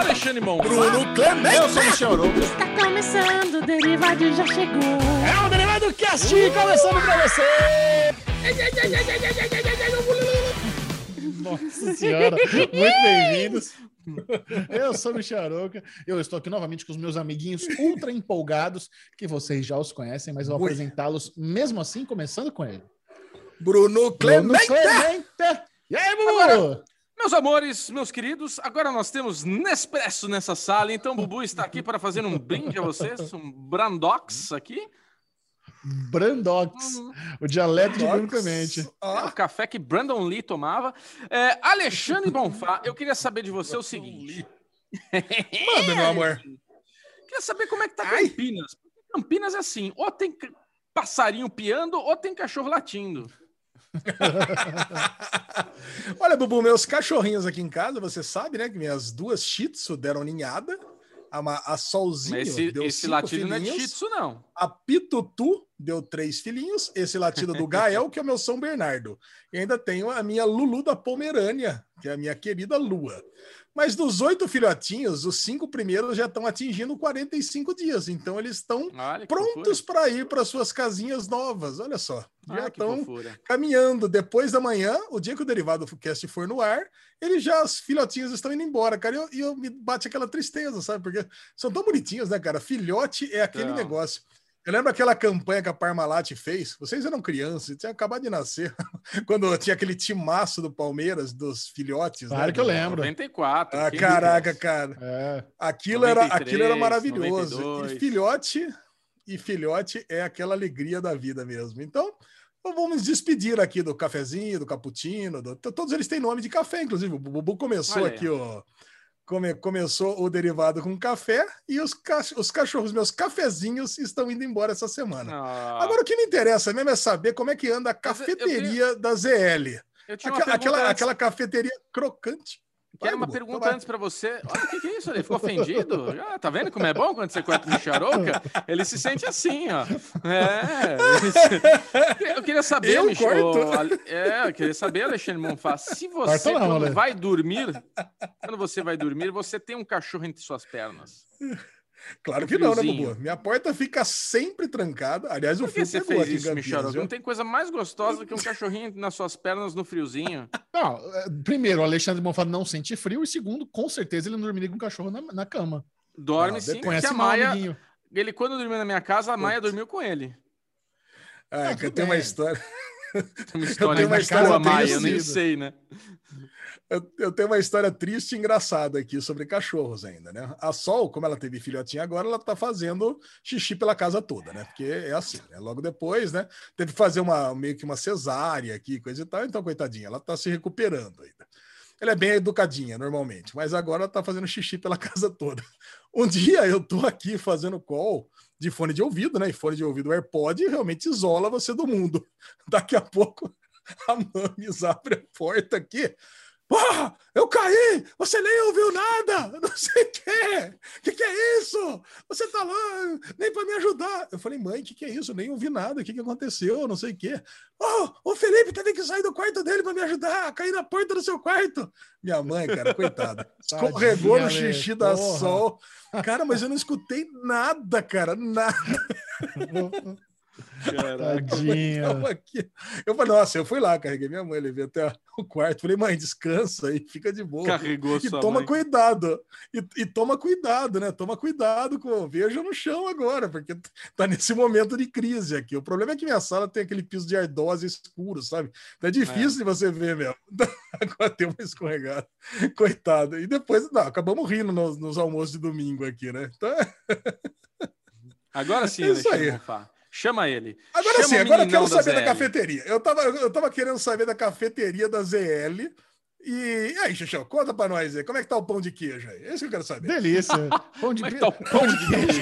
Alexandre Mon. Bruno Clemente. Eu sou o Michel Arouca. Está começando, o Derivado já chegou. É o Derivado Cast começando pra você. Nossa senhora, muito bem-vindos. Eu sou o Michel Arouca. Eu estou aqui novamente com os meus amiguinhos ultra empolgados, que vocês já os conhecem, mas eu vou apresentá-los mesmo assim, começando com ele. Bruno Bruno Clemente. Clemente. E aí, Bubu? Agora- Meus amores, meus queridos, agora nós temos Nespresso nessa sala, então o Bubu está aqui para fazer um brinde a vocês, um Brandox aqui. Brandox, o dialeto de Bruno Clemente. É Ah, o café que Brandon Lee tomava. É, Alexandre Bonfá, eu queria saber de você o seguinte. manda, meu amor. Queria saber como é que tá. Campinas. Porque Campinas é assim, ou tem passarinho piando, ou tem cachorro latindo. Olha, Bubu, meus cachorrinhos aqui em casa, você sabe, né? Que minhas duas Shih Tzu deram ninhada. A, a Solzinho esse, deu esse cinco latido não é filhinhos. shih tzu, não. A Pitutu deu três filhinhos. Esse latido do Gael, que é o meu São Bernardo. E ainda tenho a minha Lulu da Pomerânia, que é a minha querida Lua. Mas dos oito filhotinhos, os cinco primeiros já estão atingindo 45 dias. Então eles estão prontos para ir para suas casinhas novas. Olha só. Já estão caminhando. Depois da manhã, o dia que o Derivado Cast for no ar, eles já, os filhotinhos estão indo embora, cara. E eu, eu me bate aquela tristeza, sabe? Porque são tão bonitinhos, né, cara? Filhote é aquele Não. negócio. Eu lembro aquela campanha que a Parmalat fez. Vocês eram crianças, tinham acabado de nascer. Quando tinha aquele timaço do Palmeiras, dos filhotes. Claro né? que eu lembro. 94. Ah, caraca, cara. É. Aquilo era, 93, aquilo era maravilhoso. 92. E filhote, e filhote é aquela alegria da vida mesmo. Então, então vamos despedir aqui do cafezinho, do cappuccino, do- to- todos eles têm nome de café, inclusive. O Bubu começou Olha aqui, ó. Come- começou o derivado com café e os, cach- os cachorros, meus cafezinhos, estão indo embora essa semana. Ah, Agora, o que me interessa mesmo é saber como é que anda a cafeteria da ZL. eu tinha uma Aquela, aquela, aquela cafeteria crocante. Quero uma pergunta então antes pra você. Olha, o que, que é isso? Ele ficou ofendido? Ah, tá vendo como é bom quando você corta o Micharouca? Ele se sente assim, ó. É. Eu queria saber, Eu Mich- corto? É, eu queria saber, Alexandre Monfá, se você, não, quando Ale. vai dormir, quando você vai dormir, você tem um cachorro entre suas pernas. Claro que não, né, friozinho. Bubu? Minha porta fica sempre trancada. Aliás, o Por frio você fez aqui em isso, Campinas? Não tem coisa mais gostosa que um cachorrinho nas suas pernas no friozinho. Não, é, primeiro, o Alexandre Bonfá não sente frio, e segundo, com certeza ele não dormiria com o cachorro na, na cama. Dorme Não, sim, porque Conhece a Maia, amiguinho. ele quando dormiu na minha casa, a Maia dormiu com ele. Ah, Ah, que eu tudo tenho uma história. Tem uma história tenho uma história boa, Maia, eu nem sei, né? Eu, eu tenho uma história triste e engraçada aqui sobre cachorros ainda, né? A Sol, como ela teve filhotinho agora, ela tá fazendo xixi pela casa toda, né? Porque é assim, né? Logo depois, né? Teve que fazer uma, meio que uma cesárea aqui, coisa e tal. Então, coitadinha, ela tá se recuperando ainda. Ela é bem educadinha, normalmente, mas agora ela tá fazendo xixi pela casa toda. Um dia eu tô aqui fazendo call de fone de ouvido, né? E fone de ouvido AirPod realmente isola você do mundo. Daqui a pouco a Mames abre a porta aqui. Ah, eu caí! Você nem ouviu nada! Não sei o quê! O que, que é isso? Você tá lá, nem para me ajudar. Eu falei, mãe, o que, que é isso? Eu nem ouvi nada. O que, que aconteceu? Não sei o quê. Oh, o Felipe teve que sair do quarto dele para me ajudar, cair na porta do seu quarto. Minha mãe, cara, coitada. Escorregou no xixi velho. da Porra. sol. Cara, mas eu não escutei nada, cara, nada. Tadinha. Eu, aqui. eu falei, nossa, eu fui lá, carreguei minha mãe, levei até o quarto. Falei, mãe, descansa aí, fica de boa. Carregou E sua toma mãe. cuidado. E, e toma cuidado, né? Toma cuidado com veja no chão agora, porque tá nesse momento de crise aqui. O problema é que minha sala tem aquele piso de ardose escuro, sabe? Então é difícil de você ver mesmo. Agora tem uma escorregada. Coitado. E depois, não, acabamos rindo nos, nos almoços de domingo aqui, né? Então, Agora sim, É isso aí. Bonfá. Chama ele. Agora Chama sim, agora eu quero saber da ZL. cafeteria. Eu tava, eu tava querendo saber da cafeteria da ZL. E, e aí, Xuxão, conta pra nós aí. Como é que tá o pão de queijo aí? É isso que eu quero saber. Delícia. Pão de, Como é que tá o pão de queijo.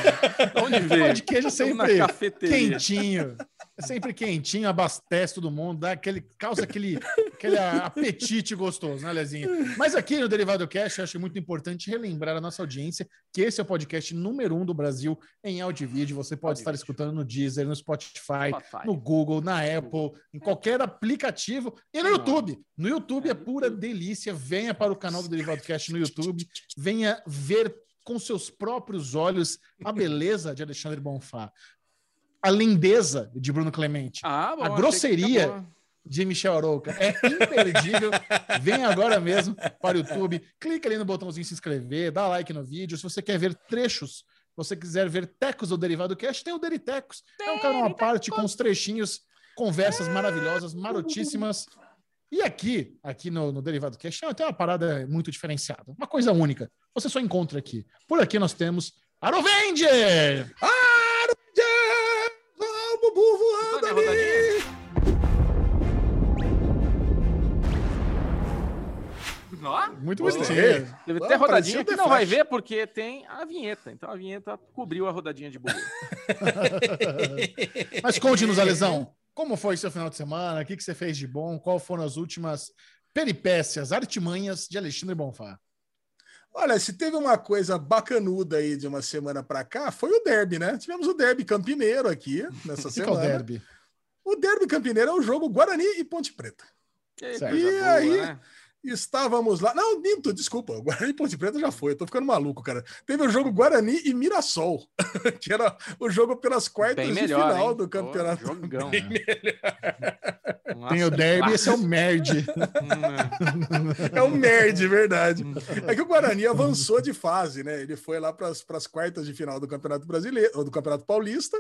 Onde? Pão de queijo sempre quentinho. É sempre quentinho, abastece todo mundo, dá aquele, causa aquele, aquele apetite gostoso, né, Lezinho? Mas aqui no Derivado Cash, eu acho muito importante relembrar a nossa audiência que esse é o podcast número um do Brasil em áudio e vídeo. Você pode estar vídeo. escutando no Deezer, no Spotify, Spotify. no Google, na Apple, em qualquer aplicativo e no. YouTube. No YouTube é pura YouTube. Delícia. Venha para o canal do Derivado Cast no YouTube. Venha ver com seus próprios olhos a beleza de Alexandre Bonfá. A lindeza de Bruno Clemente. Ah, bom, A grosseria de Michel Arouca. É imperdível. Vem agora mesmo para o YouTube. Clica ali no botãozinho se inscrever, dá like no vídeo. Se você quer ver trechos, se você quiser ver tecos do Derivado Cast, tem o Deritecos. É um canal à parte com os trechinhos, conversas maravilhosas, marotíssimas. E aqui, aqui no, no Derivado Cast, tem uma parada muito diferenciada. Uma coisa única. Você só encontra aqui. Por aqui nós temos Arovenger! Ah, o Bubu voando a ali. Ó, Muito Gostei. Ah, até rodadinha que não vai ver porque tem a vinheta. Então a vinheta cobriu a rodadinha de Bubu. Mas conte-nos, Alesão, como foi seu final de semana? O que, que você fez de bom? Qual foram as últimas peripécias, artimanhas de Alexandre Bonfá? Olha, se teve uma coisa bacanuda aí de uma semana pra cá, foi o derby, né? Tivemos o derby campineiro aqui nessa O que que é o semana. derby? O derby campineiro é o jogo Guarani e Ponte Preta. Que E boa, aí? né? Estávamos lá. Não, minto, desculpa. O Guarani Ponte Preta já foi. Eu tô ficando maluco, cara. Teve o jogo Guarani e Mirassol, que era o jogo pelas quartas Bem de melhor, final hein? do campeonato. Pô, jogão. Bem Nossa, Tem o derby, esse é o merd. Hum, É um nerd, verdade. É que o Guarani avançou de fase, né? Ele foi lá para as quartas de final do Campeonato Brasileiro, ou do Campeonato Paulista,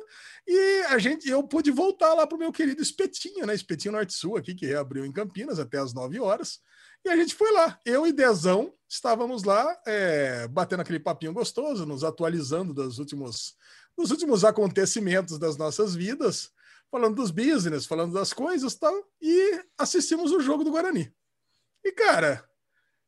e a gente, eu pude voltar lá pro meu querido Espetinho, né? Espetinho Norte Sul aqui, que reabriu em Campinas até às 9 horas. E a gente foi lá. Eu e Dezão estávamos lá, é, batendo aquele papinho gostoso, nos atualizando dos últimos, dos últimos acontecimentos das nossas vidas, falando dos business, falando das coisas tal, e assistimos o jogo do Guarani. E, cara,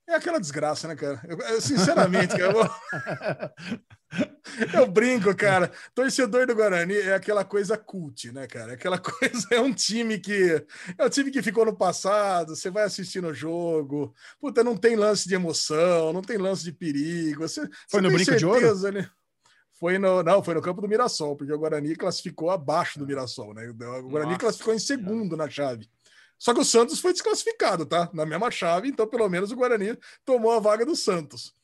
é aquela desgraça, né, cara? Eu, sinceramente, cara, eu, eu brinco, cara. Torcedor do Guarani é aquela coisa cult, né, cara? Aquela coisa é um time que é o time que ficou no passado. Você vai assistindo o jogo, puta, não tem lance de emoção, não tem lance de perigo. Você, Foi você no Brinco de Ouro? certeza, né? Foi no, não, foi no campo do Mirassol, porque o Guarani classificou abaixo do Mirassol, né? O Guarani Nossa classificou em segundo na chave. Só que o Santos foi desclassificado, tá? Na mesma chave, então pelo menos o Guarani tomou a vaga do Santos.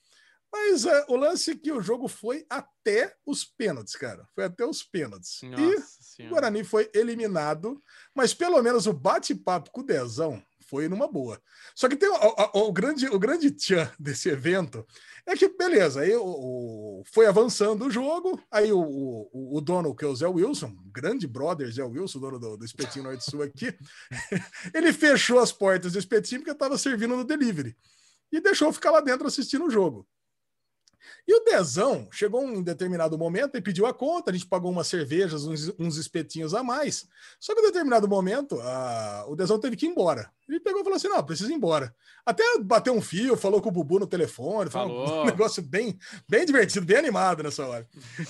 Mas é, o lance é que o jogo foi até os pênaltis, cara. Foi até os pênaltis. e Nossa o senhora. Guarani foi eliminado, mas pelo menos o bate-papo com o Dezão foi numa boa. Só que tem o, o- o grande, o grande tchan desse evento é que, beleza, aí o, o- foi avançando o jogo, aí o, o, o dono, que é o Zé Wilson, grande brother Zé Wilson, dono do, do Espetinho Norte Sul aqui, ele fechou as portas do Espetinho porque estava servindo no delivery e deixou ficar lá dentro assistindo o jogo. E o Dezão chegou um determinado momento e pediu a conta, a gente pagou umas cervejas, uns, uns espetinhos a mais. Só que em determinado momento, a- o Dezão teve que ir embora. Ele pegou e falou assim: não, precisa ir embora. Até bateu um fio, falou com o Bubu no telefone, falou Falou. um negócio bem, bem divertido, bem animado nessa hora.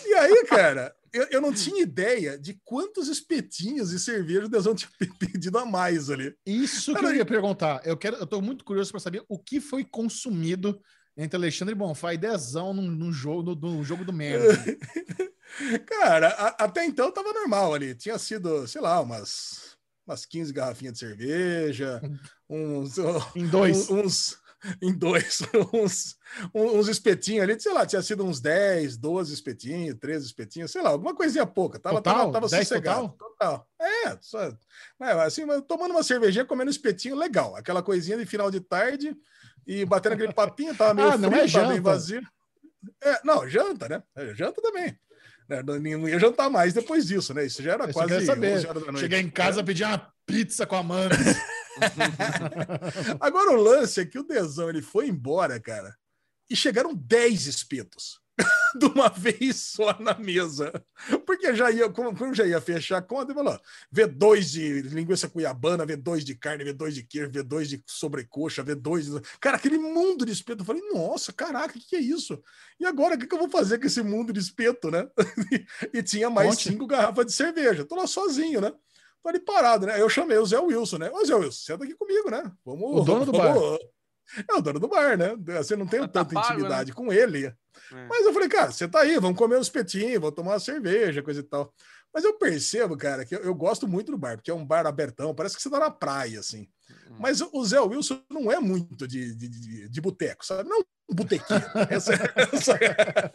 E aí, cara, eu, eu não tinha ideia de quantos espetinhos e cerveja o Dezão tinha pedido a mais ali. Isso que eu ia perguntar. Eu quero, eu tô muito curioso para saber o que foi consumido entre Alexandre Bonfá e Dezão num, num jogo, no, no jogo do merda. Cara, a- até então tava normal ali. Tinha sido, sei lá, umas, umas 15 garrafinhas de cerveja, uns, Em dois. um- uns em dois, uns, uns espetinhos ali, sei lá, tinha sido uns 10, 12 espetinhos, 13 espetinhos, sei lá, alguma coisinha pouca. Tava, Total? tava, tava 10 sossegado. Total? É, só, é, assim, mas tomando uma cervejinha, comendo espetinho, legal. Aquela coisinha de final de tarde e batendo aquele papinho, tava meio Ah, não frio, é janta. vazio. É, não, janta, né? É, janta também. Né, Não, ia jantar mais depois disso, né? Isso já era só quase saber. 11 horas da noite. Chegar em casa pedir uma pizza com a mano. Agora o lance é que o Dezão ele foi embora, cara, e chegaram 10 espetos de uma vez só na mesa. Porque já ia, como, como já ia fechar a conta, ele falou: vê dois de linguiça cuiabana, vê dois de carne, vê dois de queijo, vê dois de sobrecoxa, vê dois de. Cara, aquele mundo de espeto. Eu falei, nossa, caraca, o que, que é isso? E agora, o que, que eu vou fazer com esse mundo de espeto, né? e tinha mais cinco garrafas de cerveja. Tô lá sozinho, né? Tô ali parado, né? Aí eu chamei o Zé Wilson, né? Ô, Zé Wilson, senta aqui comigo, né? Vamos. O dono do vamos... É o dono do bar, né? Você não tem Tá tanta pago, intimidade com ele. É. Mas eu falei, cara, você tá aí, vamos comer uns espetinhos, vamos tomar uma cerveja, coisa e tal. Mas eu percebo, cara, que eu, eu gosto muito do bar, porque é um bar abertão, parece que você tá na praia, assim. Hum. Mas o Zé Wilson não é muito de, de, de, de boteco, sabe? Não um botequinho. Essa, essa...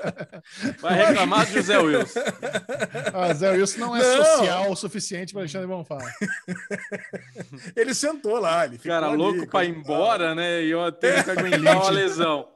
Vai reclamar de José Wilson. Ah, Zé Wilson não é Não. social o suficiente para Alexandre Bonfá. Ele sentou lá, ele ficou Cara, ali, louco pra ir embora, né? E eu tenho que aguentar uma lesão.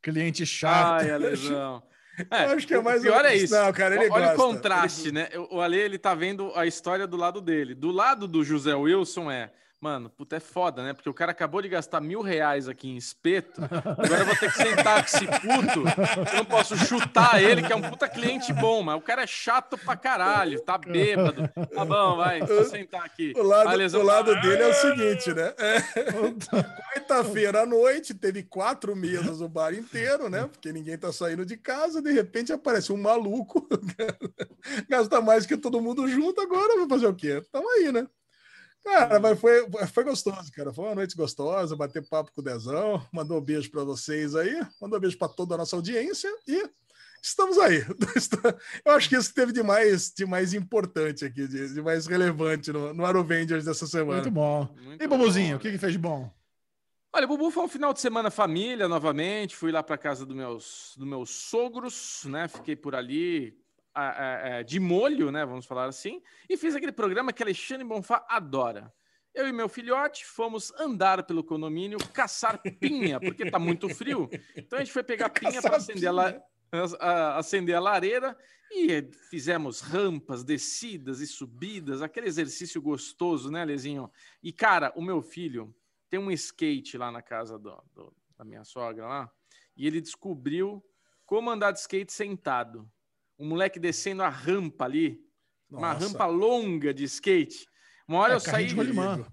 Cliente chato. Ai, a lesão. É, Eu acho que é mais pior é isso. Não, cara, ele Olha gosta. o contraste, né? O Ale, ele tá vendo a história do lado dele. Do lado do José Wilson é, mano, puta, é foda, né? Porque o cara acabou de gastar mil reais aqui em espeto. Agora eu vou ter que sentar com esse puto. Eu não posso chutar ele, que é um puta cliente bom, mas o cara é chato pra caralho, tá bêbado. Tá bom, vai, vou sentar aqui. O lado, lesão- o lado dele é o seguinte, né? É, Quarta-feira à noite, teve quatro mesas no bar inteiro, né? Porque ninguém tá saindo de casa, de repente aparece um maluco, gasta mais que todo mundo junto, agora vai fazer o quê? Tamo aí, né? Cara, mas foi, foi gostoso, cara. Foi uma noite gostosa, bater papo com o Dezão, mandou um beijo para vocês aí, mandou um beijo para toda a nossa audiência e estamos aí. Eu acho que isso teve de mais, de mais importante aqui, de, de mais relevante no, no Arovengers dessa semana. Muito bom. Muito E Bubuzinho, bom. o que, que fez de bom? Olha, Bubu foi um final de semana família novamente. Fui lá para casa dos meus, dos meus sogros, né? Fiquei por ali a- a- a- de molho, né? Vamos falar assim. E fiz aquele programa que Alexandre Bonfá adora. Eu e meu filhote fomos andar pelo condomínio, caçar pinha, porque tá muito frio. Então a gente foi pegar pinha para acender a- acender a lareira e fizemos rampas, descidas e subidas, aquele exercício gostoso, né, Lezinho? E cara, o meu filho tem um skate lá na casa do- do- da minha sogra lá, e ele descobriu como andar de skate sentado. Um moleque descendo a rampa ali, uma Nossa. rampa longa de skate. Uma hora É, eu saí. de rolimã.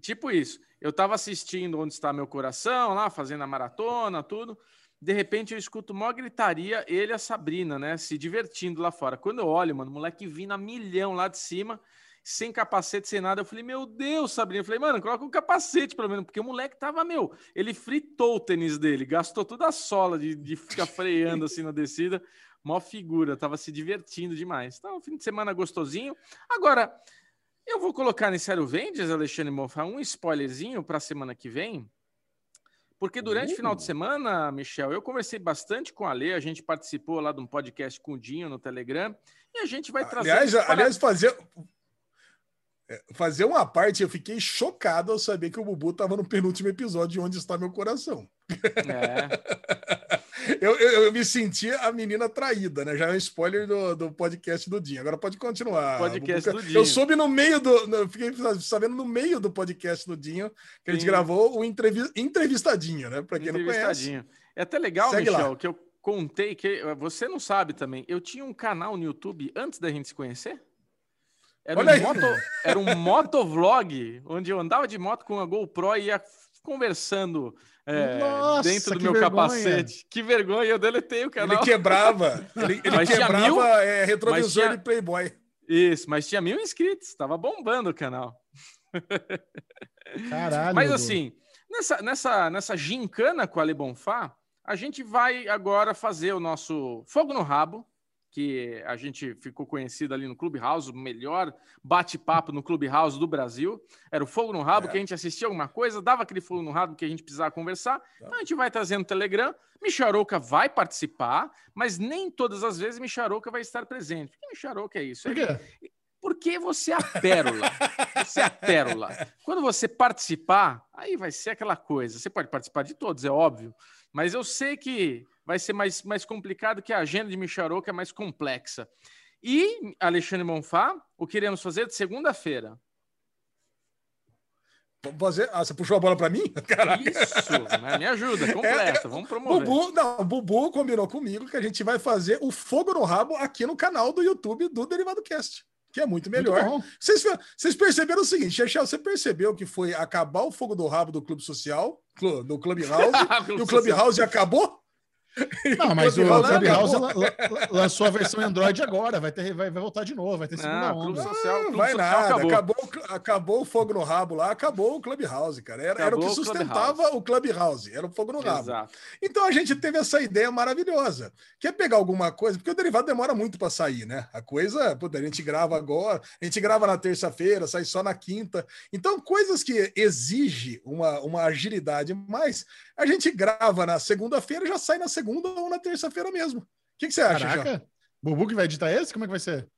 Tipo isso. Eu tava assistindo Onde Está Meu Coração, lá, fazendo a maratona, tudo. De repente eu escuto mó gritaria, ele e a Sabrina, né? Se divertindo lá fora. Quando eu olho, mano, o moleque vindo a milhão lá de cima, sem capacete, sem nada. Eu falei, meu Deus, Sabrina. Eu falei, mano, coloca um capacete pelo menos, porque o moleque tava, meu, ele fritou o tênis dele, gastou toda a sola de, de ficar freando assim na descida. Mó figura, tava se divertindo demais. Então, fim de semana gostosinho. Agora, eu vou colocar nesse Aero Vendes, Alexandre Monfá, um spoilerzinho para a semana que vem. Porque durante o final de semana, Michel, eu conversei bastante com a Lê, a gente participou lá de um podcast com o Dinho no Telegram, e a gente vai trazer. Aliás, aliás fazer, fazer uma parte, eu fiquei chocado ao saber que o Bubu estava no penúltimo episódio de Onde Está Meu Coração. É, Eu, eu, eu me senti a menina traída, né? Já é um spoiler do, do podcast do Dinho. Agora pode continuar. Podcast Bubu. do Dinho. Eu soube no meio do. Eu fiquei sabendo no meio do podcast do Dinho que a gente gravou o entrevi- entrevistadinho, né? Para quem não conhece. entrevistadinho. É até legal, Segue Michel, lá. que eu contei que você não sabe também. Eu tinha um canal no YouTube antes da gente se conhecer. Era Olha um, aí. moto, era um motovlog, onde eu andava de moto com a GoPro e ia conversando eh, Nossa, dentro do meu vergonha. capacete. Que vergonha, eu deletei o Ele canal. quebrava. Ele, ele quebrava mil- é, retrovisor mas tinha- de Playboy. Isso, mas tinha mil inscritos, tava bombando o canal. Caralho. Mas assim, nessa, nessa, nessa gincana com a Ale Bonfá, a gente vai agora fazer o nosso Fogo no Rabo, que a gente ficou conhecido ali no Clubhouse, o melhor bate-papo no Clubhouse do Brasil. Era o Fogo no Rabo, É. que a gente assistia alguma coisa, dava aquele fogo no rabo que a gente precisava conversar. Então a gente vai trazendo no Telegram. Micharouca vai participar, mas nem todas as vezes Micharouca vai estar presente. Porque Micharouca é isso. Por ele- quê? porque você é a pérola. Você é a pérola. Quando você participar, aí vai ser aquela coisa. Você pode participar de todos, é óbvio. Mas eu sei que vai ser mais, mais complicado que a agenda de Micharouca é mais complexa. E, Alexandre Monfá, o que iremos fazer de segunda-feira? Você, ah, você puxou a bola para mim? Caraca. Isso, né? me ajuda, completa, vamos promover. Bubu, não, o Bubu combinou comigo que a gente vai fazer o fogo no rabo aqui no canal do YouTube do Derivado Cast, que é muito melhor. Vocês, vocês perceberam o seguinte, Chechel, você percebeu que foi acabar o fogo do rabo do Clube Social, do Clubhouse, e o Clubhouse acabou? Não, mas o Clubhouse lançou a versão Android agora, vai, ter, vai, vai voltar de novo, vai ter segunda Não, Clube onda. Social, Não vai Social nada. acabou. Acabou. acabou o fogo no rabo lá, acabou o Clubhouse, cara. Era, era o que o sustentava Clubhouse. o Clubhouse, era o fogo no rabo. Exato. Então a gente teve essa ideia maravilhosa. Quer pegar alguma coisa? Porque o derivado demora muito para sair, né? A coisa, puta, a gente grava agora, a gente grava na terça-feira, sai só na quinta. Então, coisas que exigem uma, uma agilidade mais, a gente grava na segunda-feira e já sai na segunda ou na terça-feira mesmo. O que, que você acha? Caraca, Bubu que vai editar esse? Como é que vai ser?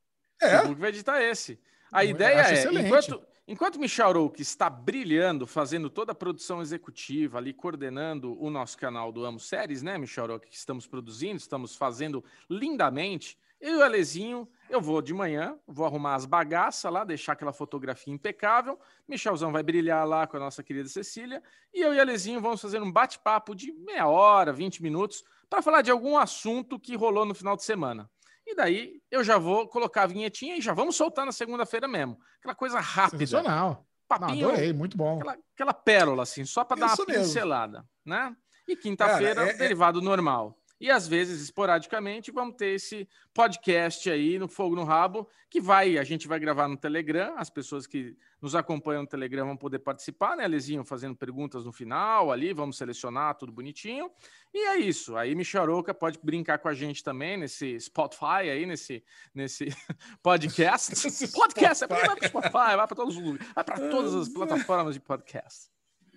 É, O Google vai editar esse. A Eu ideia é, excelente. enquanto, enquanto Michel Roque está brilhando, fazendo toda a produção executiva ali, coordenando o nosso canal do Amo Séries, né, Michel Roque, que estamos produzindo, estamos fazendo lindamente, eu e o Alezinho, eu vou de manhã, vou arrumar as bagaças lá, deixar aquela fotografia impecável, Michelzão vai brilhar lá com a nossa querida Cecília, e eu e o Alezinho vamos fazer um bate-papo de meia hora, 20 minutos, para falar de algum assunto que rolou no final de semana. E daí eu já vou colocar a vinhetinha e já vamos soltar na segunda-feira mesmo. Aquela coisa rápida. Sensacional. Não, Papinho, adorei, muito bom. aquela, aquela pérola, assim, só para dar uma mesmo. pincelada, né? E quinta-feira, é- é- derivado normal. E às vezes, esporadicamente, vamos ter esse podcast aí no Fogo no Rabo, que vai, a gente vai gravar no Telegram, as pessoas que nos acompanham no Telegram vão poder participar, né, Lezinho, fazendo perguntas no final ali, vamos selecionar tudo bonitinho. E é isso. Aí Michel Aroca pode brincar com a gente também nesse Spotify aí, nesse, nesse podcast. Podcast, é Spotify. vai para Spotify, vai para todos os lugares, vai para todas as plataformas de podcast.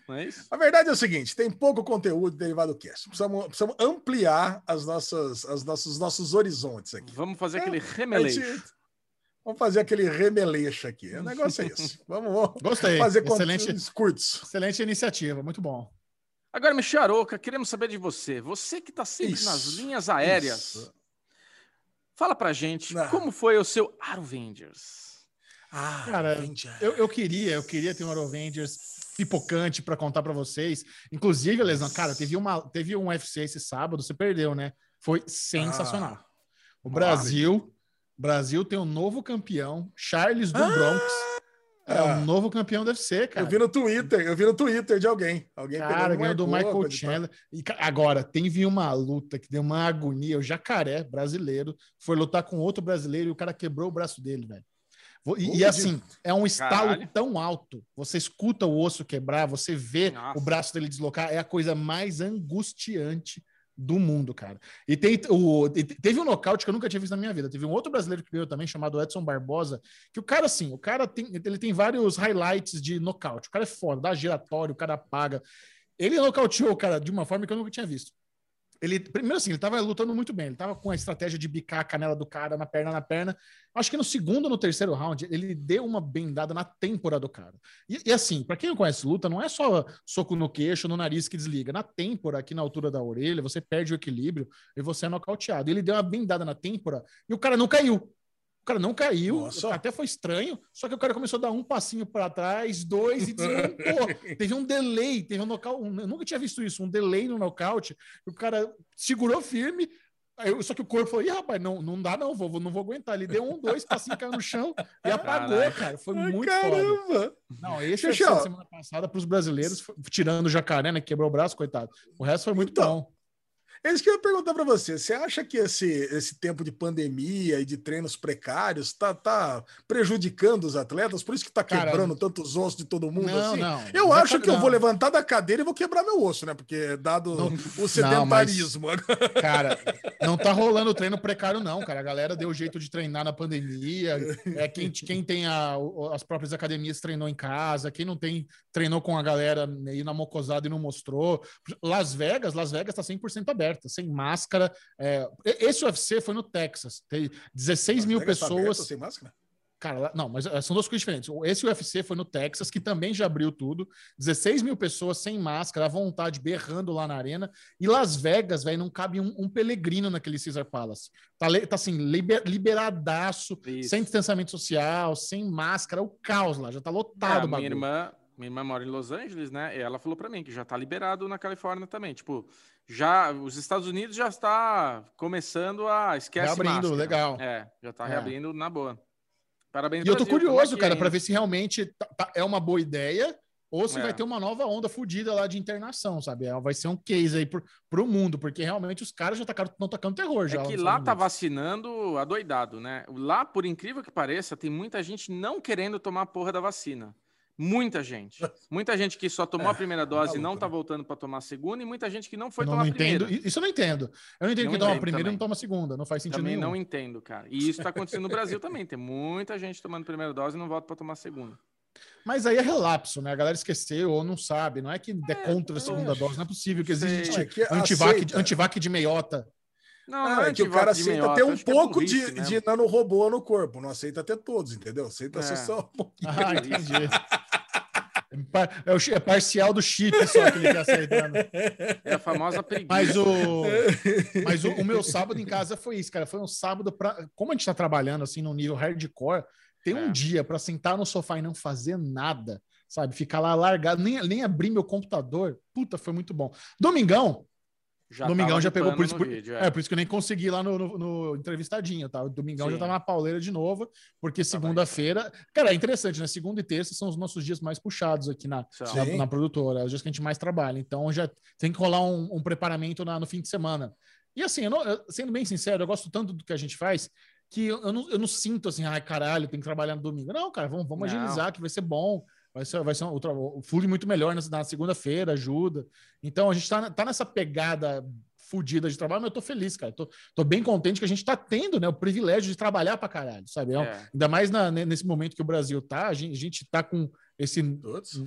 Não é? A verdade é o seguinte: tem pouco conteúdo derivado do cast. Precisamos, precisamos ampliar as nossas, as nossos, os nossos horizontes aqui. Vamos fazer aquele A gente- remeleixo. Vamos fazer aquele remeleixo aqui. O negócio é esse. Vamos, vamos Gostei. fazer Excelente, conteúdos curtos. excelente iniciativa, muito bom. Agora, Michel Aroca, queremos saber de você. Você que está sempre Isso, nas linhas aéreas. Isso. Fala pra gente Ah. como foi o seu Avengers. Ah, Cara. Eu, eu queria, eu queria ter um Avengers pipocante para contar para vocês. Inclusive, Lesão, cara, teve, uma, teve um UFC esse sábado, você perdeu, né? Foi sensacional. Ah, o Brasil, Brasil tem um novo campeão, Charles do Bronx. É Ah. um novo campeão do UFC, cara. Eu vi no Twitter, eu vi no Twitter de alguém. Alguém Cara, ganhou do Michael tal. Chandler. E agora, teve uma luta que deu uma agonia. O jacaré brasileiro foi lutar com outro brasileiro e o cara quebrou o braço dele, velho. E, e assim, é um estalo Caralho. tão alto. Você escuta o osso quebrar, você vê Nossa. o braço dele deslocar. É a coisa mais angustiante do mundo, cara. E tem o, te- teve um nocaute que eu nunca tinha visto na minha vida. Teve um outro brasileiro que ganhou também, chamado Edson Barbosa, que o cara, assim, o cara tem, ele tem vários highlights de nocaute. O cara é foda, dá giratório, o cara apaga. Ele nocauteou o cara de uma forma que eu nunca tinha visto. Ele, primeiro assim, ele tava lutando muito bem. Ele tava com a estratégia de bicar a canela do cara na perna, na perna. Acho que no segundo no terceiro round, ele deu uma bendada na têmpora do cara. E, e assim, pra quem não conhece luta, não é só soco no queixo, no nariz que desliga. Na têmpora, aqui na altura da orelha, você perde o equilíbrio e você é nocauteado. Ele deu uma bendada na têmpora e o cara não caiu. O cara não caiu, Nossa. até foi estranho, só que o cara começou a dar um passinho para trás, dois e desmontou. teve um delay, teve um nocaute. Eu nunca tinha visto isso, um delay no nocaute. O cara segurou firme, eu- só que o corpo falou: Ih, rapaz, não, não dá, não, vou, não vou aguentar. Ele deu um, dois, passinho, caiu no chão e apagou, Caralho. cara. Foi Ai, muito foda. Caramba! Não, esse Xuxa, foi ó. semana passada para os brasileiros, tirando o jacaré, né? que Quebrou o braço, coitado. O resto foi muito Então, bom. É isso que eu ia perguntar para você. Você acha que esse, esse tempo de pandemia e de treinos precários está tá prejudicando os atletas? Por isso que está Cara, quebrando tantos ossos de todo mundo Não, assim? não. Eu Não acho tá- que eu vou levantar da cadeira e vou quebrar meu osso, né? Porque dado o sedentarismo. Cara, não tá rolando treino precário, não, cara. A galera deu jeito de treinar na pandemia. É, quem, quem tem a- as próprias academias treinou em casa, quem não tem, treinou com a galera aí na mocosada e não mostrou. Las Vegas, Las Vegas tá 100% aberta, sem máscara. É, e- esse UFC foi no Texas. Tem 16 mil Vegas tá pessoas. aberto, sem máscara? Cara, não, mas eh, são duas coisas diferentes. Esse UFC foi no Texas, que também já abriu tudo. 16 mil pessoas sem máscara, à vontade, berrando lá na arena. E Las Vegas, velho, não cabe um, um pelegrino naquele Caesar Palace. Tá, tá assim, liber- liberadaço, Isso. sem distanciamento social, sem máscara, o caos lá, já tá É, lotado a o minha bagulho. irmã, minha irmã mora em Los Angeles, né? E ela falou pra mim que já tá liberado na Califórnia também. Tipo, já os Estados Unidos já está começando a esquece Reabrindo, máscara. legal. É, já tá É. reabrindo na boa. Parabéns, E eu tô Brasil, curioso, é cara, é, para ver se realmente tá- tá- é uma boa ideia ou se É. vai ter uma nova onda fodida lá de internação, sabe? É, Vai ser um case aí pro, pro mundo, porque realmente os caras já estão tocando terror já. É que lá Estados tá vacinando adoidado, né? Lá, por incrível que pareça, tem muita gente não querendo tomar a porra da vacina. Muita gente. Muita gente que só tomou a primeira dose e não maluco, tá né? voltando para tomar a segunda, e muita gente que não foi não, tomar não a primeira. entendo. Isso eu não entendo. Eu não entendo Não que toma a primeira e também. não toma a segunda. Não faz sentido Também nenhum. não entendo, cara. E isso tá acontecendo no Brasil também. Tem muita gente tomando primeira dose e não volta para tomar a segunda. Mas aí é relapso, né? A galera esqueceu ou não sabe. Não é que é contra a segunda é. dose. Não é possível que existe É antivac, aceita. antivac de meiota. Não, Ah, não é que o cara aceita ter um é pouco burrice de, mesmo. de nanorobô no corpo, não aceita ter todos, entendeu? Aceita É. só um pouquinho. Ah, entendi. É É, é parcial do chip só que ele tá aceitando. É a famosa preguiça. Mas o, mas o, o meu sábado em casa foi isso, cara. Foi um sábado para. Como a gente tá trabalhando assim num nível hardcore, tem um É. dia para sentar no sofá e não fazer nada, sabe? Ficar lá largado, nem, nem abrir meu computador. Puta, foi muito bom. Domingão, Já Domingão já pegou por isso. Por, vídeo, é. por isso que eu nem consegui lá no, no, no entrevistadinho, tá? O Domingão já Sim. tava na pauleira de novo, porque Tá segunda-feira. Cara, é interessante, né? Segunda e terça são os nossos dias mais puxados aqui na, na, na produtora, é os dias que a gente mais trabalha. Então já tem que rolar um, um preparamento na- no fim de semana. E assim, eu não- eu- sendo bem sincero, eu gosto tanto do que a gente faz que eu, eu não, eu não sinto assim, ai caralho, tem que trabalhar no domingo. Não, cara, vamos, vamos Não. agilizar, que vai ser bom. Vai ser, vai ser um, o, o flui muito melhor na, na segunda-feira, ajuda. Então a gente tá, tá nessa pegada fodida de trabalho, mas eu tô feliz, cara. Tô, tô bem contente que a gente tá tendo né, o privilégio de trabalhar pra caralho, sabe? É É. Ainda mais na- ne- nesse momento que o Brasil tá, a gente, a gente tá com esse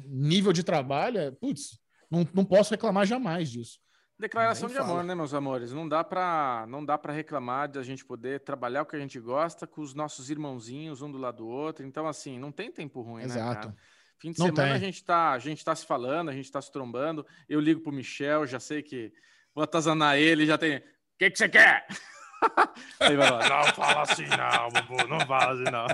nível de trabalho, é, putz, não, não posso reclamar jamais disso. Declaração Nem de amor, fala. né, meus amores? Não dá para não dá para reclamar de a gente poder trabalhar o que a gente gosta com os nossos irmãozinhos um do lado do outro. Então assim, não tem tempo ruim, né, Exato. cara? Fim de Não semana tem. a gente tá, a gente tá se falando, a gente tá se trombando. Eu ligo pro Michel, já sei que vou atazanar ele, já tem. O que que você quer? Aí vai lá, não fala assim não, Bubu, não fala assim não.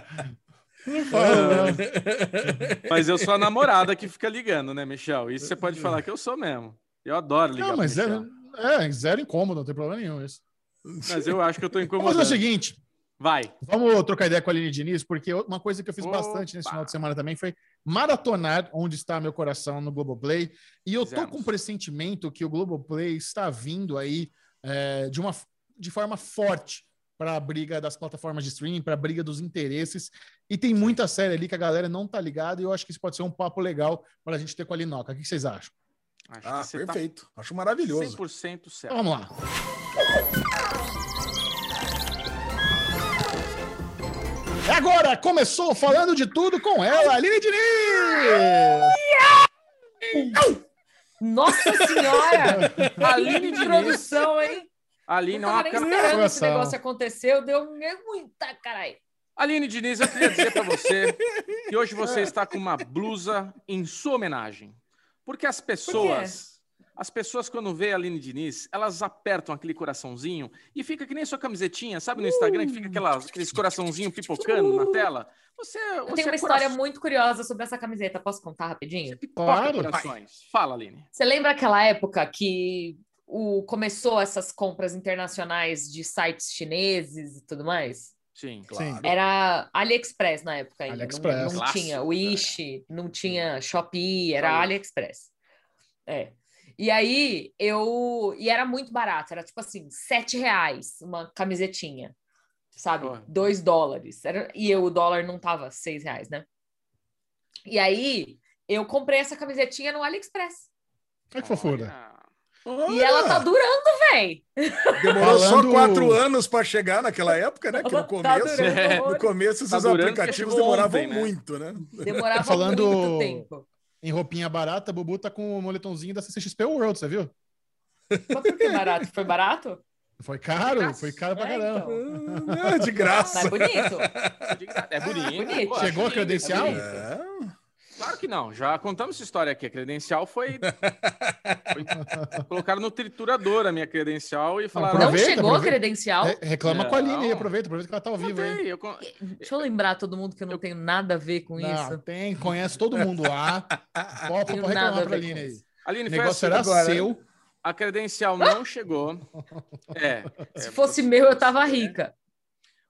Mas eu sou a namorada que fica ligando, né, Michel? Isso você pode falar que eu sou mesmo. Eu adoro ligar Não, pro mas é, é zero incômodo, não tem problema nenhum isso. Mas eu acho que eu tô Vamos fazer o incomodando. seguinte, Vai. vamos trocar ideia com a Aline Diniz, porque uma coisa que eu fiz bastante nesse Opa! final de semana também foi maratonar Onde Está Meu Coração no Globoplay. E eu tô Fizemos. com um pressentimento que o Globoplay está vindo aí é, de, uma, de forma forte para a briga das plataformas de streaming, para a briga dos interesses. E tem muita série ali que a galera não tá ligada e eu acho que isso pode ser um papo legal para a gente ter com a Linoca. O que vocês acham? Acho Ah, que você tá perfeito. Acho maravilhoso. 100% Então certo. vamos lá. Agora, começou falando de tudo com ela, Aline Diniz! Nossa senhora! Aline Diniz. introdução, hein? Aline, Não tava nem esperando esse negócio acontecer. Deu muita, caralho. Aline Diniz, eu queria dizer para você que hoje você está com uma blusa em sua homenagem. Porque as pessoas, as pessoas quando vê a Aline Diniz, elas apertam aquele coraçãozinho e fica que nem sua camisetinha, sabe no Instagram que fica aquelas, aqueles coraçãozinho pipocando na tela? Você, Eu você tenho uma é história coração- muito curiosa sobre essa camiseta. Posso contar rapidinho? pipoca Claro. corações. Fala, Aline. Você lembra aquela época que o, começou essas compras internacionais de sites chineses e tudo mais? Sim. Sim. Era AliExpress na época ainda. Não- AliExpress. Não, Clássico, tinha Wish, não tinha Shopee, era. AliExpress. É. E aí eu. E era muito barato, era tipo assim, sete reais uma camisetinha. Sabe? Porra. Dois dólares. Era... E eu, o dólar não tava seis reais, né? E aí eu comprei essa camisetinha no AliExpress. Olha que fofura. Olha. E ela tá durando, véi. Demorou Falando- só quatro anos para chegar naquela época, né? Que no Tá começo, durando É. no começo Tá esses durando porque aplicativos demoravam ontem, né? muito, né? Demorava Falando- muito tempo. Em roupinha barata, Bubu tá com o moletomzinho da CCXP World, você viu? Mas por que barato? Foi barato? Foi caro, Graças. foi caro pra É, caramba. então. Ah, de graça. Mas é bonito. É bonito. bonito. Pô, Chegou a credencial? é bonito. É. Claro que não. Já contamos essa história aqui. A credencial foi. foi... Colocaram no triturador a minha credencial e falaram. Não Aproveita, chegou a aproveita. credencial? Re- Reclama com a Aline aí, Não. aproveita, aproveita que ela tá ao vivo aí. Eu Deixa eu lembrar todo mundo que eu não tenho nada a ver com Não, isso. tem, conhece todo mundo lá. Nada reclamar a pra Aline aí. Aline, O foi negócio assim, era agora, seu. a credencial não chegou. É. Se é, fosse meu, eu tava rica.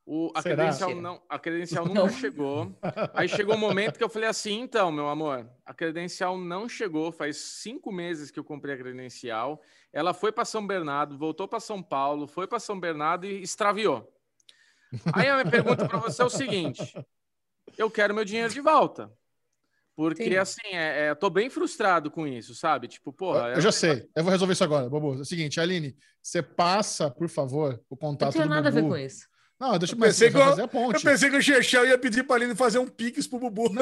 O, a, Será? credencial não, a credencial nunca Não. chegou. Aí chegou o momento que eu falei assim: então, meu amor, a credencial não chegou. Faz cinco meses que eu comprei a credencial. Ela foi para São Bernardo, voltou para São Paulo, foi para São Bernardo e extraviou. Aí a minha pergunta para você é o seguinte: eu quero meu dinheiro de volta. Porque, Sim. assim, é, é, eu tô bem frustrado com isso, sabe? Tipo, porra. Eu já sei, eu vou resolver isso agora, Bobo. É o seguinte, Aline, você passa, por favor, o Não contato tenho do nada a ver Bubu. com isso. Não, deixa eu Eu pensei que eu- fazer a Eu ponte. pensei que o Chechel ia pedir pra Aline fazer um pix pro Bubu.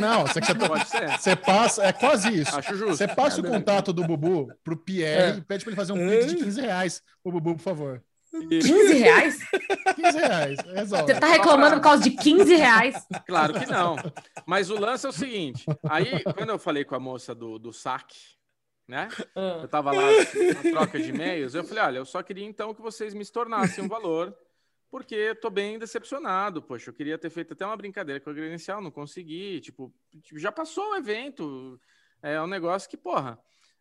Não, você, você, Pode ser. você passa, é quase isso. Acho justo. Você passa o contato do Bubu pro Pierre É. e pede pra ele fazer um pix de 15 reais pro Bubu, por favor. 15 reais? 15 reais, resolve. Você tá reclamando por causa de 15 reais? Claro que não. Mas o lance é o seguinte: aí, quando eu falei com a moça do, do saque, né? Ah. Eu tava lá na troca de e-mails, eu falei: olha, eu só queria então que vocês me tornassem um valor, porque tô bem decepcionado. Poxa, eu queria ter feito até uma brincadeira com a credencial, não consegui. Tipo, tipo, já passou o evento. É um negócio que, porra.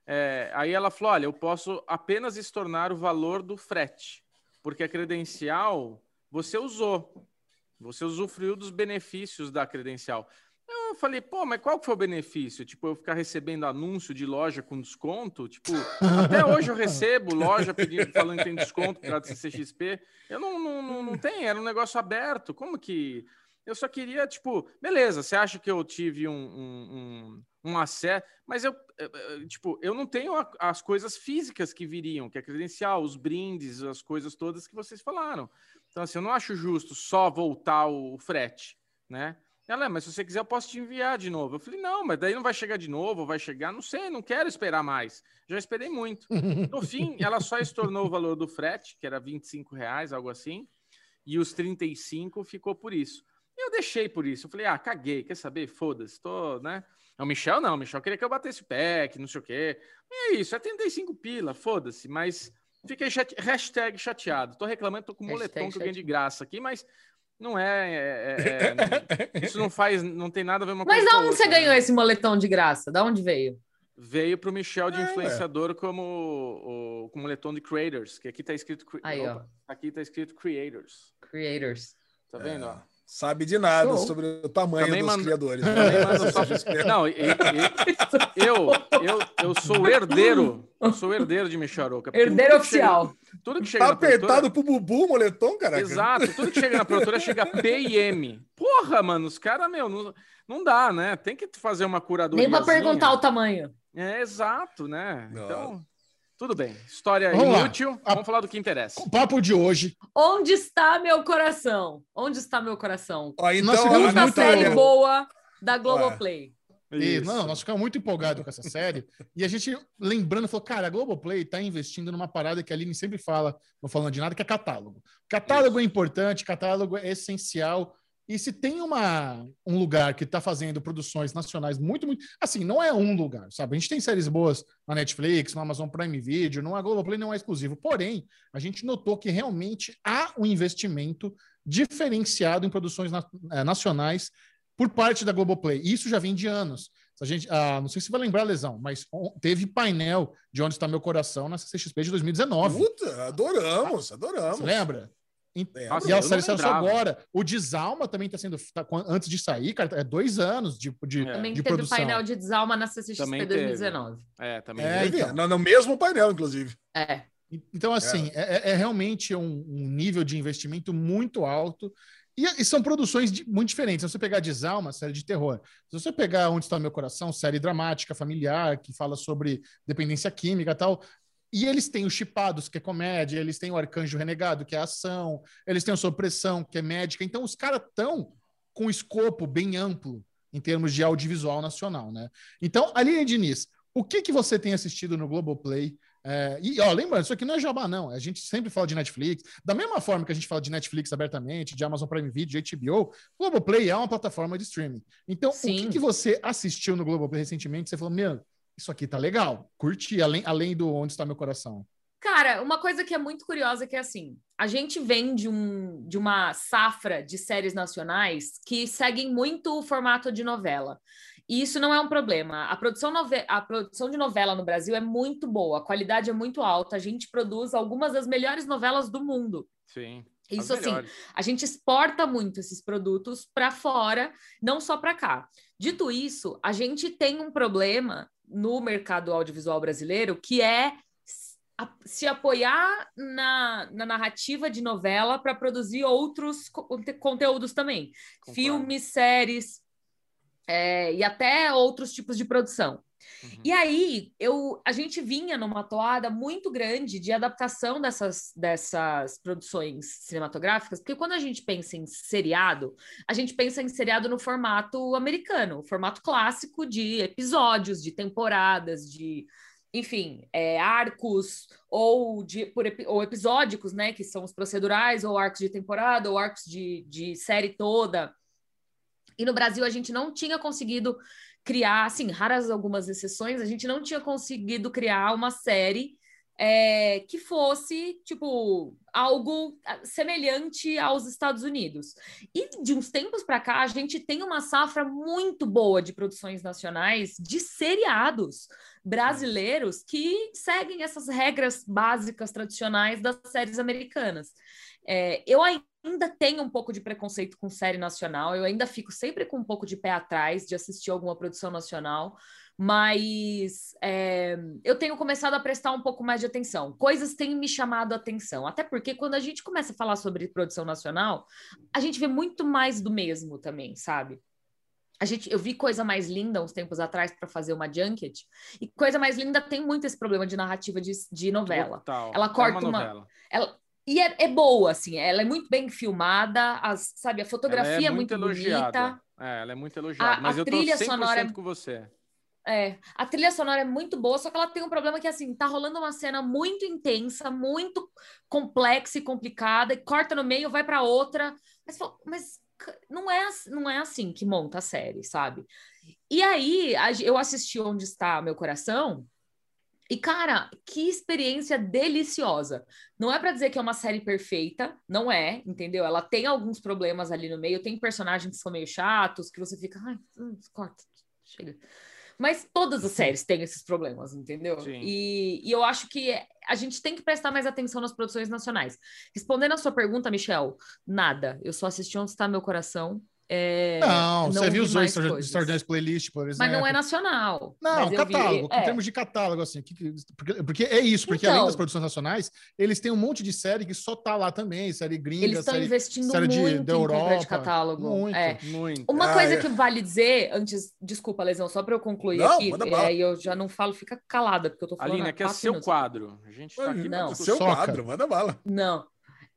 É, aí ela falou: olha, eu posso apenas estornar o valor do frete, porque a credencial você usou. Você usufruiu dos benefícios da credencial. Eu falei, pô, mas qual que foi o benefício? Tipo, eu ficar recebendo anúncio de loja com desconto? Tipo, até hoje eu recebo loja pedindo, falando que tem desconto do CCXP. Eu não, não, não, não tenho, era um negócio aberto. Como que. Eu só queria, tipo, beleza, você acha que eu tive um, um, um, um acesso, mas eu, tipo, eu não tenho a- as coisas físicas que viriam, que é credencial, os brindes, as coisas todas que vocês falaram. Então, assim, eu não acho justo só voltar o frete, né? Ela, "É, mas se você quiser, eu posso te enviar de novo. Eu falei, não, mas daí não vai chegar de novo, vai chegar, não sei, não quero esperar mais. Já esperei muito. No fim, ela só estornou o valor do frete, que era 25 reais, algo assim, e os 35 ficou por isso. E eu deixei por isso. Eu falei, ah, caguei, quer saber? Foda-se, tô, né? O Michel não, o Michel queria que eu batesse o pé, que não sei o quê. E é isso, é 35 pila, foda-se, mas fiquei chate... hashtag chateado. Tô reclamando, tô com Hashtag moletom que eu ganhei de graça aqui, mas não é, é- é- é- Isso não faz, não tem nada a ver uma Mas coisa a onde outra, você né? ganhou esse moletom de graça? Da onde veio? Veio pro Michel de É, influenciador como o, com moletom de creators, que aqui tá escrito. Aí, ó. Opa, aqui tá escrito creators. Creators. Tá vendo? ó? Sabe de nada Show. sobre o tamanho Também dos manda- criadores. Só-. Não, e- e- eu, eu, eu sou o herdeiro. Eu sou o herdeiro de porque Herdeiro tudo que chega- oficial. tudo que chega Tá apertado pro Bubu o moletom, caraca? Exato, tudo que chega na produtora chega P e M. Porra, mano, os caras, meu, não, não dá, né? Tem que fazer uma curadoria. Nem pra perguntar o tamanho. É, exato, né? Não. Então, tudo bem. História Vamos lá. inútil. Vamos falar do que interessa. O papo de hoje. Onde está meu coração? Onde está meu coração? Ó, então, Nossa, a muito série boa da Globoplay. E, Isso. não, nós ficamos muito empolgados com essa série. E a gente, lembrando, falou: cara, a Globoplay está investindo numa parada que a Aline sempre fala, não falando de nada, que é catálogo. Catálogo é importante, catálogo é essencial. E se tem uma, um lugar que está fazendo produções nacionais muito, muito. Assim, não é um lugar, sabe? A gente tem séries boas na Netflix, no Amazon Prime Video, não, a Globoplay não é exclusivo. Porém, a gente notou que realmente há um investimento diferenciado em produções na- eh, nacionais por parte da Globoplay. E Isso já vem de anos. A gente, ah, não sei se vai lembrar, Lesão, mas teve painel de Onde Está Meu Coração na CCXP de 2019. Puta, adoramos, adoramos. Você lembra? E, Lembro. e a série só agora. O Desalma também está sendo. tá antes de sair, cara, é dois anos de, de, É. Também de teve produção. painel de Desalma na CCXP Também teve. 2019. É, também. É, Teve, então. no, no mesmo painel, inclusive. É. Então, assim, é, é- é realmente um, um nível de investimento muito alto. E, e são produções de- muito diferentes. Se você pegar Desalma, série de terror. Se você pegar Onde Está Meu Coração, série dramática, familiar, que fala sobre dependência química e tal. E eles têm os Chipados, que é comédia, eles têm o Arcanjo Renegado, que é ação, eles têm o Sob Pressão, que é médica. Então, os caras estão com um escopo bem amplo em termos de audiovisual nacional, né? Então, Aline Diniz, o que, que você tem assistido no Globoplay? É, e, ó, lembrando, isso aqui não é jabá, não. A gente sempre fala de Netflix. Da mesma forma que a gente fala de Netflix abertamente, de Amazon Prime Video, de HBO, Globoplay é uma plataforma de streaming. Então, o Sim. que, que você assistiu no Globoplay recentemente? Você falou, meu, isso aqui tá legal. Curti, além, além do Onde Está Meu Coração. Cara, uma coisa que é muito curiosa é que assim, a gente vem de, um, de uma safra de séries nacionais que seguem muito o formato de novela. E isso não é um problema. A produção, nove- a produção de novela no Brasil é muito boa, a qualidade é muito alta. A gente produz algumas das melhores novelas do mundo. Sim. Isso As assim, a gente exporta muito esses produtos para fora, não só para cá. Dito isso, a gente tem um problema no mercado audiovisual brasileiro que é se apoiar na, na narrativa de novela para produzir outros co- conte- conteúdos também, Concordo. filmes, séries é, e até outros tipos de produção. Uhum. E aí, eu, a gente vinha numa toada muito grande de adaptação dessas, dessas produções cinematográficas, porque quando a gente pensa em seriado, a gente pensa em seriado no formato americano, formato clássico de episódios, de temporadas, de, enfim, é, arcos ou, de, por, ou episódicos, né, que são os procedurais, ou arcos de temporada, ou arcos de, de série toda. E no Brasil a gente não tinha conseguido criar, assim, raras algumas exceções, a gente não tinha conseguido criar uma série é, que fosse, tipo, algo ah, semelhante aos Estados Unidos. E de uns tempos para cá, a gente tem uma safra muito boa de produções nacionais de seriados brasileiros que seguem essas regras básicas tradicionais das séries americanas. É, eu ainda tenho um pouco de preconceito com série nacional, eu ainda fico sempre com um pouco de pé atrás de assistir alguma produção nacional, mas é, eu tenho começado a prestar um pouco mais de atenção. Coisas têm me chamado a atenção, até porque quando a gente começa a falar sobre produção nacional, a gente vê muito mais do mesmo também, sabe? A gente, eu vi coisa mais linda uns tempos atrás para fazer uma junket, e coisa mais linda tem muito esse problema de narrativa de, de novela. Total. Ela É corta uma- novela. Ela, e é, é boa, assim, ela é muito bem filmada, as, sabe, a fotografia Ela é muito, elogiada. bonita. É, ela é muito elogiada. A- mas a eu tô trilha 100% sonora é- com você. É, a trilha sonora é muito boa, só que ela tem um problema que, assim, tá rolando uma cena muito intensa, muito complexa e complicada, e corta no meio, vai para outra. Mas, mas não é, não é assim que monta a série, sabe? E aí, eu assisti Onde Está Meu Coração, e, cara, que experiência deliciosa. Não é para dizer que é uma série perfeita, não é, entendeu? Ela tem alguns problemas ali no meio, tem personagens que são meio chatos, que você fica, ai, hum, corta, chega. Mas todas as séries têm esses problemas, entendeu? E, e eu acho que a gente tem que prestar mais atenção nas produções nacionais. Respondendo a sua pergunta, Michel, nada. Eu só assisti Onde Está Meu Coração. É, Não, você viu vi os coisas. Extraordinary Playlist, por exemplo. Mas não é nacional. Não, eu vi- catálogo, é. em termos de catálogo, assim. que- que- porque, porque é isso, porque além Então. das produções nacionais, eles têm um monte de série que só tá lá também, série gringa, Eles estão série, investindo série de- muito da em compra de Europa, catálogo. muito. É. Muito. Uma Ah, coisa é. que vale dizer, antes, desculpa, Lesão, só para eu concluir Não, aqui, e aí eu já não falo, fica calada, porque eu tô falando. Aline, aqui é seu minutos. quadro. A gente tá aqui Não. Seu quadro, manda bala. Não.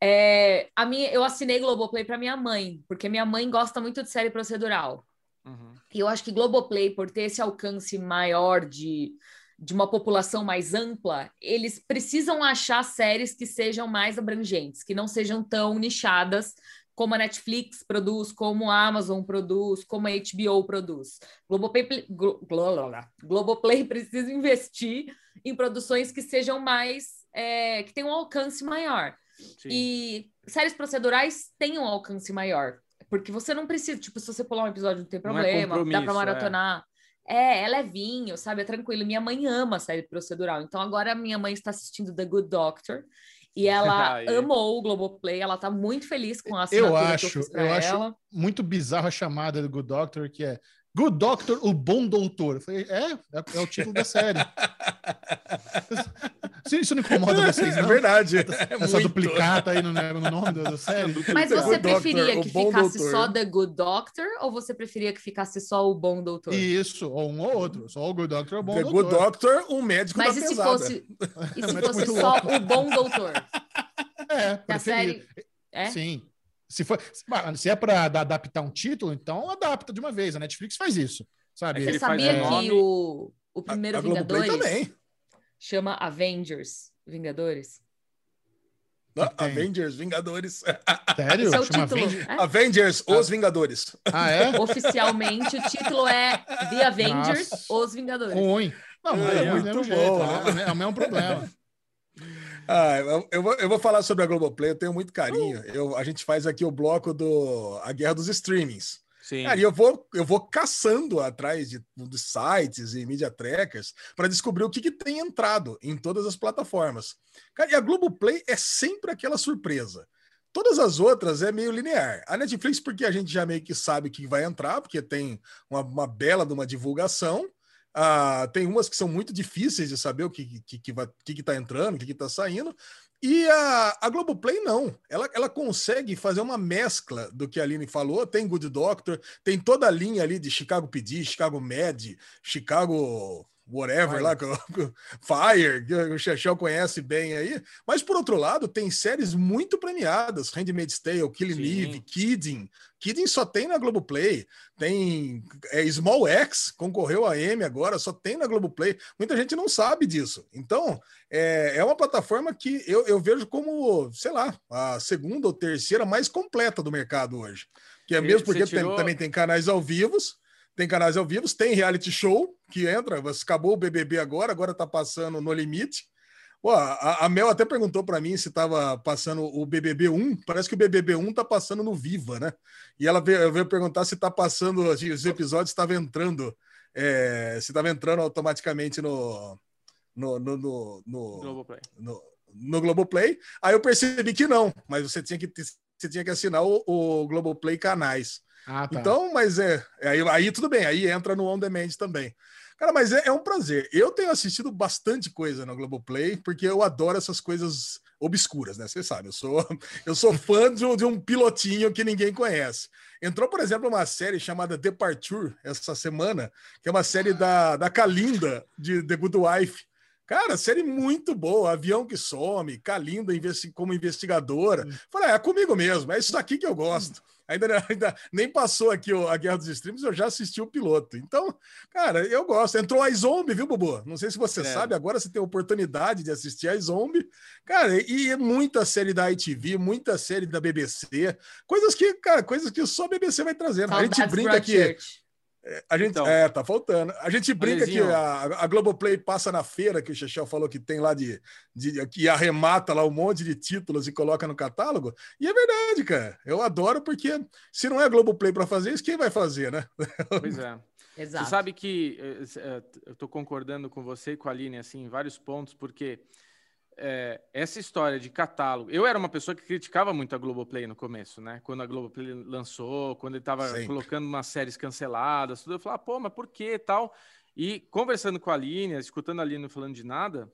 É, a minha, eu assinei Globoplay para minha mãe, porque minha mãe gosta muito de série procedural. Uhum. E eu acho que Globoplay, por ter esse alcance maior de, de uma população mais ampla, eles precisam achar séries que sejam mais abrangentes, que não sejam tão nichadas como a Netflix produz, como a Amazon produz, como a HBO produz. Globoplay, Glo- Glo- Glo- Glo- Globoplay precisa investir em produções que sejam mais, é, que tenham um alcance maior. Sim. E séries procedurais têm um alcance maior. Porque você não precisa, tipo, se você pular um episódio não tem Não é problema, dá pra maratonar. É. é levinho, sabe? É tranquilo. Minha mãe ama série procedural. Então agora minha mãe está assistindo The Good Doctor. E ela Aí. amou o Globoplay, ela tá muito feliz com a assinatura Eu acho, eu eu acho muito bizarra a chamada do Good Doctor, que é Good Doctor, o bom doutor. Falei, é, é, é o título da série. Se Isso não incomoda vocês, É não? verdade. É Essa duplicata aí no, no nome da, série. Mas The você Good Doctor, preferia o que ficasse doutor. só The Good Doctor ou você preferia que ficasse só o Bom Doutor? Isso, ou um ou outro. Só o Good Doctor é o bom The doutor. Good Doctor, um médico Mas da e se fosse, e se Mas fosse só louco. o Bom Doutor? É, a série. É? Sim. Se, for, se é para adaptar um título, então adapta de uma vez. A Netflix faz isso, sabe? É Você sabia nome- que o, o A, primeiro a Globoplay Vingadores também. Chama Avengers Vingadores? Ah? Avengers, Vingadores. Sério? Esse é o Chama título. Avengers? é? Avengers, os Vingadores. Ah, é? Oficialmente, o título é The Avengers, Nossa. Os Vingadores. Ruim. Não, É, é, muito bom, jeito. né? É, é o mesmo problema. Ah, eu, eu vou, eu vou falar sobre a Globoplay, eu tenho muito carinho. Eu, a gente faz aqui o bloco do A Guerra dos Streamings. Sim. Cara, eu vou, eu vou caçando atrás de, de sites e media trackers para descobrir o que, que tem entrado em todas as plataformas. Cara, e a Globoplay é sempre aquela surpresa. Todas as outras é meio linear. A Netflix, porque a gente já meio que sabe que vai entrar, porque tem uma, uma bela de uma divulgação. Ah, tem umas que são muito difíceis de saber o que, que, que, vai, que, que tá entrando, o que, que tá saindo. E a, a Globoplay não. Ela, ela consegue fazer uma mescla do que a Aline falou. Tem Good Doctor, tem toda a linha ali de Chicago PD, Chicago Med, Chicago whatever Fire. lá, Fire, que o Chechel conhece bem aí. Mas, por outro lado, tem séries muito premiadas: Handmaid's Tale, Killing Eve, Kidding. Kidding só tem na Globoplay. Tem é, Small X, concorreu a M agora, só tem na Globoplay. Muita gente não sabe disso. Então, é, é uma plataforma que eu, eu vejo como, sei lá, a segunda ou terceira mais completa do mercado hoje. Que é mesmo porque tirou... tem, também tem canais ao vivo tem canais ao vivo, tem reality show que entra. Acabou o BBB agora, agora tá passando no limite. Pô, a, a Mel até perguntou para mim se estava passando o BBB 1. Parece que o BBB 1 tá passando no Viva, né? E ela veio, veio perguntar se tá passando, os episódios estavam entrando, é, se estava entrando automaticamente no no, no, no, no, Globoplay. No, no Globoplay. Aí eu percebi que não, mas você tinha que, você tinha que assinar o, o Globoplay canais. Ah, tá. Então, mas é, é. Aí, aí tudo bem, aí entra no on demand também. Cara, mas é, é, um prazer. Eu tenho assistido bastante coisa no Globoplay, porque eu adoro essas coisas obscuras, né? Você sabe, eu sou, eu sou fã de um, de um pilotinho que ninguém conhece. Entrou, por exemplo, uma série chamada Departure essa semana, que é uma série da, da Kalinda, de The Good Wife. Cara, série muito boa, avião que some, Kalinda como investigadora. Hum. Falei, é comigo mesmo, é isso aqui que eu gosto. Hum ainda, ainda nem passou aqui a Guerra dos Streams, eu já assisti o piloto. Então, cara, eu gosto. Entrou a Zombie, viu, Bubu? Não sei se você é. sabe, agora você tem a oportunidade de assistir a Zombie. Cara, e muita série da ITV, muita série da BBC, coisas que, cara, coisas que só a BBC vai trazendo. a gente brinca aqui. Church. É, a gente, então, é, tá faltando. A gente brinca que a, a Globoplay passa na feira, que o Chechel falou que tem lá de, de. que arremata lá um monte de títulos e coloca no catálogo. E é verdade, cara. Eu adoro, porque se não é a Globoplay para fazer isso, quem vai fazer, né? Pois é. Exato. Você sabe que eh, eh, eu estou concordando com você e com a Aline assim, em vários pontos, porque é, essa história de catálogo. Eu era uma pessoa que criticava muito a Globoplay no começo, né? Quando a Globoplay lançou, quando ele estava colocando umas séries canceladas, tudo, eu falava, pô, mas por que tal? E conversando com a Aline, escutando a Aline falando de nada,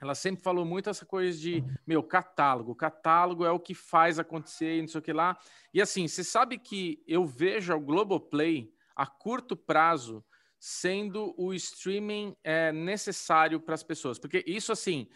ela sempre falou muito essa coisa de, meu, catálogo. Catálogo é o que faz acontecer e não sei o que lá. E assim, você sabe que eu vejo o Globoplay a curto prazo sendo o streaming é, necessário para as pessoas. Porque isso, assim,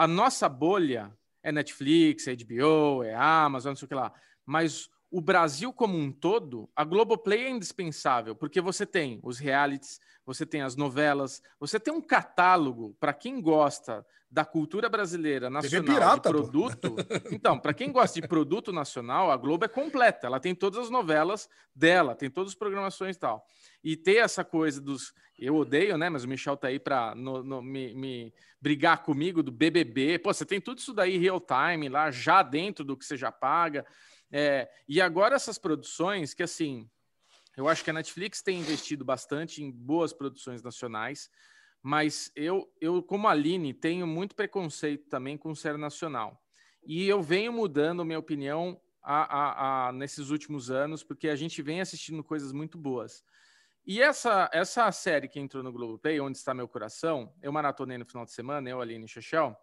a nossa bolha é Netflix, é HBO, é Amazon, não sei o que lá. Mas o Brasil como um todo, a Globoplay é indispensável, porque você tem os realities, você tem as novelas, você tem um catálogo para quem gosta da cultura brasileira nacional pirata, de produto. Pô. Então, para quem gosta de produto nacional, a Globo é completa. Ela tem todas as novelas dela, tem todas as programações e tal. E ter essa coisa dos. Eu odeio, né? Mas o Michel tá aí para me, me, brigar comigo do BBB. Pô, você tem tudo isso daí real time lá, já dentro do que você já paga. É, e agora essas produções que, assim, eu acho que a Netflix tem investido bastante em boas produções nacionais, mas eu, eu como Aline, tenho muito preconceito também com série nacional. E eu venho mudando minha opinião a, a, a, nesses últimos anos, porque a gente vem assistindo coisas muito boas. E essa, essa série que entrou no Globoplay, Onde Está Meu Coração, eu maratonei no final de semana, eu, Aline Chechel.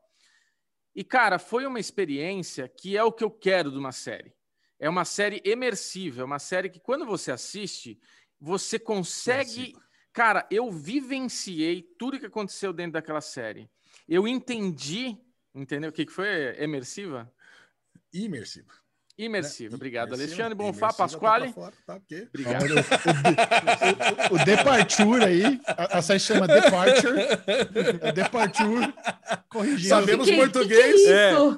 E, cara, foi uma experiência que é o que eu quero de uma série. É uma série imersiva, é uma série que quando você assiste, você consegue. Cara, eu vivenciei tudo que aconteceu dentro daquela série. Eu entendi, entendeu? O que, que foi? Emersiva? Imersiva. Imersiva. Né? Obrigado, Imersiva, Alexandre Bonfá, tá Pasquale. Tá tá, Obrigado. O, o, o, Departure aí, a, a série chama Departure. É Departure. Corrigindo. Sabemos que, português. Que é, é,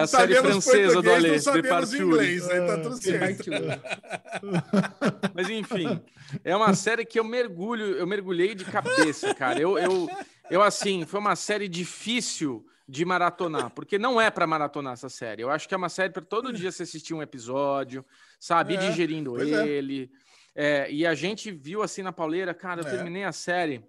a série francesa do Ale. Departure. inglês, aí tá tudo certo. Mas enfim, é uma série que eu mergulho, eu mergulhei de cabeça, cara. Eu, eu, eu assim, foi uma série difícil de maratonar, porque não é para maratonar essa série. Eu acho que é uma série para todo dia você assistir um episódio, sabe, é, digerindo é. ele. É. É, e a gente viu assim na pauleira, cara, eu é. terminei a série.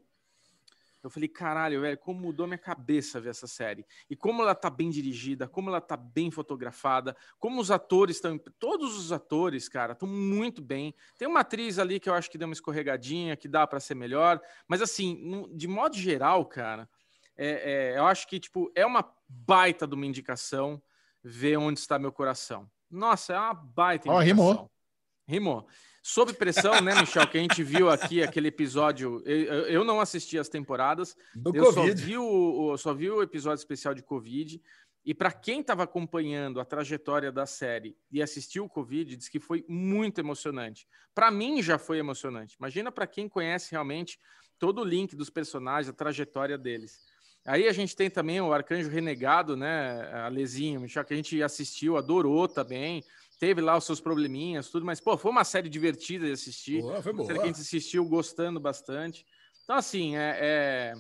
Eu falei, caralho, velho, como mudou minha cabeça ver essa série. E como ela tá bem dirigida, como ela tá bem fotografada, como os atores estão. Todos os atores, cara, estão muito bem. Tem uma atriz ali que eu acho que deu uma escorregadinha, que dá para ser melhor. Mas, assim, de modo geral, cara, é, é, eu acho que, tipo, é uma baita de uma indicação ver onde está meu coração. Nossa, é uma baita indicação. Ó, rimou. Rimou. Sob pressão, né, Michel? Que a gente viu aqui aquele episódio. Eu, eu não assisti as temporadas. Do eu COVID. Só vi, o, só vi o episódio especial de Covid. E para quem estava acompanhando a trajetória da série e assistiu o Covid, diz que foi muito emocionante. Para mim já foi emocionante. Imagina para quem conhece realmente todo o link dos personagens, a trajetória deles. Aí a gente tem também o Arcanjo Renegado, né, a Lezinho, Michel, que a gente assistiu, adorou também teve lá os seus probleminhas, tudo, mas, pô, foi uma série divertida de assistir. Boa, foi boa. Uma série que a gente assistiu gostando bastante. Então, assim, é, é...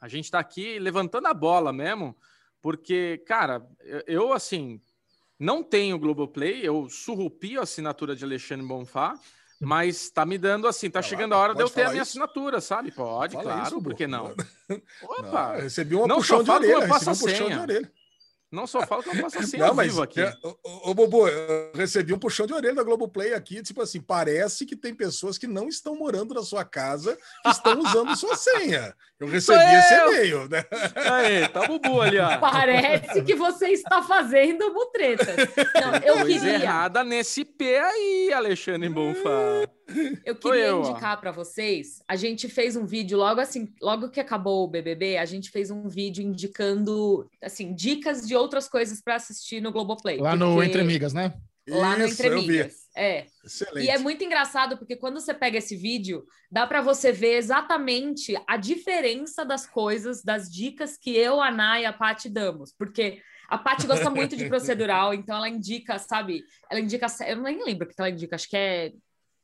a gente tá aqui levantando a bola mesmo, porque, cara, eu, assim, não tenho Globoplay, eu surrupio a assinatura de Alexandre Bonfá, mas tá me dando assim, tá, chegando a hora de eu ter a minha isso? assinatura, sabe? Pode, Fala claro, isso, por que não? Opa! Não, recebi uma não puxão de orelha, recebi um puxão de orelha. Não só falo que eu faço assim não, mas, vivo aqui. É, ô, Bobo, eu recebi um puxão de orelha da Globoplay aqui, tipo assim, parece que tem pessoas que não estão morando na sua casa que estão usando sua senha. Eu recebi esse e-mail, né? Aí, tá Bubu ali, ó. Parece que você está fazendo mutreta. Não, eu Coisa queria... errada nesse P aí, Alexandre Bonfá. Eu queria eu, indicar para vocês. A gente fez um vídeo logo assim, logo que acabou o BBB, a gente fez um vídeo indicando assim dicas de outras coisas para assistir no Globoplay. Lá porque... no Entre Amigas, né? Lá Isso, no Entre Amigas. É. Excelente. E é muito engraçado porque quando você pega esse vídeo, dá para você ver exatamente a diferença das coisas, das dicas que eu, a Nay e a Paty damos. Porque a Paty gosta muito de procedural, então ela indica, sabe? Ela indica, eu nem lembro o que ela indica, acho que é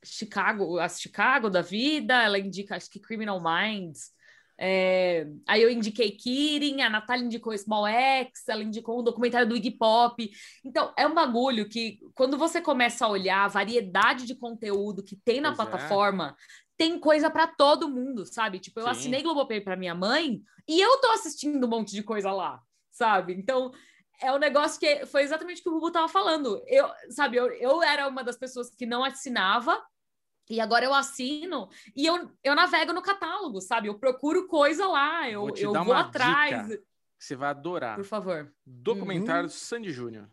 Chicago, a Chicago da vida, ela indica, acho que Criminal Minds. É, aí eu indiquei Kirin, a Natália indicou Small X, ela indicou um documentário do Iggy Pop. Então, é um bagulho que, quando você começa a olhar a variedade de conteúdo que tem na pois é. plataforma, é. tem coisa para todo mundo, sabe? Tipo, eu Sim. assinei Globoplay para minha mãe e eu tô assistindo um monte de coisa lá, sabe? Então, é um negócio que foi exatamente o que o Bubu tava falando. Eu, sabe, eu, eu era uma das pessoas que não assinava, e agora eu assino e eu, eu navego no catálogo, sabe? Eu procuro coisa lá, eu vou, eu vou atrás. que você vai adorar. Por favor. Documentário uhum. Sandy Júnior.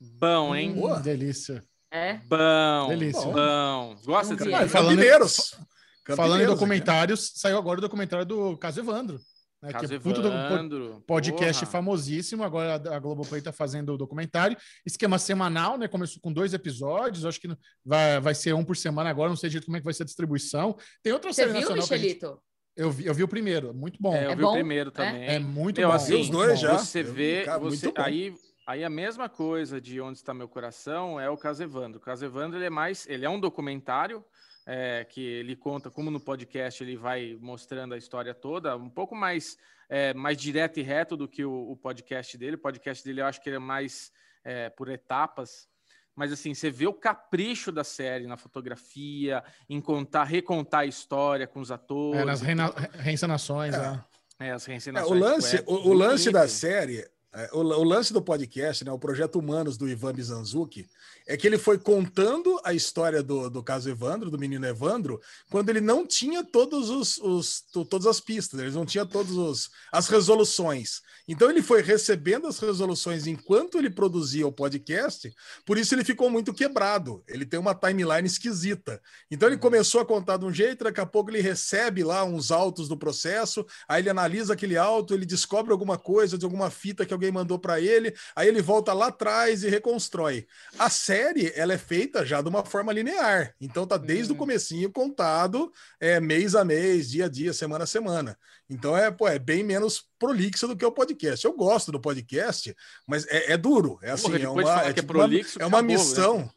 Bom, hein? Boa. Delícia. É? Bom. Delícia. Bom. Gosta de falando, em, falando em documentários, saiu agora o documentário do Caso Evandro. Né, Caso que é Evandro, podcast porra. famosíssimo. Agora a Globoplay está fazendo o documentário. Esquema semanal, né? Começou com dois episódios. Acho que vai, vai ser um por semana agora. Não sei direito como é que vai ser a distribuição. Tem outra Você série viu, nacional. Michelito? Gente... Eu vi, eu vi o primeiro, muito bom. É, eu é vi bom? o primeiro também. É, é muito Meu, bom. Assim, os dois já. Você vê, você, aí, aí a mesma coisa de Onde Está Meu Coração é o Caso Evandro. O Caso Evandro ele é mais, ele é um documentário, é, que ele conta, como no podcast ele vai mostrando a história toda, um pouco mais, é, mais direto e reto do que o, o, podcast dele. O podcast dele eu acho que ele é mais é, por etapas. Mas assim, você vê o capricho da série na fotografia, em contar, recontar a história com os atores. É, nas reencenações, é. é. as reencenações. É, o lance, o, o lance da série, o, o, lance do podcast, né, o projeto Humanos do Ivan Mizanzuki, é que ele foi contando a história do, do caso Evandro, do menino Evandro, quando ele não tinha todos os, os todas as pistas, ele não tinha todas as resoluções. Então ele foi recebendo as resoluções enquanto ele produzia o podcast, por isso ele ficou muito quebrado. Ele tem uma timeline esquisita. Então ele começou a contar de um jeito, daqui a pouco ele recebe lá uns autos do processo, aí ele analisa aquele auto, ele descobre alguma coisa de alguma fita que alguém mandou para ele, aí ele volta lá atrás e reconstrói. A série ela é feita já de uma forma linear, então tá desde uhum. o comecinho contado, é, mês a mês, dia a dia, semana a semana. Então é, pô, é bem menos prolixo do que o podcast. Eu gosto do podcast, mas é, é duro. É assim, Porra, é uma, é, é, tipo prolixo, uma, é uma acabou, missão.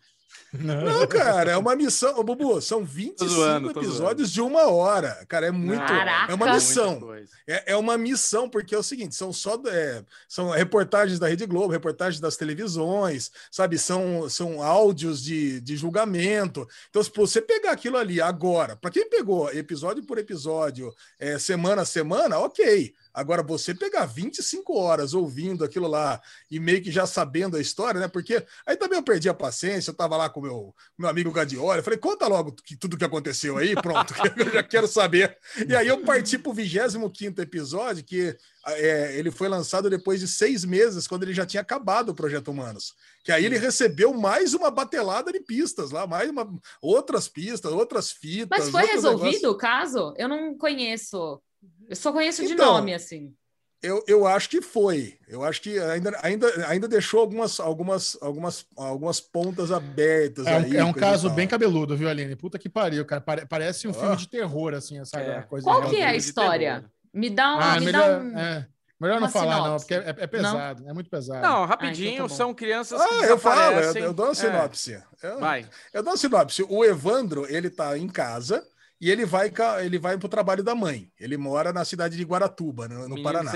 Não, cara, é uma missão. Ô, Bubu, são 25 zoando, episódios de uma hora. Cara, é muito. Caraca. É uma missão. É, é uma missão, porque é o seguinte: são só é, são reportagens da Rede Globo, reportagens das televisões, sabe? São, são áudios de, de julgamento. Então, se você pegar aquilo ali agora, para quem pegou episódio por episódio, é, semana a semana, ok. Agora, você pegar 25 horas ouvindo aquilo lá e meio que já sabendo a história, né? Porque aí também eu perdi a paciência, eu tava lá com o meu, meu amigo Gadioli, eu falei, conta logo que, tudo que aconteceu aí, pronto, eu já quero saber. E aí eu parti pro 25 episódio, que é, ele foi lançado depois de seis meses, quando ele já tinha acabado o Projeto Humanos. Que aí ele recebeu mais uma batelada de pistas lá, mais uma, outras pistas, outras fitas. Mas foi resolvido negócios. o caso? Eu não conheço. Eu só conheço de Então, nome, assim. Eu, eu acho que foi. Eu acho que ainda, ainda, ainda deixou algumas, algumas, algumas, algumas pontas abertas. É um, aí, é um caso bem cabeludo, viu, Aline? Puta que pariu, cara. Pare- parece um Ah. filme de terror, assim, essa É. coisa. Qual real que é a história? Me dá um. Ah, me melhor, dá um... é, melhor não falar, não, porque é, é pesado, é muito pesado. Não, Ah, rapidinho, então tá são crianças que Ah, eu falo, eu, eu dou uma É, sinopse. Eu, Vai. eu dou uma sinopse. O Evandro, ele tá em casa e ele vai, ele vai pro trabalho da mãe. Ele mora na cidade de Guaratuba, no, no Menino Paraná.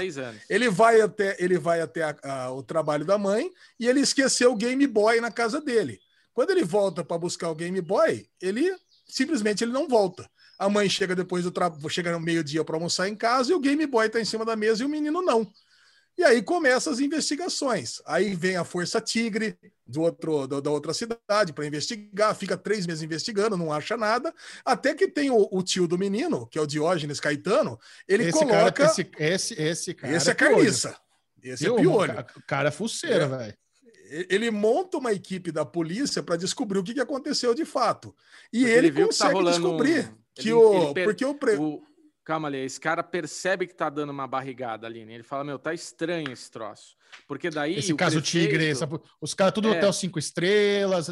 Ele vai até, ele vai até a- a- o trabalho da mãe e ele esqueceu o Game Boy na casa dele. Quando ele volta para buscar o Game Boy, ele simplesmente ele não volta. A mãe chega depois do trabalho, chega no meio-dia para almoçar em casa e o Game Boy está em cima da mesa e o menino não. E aí começam as investigações. Aí vem a Força Tigre do outro, do- da outra cidade para investigar, fica três meses investigando, não acha nada, até que tem o, o tio do menino, que é o Diógenes Caetano, ele esse coloca. cara, esse, esse, esse cara. esse é piolho. carniça. Esse Viu? é piolho. Ca- Cara é fuceiro, É. velho. Ele monta uma equipe da polícia para descobrir o que, aconteceu de fato. E Porque ele, viu que tá consegue rolando descobrir um- que ele- o. ele per- Porque o. Pre... O- Calma ali, esse cara percebe que tá dando uma barrigada ali, né? Ele fala, meu, tá estranho esse troço. Porque daí. Esse caso prefeito- Tigre, essa- os caras tudo É. hotel cinco estrelas,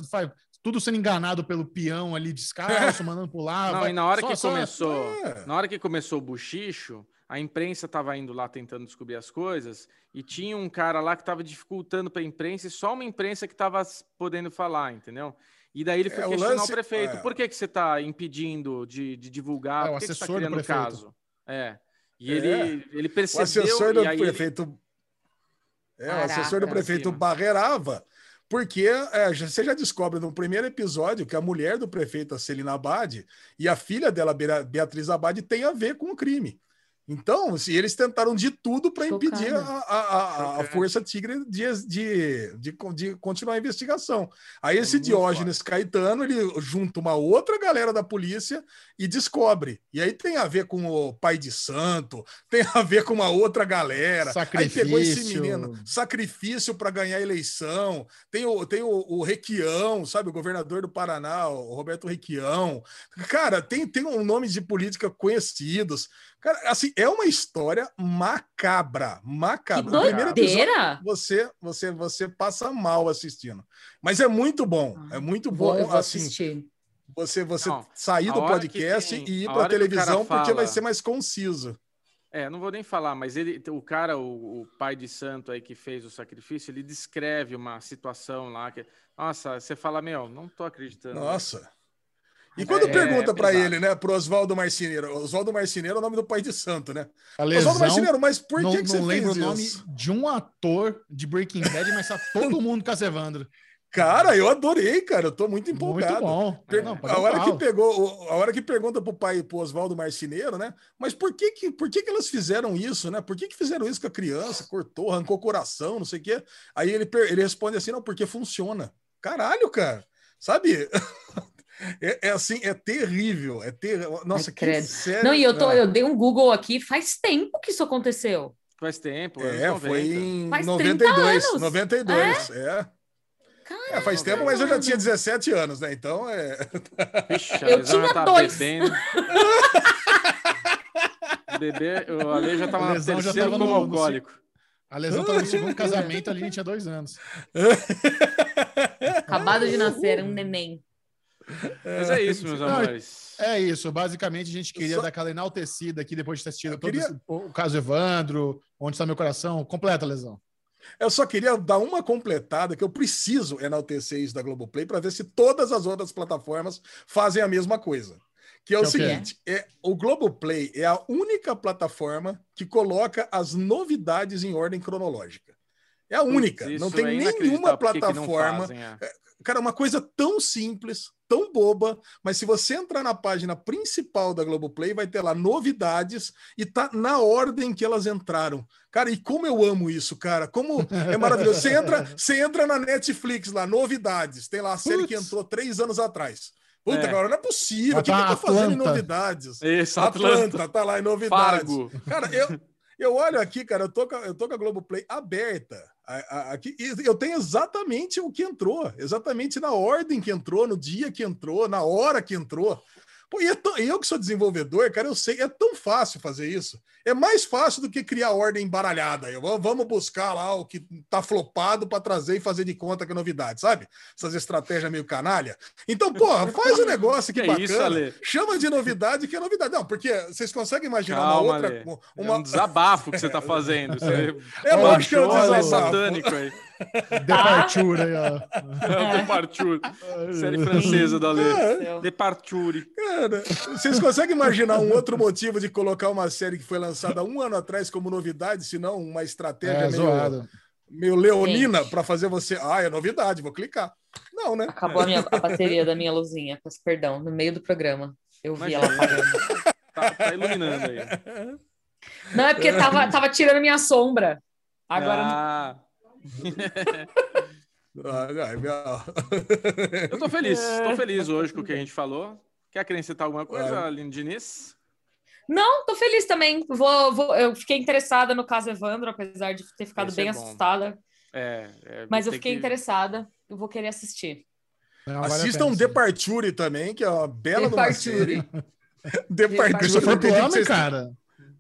tudo sendo enganado pelo peão ali descalço, mandando pular. Não, vai- e na hora só- que só- começou, É. na hora que começou o buchicho, a imprensa estava indo lá tentando descobrir as coisas e tinha um cara lá que estava dificultando para a imprensa e só uma imprensa que estava podendo falar, entendeu? E daí ele foi É, o questionar lance- o prefeito: é. por que, que você está impedindo de, de divulgar? É, o por que, que você está assessor do prefeito. caso? É. E É. ele, ele O percebeu. assessor do e aí ele- prefeito. É, o assessor do prefeito barreirava. Porque é, você já descobre no primeiro episódio que a mulher do prefeito, a Celina Abad, e a filha dela, Bea- Beatriz Abad, tem a ver com o crime. Então, se eles tentaram de tudo para impedir a, Chocada. a- a- a Chocante. Força Tigre de, de, de, de continuar a investigação. Aí esse muito Diógenes Caetano, ele junta uma outra galera da polícia e descobre. E aí tem a ver com o pai de santo, tem a ver com uma outra galera. Aí pegou esse Sacrifício. menino, sacrifício para ganhar a eleição. Tem o, tem o, o Requião, sabe? O governador do Paraná, o Roberto Requião. Cara, tem, tem um nome de política conhecidos. Cara, assim, é uma história macabra. Que Macabra. No primeiro episódio, doideira! você, você, você passa mal assistindo. Mas é muito bom. É muito bom, Vou, assim, assistir. você, você Não, sair a do que podcast tem- e ir a para que cara televisão, porque vai ser mais conciso. É, não vou nem falar, mas ele, o cara, o, o pai de santo aí que fez o sacrifício, ele descreve uma situação lá que, nossa, você fala, meu, não tô acreditando. Nossa. E quando É, pergunta é para ele, né, pro Oswaldo Marcineiro, Oswaldo Marcineiro é o nome do pai de santo, né? Oswaldo Marcineiro, mas por não, que, que você não lembro fez o nome isso? de um ator de Breaking Bad, mas tá todo mundo com a Evandro. Cara, eu adorei, cara, eu tô muito Muito empolgado. bom. Per- Não, a hora que pegou, o- a hora que pergunta pro pai, pro Oswaldo Marcineiro, né? Mas por que que, por que que elas fizeram isso, né? Por que que fizeram isso com a criança? Cortou, arrancou o coração, não sei o quê. Aí ele, ele responde assim, não, porque funciona. Caralho, cara. Sabe? É, é assim, é terrível, é terrível. Nossa, Ai, que credo. sério. Não, e eu, tô, eu dei um Google aqui, faz tempo que isso aconteceu. Faz tempo, É, 90. foi em Faz 92, 30 anos. 92, é. É, faz tempo, mas eu já tinha 17 anos, né? Então, é... Vixe, Eu a lesão já tinha tá dois. bebendo. O bebê, o Ale já tava no terceiro como alcoólico. A lesão tava no segundo casamento, ali tinha dois anos. Acabado de nascer, um neném. Mas é isso, meus Não, amores. É isso, basicamente a gente queria Só- dar aquela enaltecida aqui depois de ter assistido queria- esse- o caso Evandro, Onde Está Meu Coração, completa a lesão. Eu só queria dar uma completada que eu preciso enaltecer isso da Globoplay para ver se todas as outras plataformas fazem a mesma coisa. Que é o é o seguinte: é, o Globoplay é a única plataforma que coloca as novidades em ordem cronológica. É a única. Putz, não isso tem é nenhuma inacreditável. Por que que não plataforma fazem, é? Cara, uma coisa tão simples, tão boba, mas se você entrar na página principal da Globoplay, vai ter lá novidades e tá na ordem que elas entraram. Cara, e como eu amo isso, cara. Como é maravilhoso. Você entra, você entra na Netflix lá, novidades. Tem lá a série que entrou três anos atrás. Puta, É. agora não é possível. Mas O que, que eu tá tô fazendo em novidades? Isso, Atlanta, Atlanta. tá lá em novidades. Fargo. Cara, eu, eu olho aqui, cara, eu tô, eu tô com a Globoplay aberta. Aqui, eu tenho exatamente o que entrou, exatamente na ordem que entrou, no dia que entrou, na hora que entrou. Pô, e é tão- eu que sou desenvolvedor, cara, eu sei, é tão fácil fazer isso. É mais fácil do que criar ordem embaralhada. Eu, vamos buscar lá o que tá flopado para trazer e fazer de conta que é novidade, sabe? Essas estratégias meio canalha. Então, porra, faz um negócio que, Que bacana. isso, Ale? chama de novidade que é novidade. Não, porque vocês conseguem imaginar Calma, uma outra. Ale. Uma, É um desabafo que você tá fazendo. Você É lógico que é um desabafo. satânico aí. Departure aí, ó. É Departure. Série francesa da Lê. Seu. Departure. Cara, vocês conseguem imaginar um outro motivo de colocar uma série que foi lançada um ano atrás como novidade, se não uma estratégia É, meio, zoado. meio leonina para fazer você. Ah, é novidade, vou clicar. Não, né? Acabou a, minha, a bateria da minha luzinha, peço perdão, no meio do programa. Eu vi Imagina. ela apagando. Tá, tá iluminando aí. Não, é porque tava, tava tirando minha sombra. Agora Ah, eu tô feliz. Tô feliz hoje com o que a gente falou. Quer acrescentar alguma coisa. Aline Diniz? Não, tô feliz também. Vou, vou- eu fiquei interessada no caso Evandro, apesar de ter ficado Esse bem é assustada. É, é, Mas eu fiquei que- interessada. Eu vou querer assistir. Não, Assistam. Departure também, que é uma bela Departure. Departure. Christopher Plummer, cara.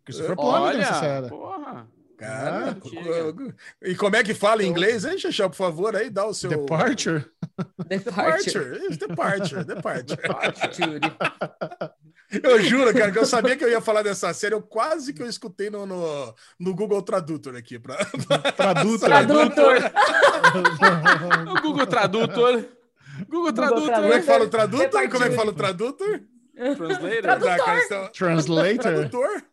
Christopher Plummer nessa Olha, série. porra. Cara, antiga. e como é que fala em inglês, hein, Xexé? Por favor, aí dá o seu. Departure? Departure. Departure. Departure. Departure. Eu juro, cara, que eu sabia que eu ia falar dessa série. Eu quase que eu escutei no, no, no Google Tradutor aqui. Pra... Tradutor. Tradutor. O Google Tradutor. Google Tradutor. Como é que fala o tradutor? Como é que fala o tradutor? Translator? É- Translator? Tradutor?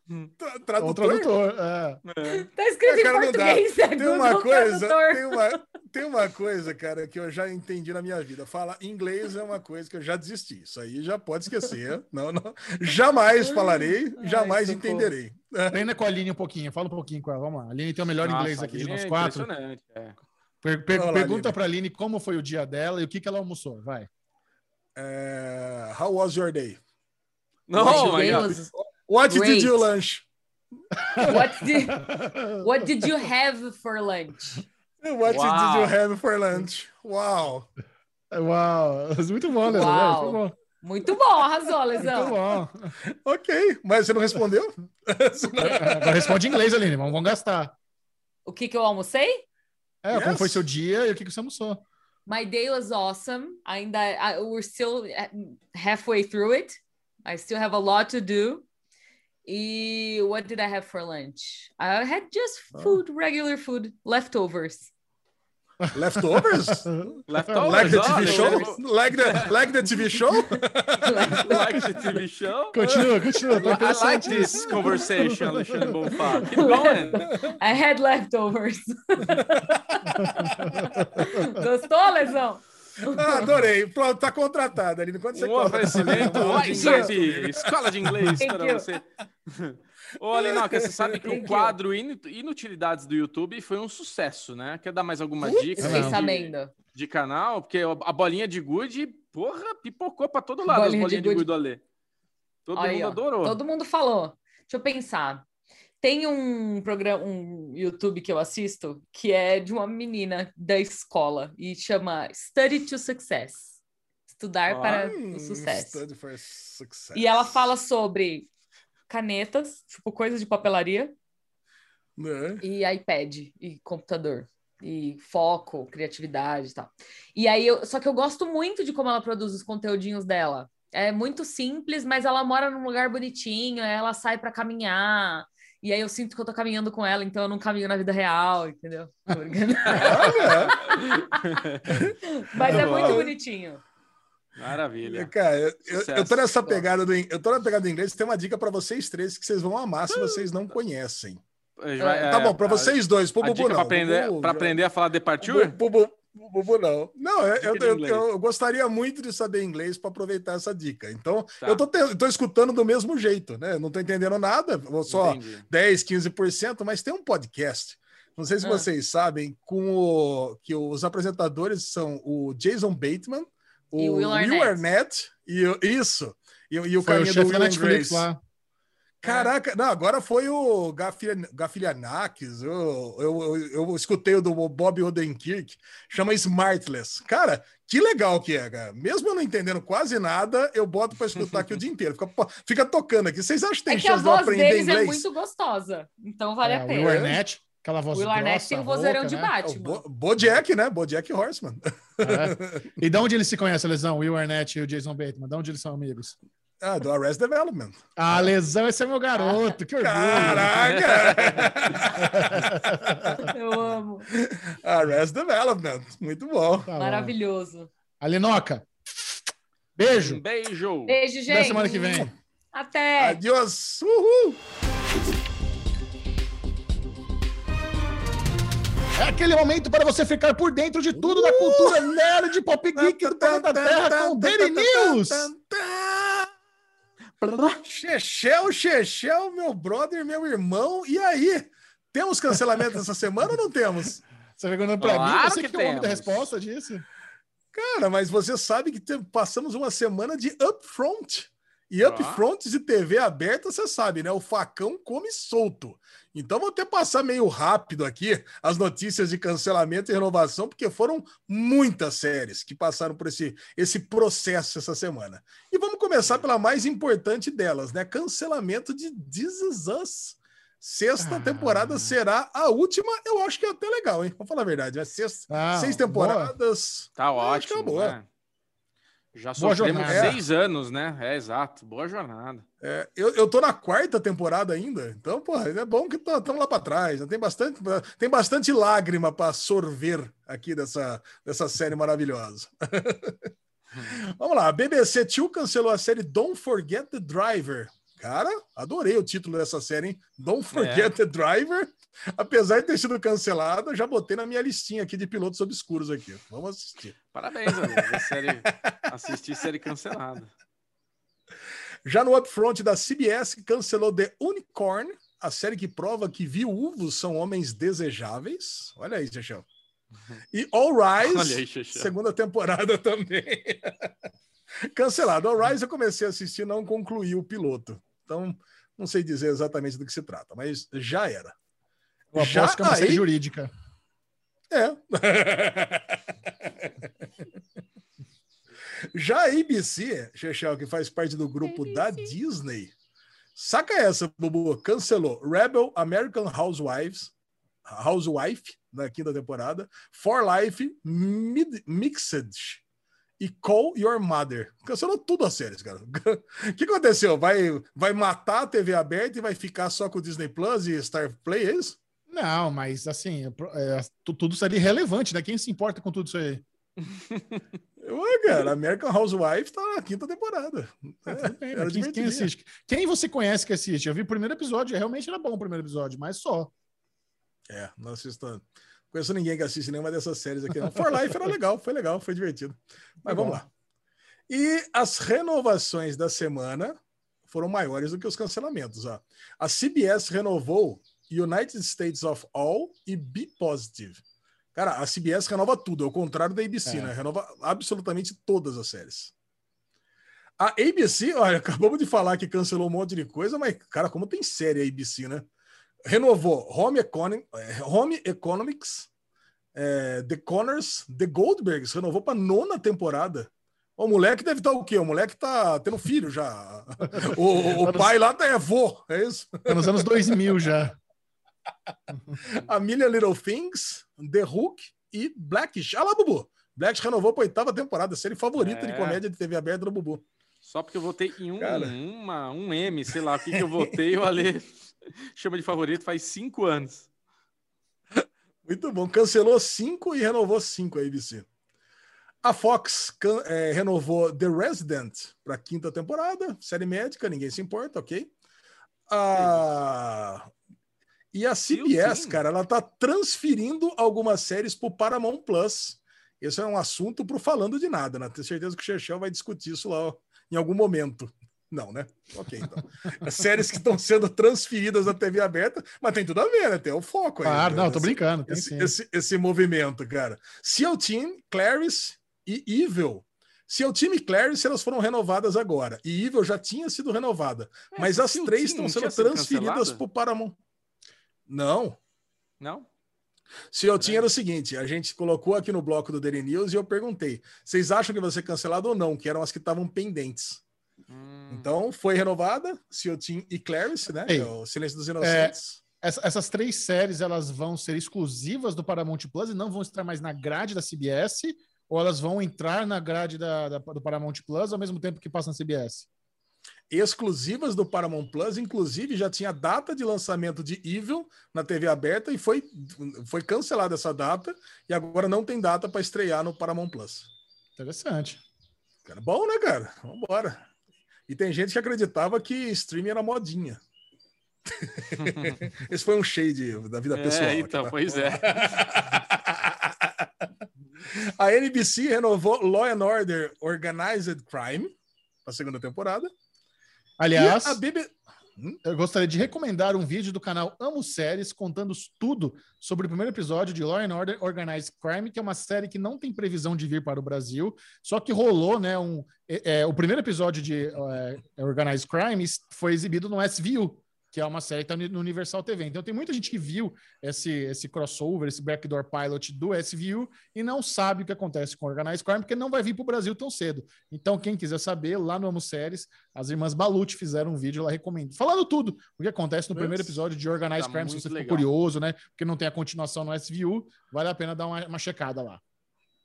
Tra- Ou Tradutor? tradutor, é. É. Tá escrito É, cara, em português, é Tem uma coisa, Tradutor. tem uma, tem uma coisa, cara, que eu já entendi na minha vida. Falar inglês é uma coisa que eu já desisti. Isso aí já pode esquecer. Não, não. Jamais falarei, jamais socorro. entenderei. Treina com a Aline um pouquinho, fala um pouquinho com ela. Vamos lá. A Aline tem o melhor Nossa, inglês aqui de nós é quatro. impressionante, é. Per- per- Olha lá, pergunta Aline. pra Aline como foi o dia dela e o que, que ela almoçou. Vai. É, how was your day? Não, Meu my God. Deus. What did Great. you lunch? What did, what did you have for lunch? What Uau. did you have for lunch? Uau! Uau, muito bom, Lesão. Uau. Muito bom. Muito bom, arrasou, Muito Lesão. bom. Ok, mas você não respondeu? Agora responde em inglês, Aline. Vamos, vamos gastar. O que que eu almocei? É, como Yes. foi seu dia e o que, que você almoçou? My day was awesome. Ainda I, we're still uh, halfway through it. I still have a lot to do. E what did I have for lunch? I had just oh. food, regular food, leftovers. Leftovers? Leftovers, like the oh, ó, TV show? Like the, like the TV show? Like the TV show? Continua, continua. Tá I like this conversation, Alexandre Bonfá. Keep going. I had leftovers. Gostou, Lesão? Ah, adorei. Pronto, tá contratada, Aline. Quando você Um oferecimento. WhatsApp, escola de inglês Thank para you. você. Ô, Alinoca, você sabe que Thank o quadro Inu- Inutilidades do YouTube foi um sucesso, né? Quer dar mais alguma dica Fiquei de, sabendo. de canal? Porque a bolinha de gude, porra, pipocou pra todo lado Bolinha as bolinhas de de gude. gude do Alê. Todo Aí, mundo adorou. Todo mundo falou. Deixa eu pensar. Tem um programa, um YouTube que eu assisto que é de uma menina da escola e chama Study to Success. Estudar Ó, para Hum, o sucesso. study for success. E ela fala sobre canetas, tipo coisas de papelaria, Né? e iPad e computador. E foco, criatividade e tal. E aí, eu, só que eu gosto muito de como ela produz os conteúdinhos dela. É muito simples, mas ela mora num lugar bonitinho, ela sai para caminhar. E aí eu sinto que eu tô caminhando com ela, então eu não caminho na vida real, entendeu? Mas é muito bonitinho. Maravilha. Cara, eu, eu- eu tô nessa pegada do, eu tô na pegada do inglês. Tem uma dica pra vocês três que vocês vão amar se vocês não conhecem. Vai- tá é, bom, pra a- vocês dois, pro A Bubu dica não. pra aprender, aprender a falar Departure? Bubu, Bubu, Não. Não, eu, eu, eu- inglês. eu gostaria muito de saber inglês para aproveitar essa dica. Então, Tá. eu tô, te- tô escutando do mesmo jeito, né? Não tô entendendo nada, vou só Entendi. 10, 15%, mas tem um podcast. Não sei se Ah. vocês sabem, com o, que os apresentadores são o Jason Bateman, o E o Will Arnett. Arnett, e o- isso. E, o- e o Foi o do Will Netflix Grace. lá. Caraca, não, agora foi o Gafilian- Gafilianakis. Eu, eu, eu, eu escutei o do Bob Odenkirk, chama Smartless. Cara, que legal que é, cara. Mesmo eu não entendendo quase nada, eu boto para escutar aqui o dia inteiro. Fica, fica tocando aqui. Vocês acham que tem É que a chance de eu voz aprender deles é inglês? muito gostosa, então vale É, a o pena. Will Arnett, aquela voz O Will Arnett tem o vozeirão rouca, de né? É o Batman. Bo Bojack, né? Bojack Horseman. É. E de onde eles se conhecem, Lesão? O Will Arnett e o Jason Bateman? De onde eles são amigos? Ah, do Arrest Development. Ah, Lesão, esse é meu garoto. Que orgulho. Caraca! Eu amo. Arrest Development. Muito bom. Tá bom. Maravilhoso. Alinoca, beijo. Um beijo. Beijo, gente. Até semana que vem. Até. Adiós. Uhul. É aquele momento para você ficar por dentro de tudo da cultura nerd pop geek do planeta Terra com Daily News. Chechel, Chechel, meu brother, meu irmão. E aí? Temos cancelamento essa semana ou não temos? Você perguntando para Claro mim, você que, que é o homem da resposta disso. Cara, mas você sabe que te- passamos uma semana de upfront. E Ah. upfronts de TV aberta, você sabe, né? O facão come solto. Então vou até passar meio rápido aqui as notícias de cancelamento e renovação, porque foram muitas séries que passaram por esse, esse processo essa semana. E vamos começar pela mais importante delas, né? Cancelamento de This Is Us. Sexta Ah. temporada será a última, eu acho que é até legal, hein? Vamos falar a verdade. É sexta, Ah, seis boa. temporadas. Tá Eu acho que é ótimo. boa. né? Já Boa sofremos jornada. seis anos, né? É exato. Boa jornada. É, eu, eu tô na quarta temporada ainda, então, porra, é bom que estamos lá para trás. né? Tem bastante, tem bastante lágrima para sorver aqui dessa, dessa série maravilhosa. Vamos lá, a BBC Two cancelou a série Don't Forget the Driver. Cara, adorei o título dessa série, hein? Don't Forget the Driver. Apesar de ter sido cancelada, já botei na minha listinha aqui de pilotos obscuros aqui. Vamos assistir. Parabéns, amigo. A série, assistir série cancelada. Já no upfront da CBS, cancelou The Unicorn, a série que prova que viúvos são homens desejáveis. Olha aí, Chechão. E All Rise, aí, segunda temporada também. Cancelado. All Rise eu comecei a assistir, não concluí o piloto. Então, não sei dizer exatamente do que se trata, mas já era. Eu Já que é uma aí- jurídica. É. Já a ABC, Chechel, que faz parte do grupo da Disney, saca essa, Bubu, cancelou Rebel American Housewives, Housewife, na quinta temporada, For Life Mid Mixed e Call Your Mother. Cancelou tudo as séries, cara. O que aconteceu? Vai, vai matar a TV aberta e vai ficar só com o Disney Plus e Star Play, é isso? Não, mas assim, é, tu- tudo seria irrelevante, né? Quem se importa com tudo isso aí? Ué, cara, American Housewife tá na quinta temporada. Tudo bem, mas quem, quem assiste? Quem você conhece que assiste? Eu vi o primeiro episódio, realmente era bom o primeiro episódio, mas só. É, não assisto. Conheço ninguém que assiste nenhuma dessas séries aqui. Não. For Life era legal, foi legal, foi divertido. Mas Foi vamos bom. lá. E as renovações da semana foram maiores do que os cancelamentos. Ó. A CBS renovou United States of All e Be Positive. Cara, a CBS renova tudo, ao contrário da ABC, É. né? Renova absolutamente todas as séries. A ABC, olha, acabamos de falar que cancelou um monte de coisa, mas, cara, como tem série a ABC, né? Renovou Home, Home Economics, eh, The Connors, The Goldbergs, renovou para nona temporada. O moleque deve estar o quê? O moleque tá tendo filho já. O, o pai lá tá é vô, é isso? Tá nos anos 2000 já. A Million Little Things, The Hook e Blackish. Ah lá, Bubu. Blackish renovou para oitava temporada, série favorita É. de comédia de TV aberta do Bubu. Só porque eu votei em um, Cara. uma, um M, sei lá o que, que eu votei, o Ale chama de favorito faz cinco anos. Muito bom. Cancelou cinco e renovou cinco a ABC. A Fox é, renovou The Resident para quinta temporada, série médica, ninguém se importa, ok? A... E a CBS, cara, ela tá transferindo algumas séries para o Paramount Plus. Esse é um assunto para falando de nada, né? Tenho certeza que o Chechel vai discutir isso lá ó, em algum momento. Não, né? Ok, então. As séries que estão sendo transferidas da TV aberta, mas tem tudo a ver, né? Tem o foco aí. Claro, né? não, tô Esse- brincando. Tem esse, sim. esse, esse movimento, cara. Seal Team, Clarice e Evil. Seal Team e Clarice elas foram renovadas agora. E Evil já tinha sido renovada. mas essa as três estão sendo transferidas para o Paramount. Não. Não? Seal Team era o seguinte: a gente colocou aqui no bloco do Daily News e eu perguntei: vocês acham que vai ser cancelado ou não? Que eram as que estavam pendentes. Hum, Então foi renovada, Team e Clarice, né? Ei, É o Silêncio dos Inocentes. Essa- essas três séries elas vão ser exclusivas do Paramount Plus e não vão estar mais na grade da CBS ou elas vão entrar na grade da, da- do Paramount Plus ao mesmo tempo que passa na CBS? Exclusivas do Paramount Plus, inclusive já tinha data de lançamento de Evil na TV aberta e foi, foi cancelada essa data e agora não tem data para estrear no Paramount Plus. Interessante. Cara, bom, né, cara? Vambora. E tem gente que acreditava que streaming era modinha. Esse foi um shade da vida pessoal. é, aqui, então, tá? pois é. A NBC renovou Law and Order Organized Crime para a segunda temporada. Aliás, a BB... eu gostaria de recomendar um vídeo do canal Amo Séries contando tudo sobre o primeiro episódio de Law and Order Organized Crime, que é uma série que não tem previsão de vir para o Brasil, só que rolou, né, um, é, é, o primeiro episódio de é, Organized Crime foi exibido no SVU, que é uma série que está no Universal TV. Então tem muita gente que viu esse, esse crossover, esse backdoor pilot do SVU e não sabe o que acontece com Organized Crime, porque não vai vir para o Brasil tão cedo. Então, quem quiser saber, lá no Amo Séries, as irmãs Balucci fizeram um vídeo lá recomendo. Falando tudo o que acontece no primeiro episódio de Organized Tá Crime, se você ficou curioso, né? Porque não tem a continuação no SVU, vale a pena dar uma, uma checada lá.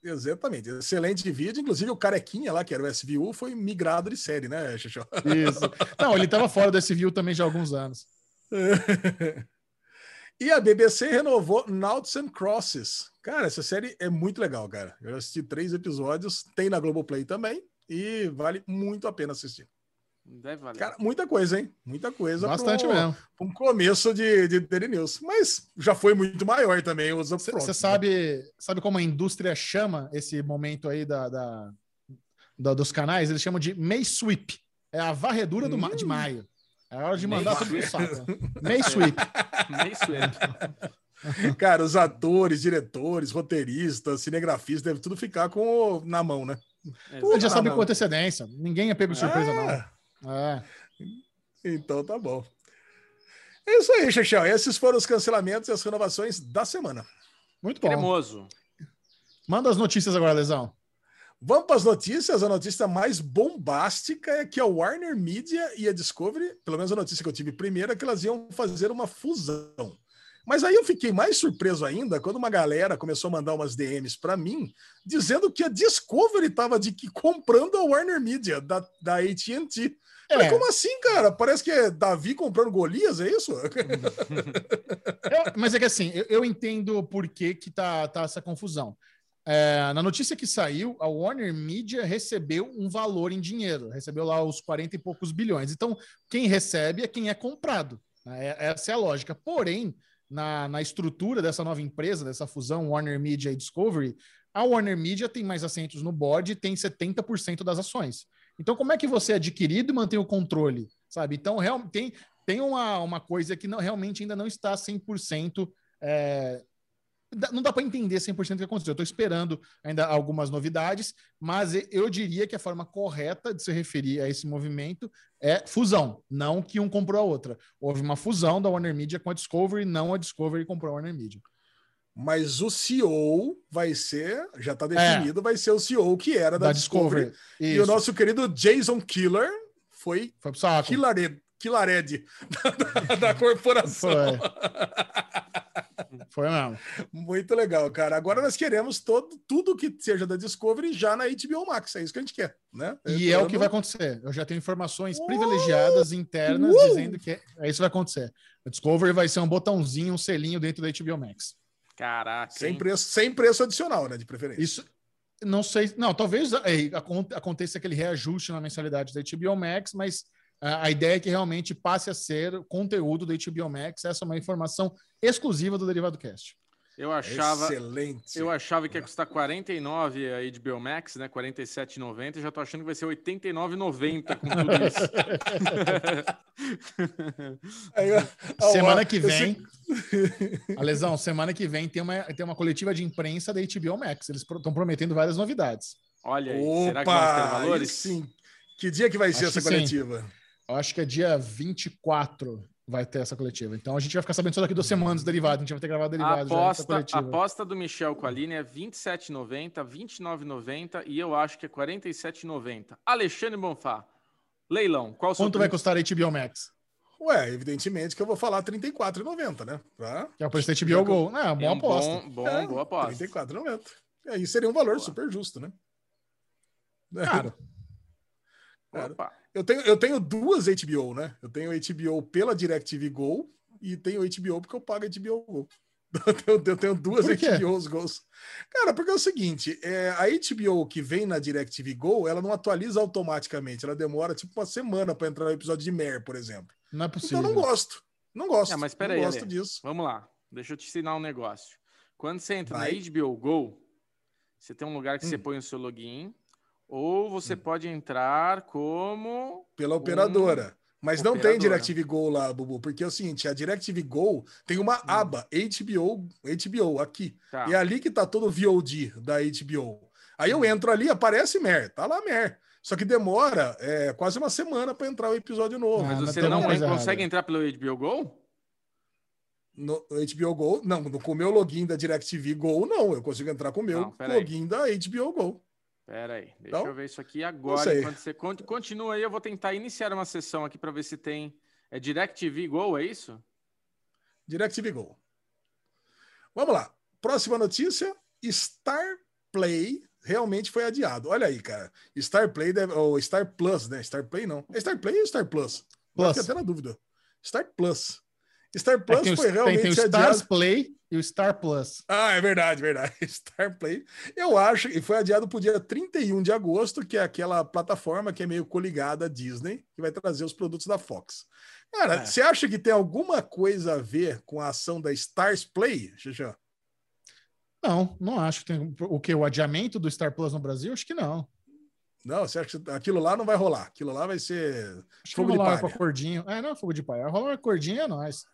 Exatamente. Excelente vídeo. Inclusive, o Carequinha lá, que era o SVU, foi migrado de série, né, Xixó? Isso. Não, ele estava fora do SVU também já há alguns anos. e a BBC renovou Naughts and Crosses. Cara, essa série é muito legal, cara. Eu assisti três episódios, tem na Globoplay também, e vale muito a pena assistir. Deve valer. Cara, muita coisa, hein? Muita coisa. Bastante pro- mesmo. Um começo de, de Daily News. Mas já foi muito maior também os upfronts, Você né? sabe, sabe como a indústria chama esse momento aí da, da- da- dos canais? Eles chamam de May Sweep. É a varredura do de maio. É hora de May mandar tudo saco. May Sweep. Nem sueto. Cara, os atores, diretores, roteiristas, cinegrafistas, deve tudo ficar com na mão, né? Ele já Ah, sabe com antecedência. Ninguém é pego de surpresa, Ah, não. É. Então tá bom. É isso aí, Chechel. Esses foram os cancelamentos e as renovações da semana. Muito bom. Cremoso. Manda as notícias agora, Lesão. Vamos para as notícias. A notícia mais bombástica é que a Warner Media e a Discovery, pelo menos a notícia que eu tive primeiro, é que elas iam fazer uma fusão. Mas aí eu fiquei mais surpreso ainda quando uma galera começou a mandar umas DMs para mim, dizendo que a Discovery estava de que comprando a Warner Media da, da AT&T. É. Como assim, cara? Parece que é Davi comprando Golias, é isso? Eu- mas é que assim, eu, eu entendo por que, que tá, tá essa confusão. É, na notícia que saiu, a Warner Media recebeu um valor em dinheiro, recebeu lá os 40 e poucos bilhões. Então, quem recebe é quem é comprado. né? É- Essa é a lógica. Porém, na, na estrutura dessa nova empresa, dessa fusão Warner Media e Discovery, a Warner Media tem mais assentos no board e tem 70% das ações. Então, como é que você é adquirido e mantém o controle? Sabe? Então, real, tem, tem uma, uma coisa que não, realmente ainda não está 100%. É, não dá para entender 100% o que aconteceu. Eu estou esperando ainda algumas novidades, mas eu diria que a forma correta de se referir a esse movimento é fusão, não que um comprou a outra. Houve uma fusão da Warner Media com a Discovery, não a Discovery comprou a Warner Media. Mas o CEO vai ser, já está definido, vai ser o CEO que era da, Da Discovery. Discovery. E o nosso querido Jason Killer foi Foi. Killared, Killared da, da- da corporação. Foi. Foi mesmo. Muito legal, cara. Agora nós queremos todo, tudo que seja da Discovery já na HBO Max. É isso que a gente quer, né? E é o que vai acontecer. Eu já tenho informações privilegiadas internas Uh! dizendo que é, é isso que vai acontecer. A Discovery vai ser um botãozinho, um selinho dentro da HBO Max. Caraca. Sem hein? preço, sem preço adicional, né? De preferência. Isso, não sei, não, talvez é, acon- aconteça aquele reajuste na mensalidade da HBO Max, mas a, ideia é que realmente passe a ser conteúdo da HBO Max. Essa é uma informação exclusiva do Derivado Cast. Eu achava, Excelente. eu achava que ia custar 49 a HBO Max, né? 47,90. e Já tô achando que vai ser 89,90 com tudo isso. Aí, ó, ó, semana ó, que vem, Alesão, semana que vem tem uma, tem uma coletiva de imprensa da HBO Max. Eles estão prometendo várias novidades. Olha aí, será que vamos ter Opa, aí valores? sim. Que dia que vai ser Acho essa que sim. Eu acho que é dia 24 vai ter essa coletiva. Então a gente vai ficar sabendo só daqui duas semanas do derivado. A gente vai ter gravado A derivado já nessa aposta, a coletiva. aposta do Michel com a Aline é 27,90, 29,90 e eu acho que é 47,90. Alexandre Bonfá, leilão, qual Quanto vai custar a HBO Max? Ué, evidentemente que eu vou falar R$ 34,90, né? Pra... Que é o preço da Já HBO Go. É uma É boa um aposta. Bom, bom, É, boa aposta. R$ 34,90. E aí seria um valor Boa. super justo, né? Cara, cara. Opa. Eu tenho, eu tenho duas HBO, né? Eu tenho HBO pela DirecTV Go e tenho HBO porque eu pago HBO Go. Eu tenho, eu tenho duas? HBOs Gols. Cara, porque é o seguinte, é, a HBO que vem na DirecTV Go, ela não atualiza automaticamente, ela demora tipo uma semana para entrar no episódio de Mer, por exemplo. não é Então possível. eu não gosto. Não gosto. É, mas pera não aí, gosto Ale. disso. Vamos lá, deixa eu te ensinar um negócio. Quando você entra Vai. na HBO Go, você tem um lugar que você Hum. põe o seu login, ou você pode entrar como. Pela operadora. Mas não tem Operadora. DirecTV Go lá, Bubu, porque é o seguinte, a DirecTV Go tem uma aba HBO, HBO aqui. Tá. E é ali que tá todo o VOD da HBO. Aí eu entro ali, aparece Mer, tá lá Mer. Só que demora é, quase uma semana para entrar o episódio novo. Ah, Mas você tem não coisa consegue errada. entrar pelo HBO Go? No HBO Go, não, com o meu login da DirecTV Go, não. Eu consigo entrar com o meu Não, login da HBO Go. Pera aí, deixa Então, eu ver isso aqui agora. Enquanto você con- continua aí, eu vou tentar iniciar uma sessão aqui para ver se tem. É DirecTV Go, é isso? DirecTV Go. Vamos lá. Próxima notícia: Star Play realmente foi adiado. Olha aí, cara. Star Play deve, ou Star Plus, né? Star Play não. É Star Play ou Star Plus? Plus. Fiquei até na dúvida. Star Plus. Star É Plus que tem, o- foi tem, realmente tem o adiado. Stars Play e o Star Plus. Ah, é verdade, verdade. Star Play. Eu acho que foi adiado para o dia 31 de agosto, que é aquela plataforma que é meio coligada à Disney, que vai trazer os produtos da Fox. Cara, É. você acha que tem alguma coisa a ver com a ação da Stars Play, Xixã? Não, não acho que tem. O que? O adiamento do Star Plus no Brasil? Acho que não. Não, você acha que aquilo lá não vai rolar? Aquilo lá vai ser. Acho que Fogo vai de palha. acordinho. É, não é fogo de palha. Vai rolar um acordinho é nóis.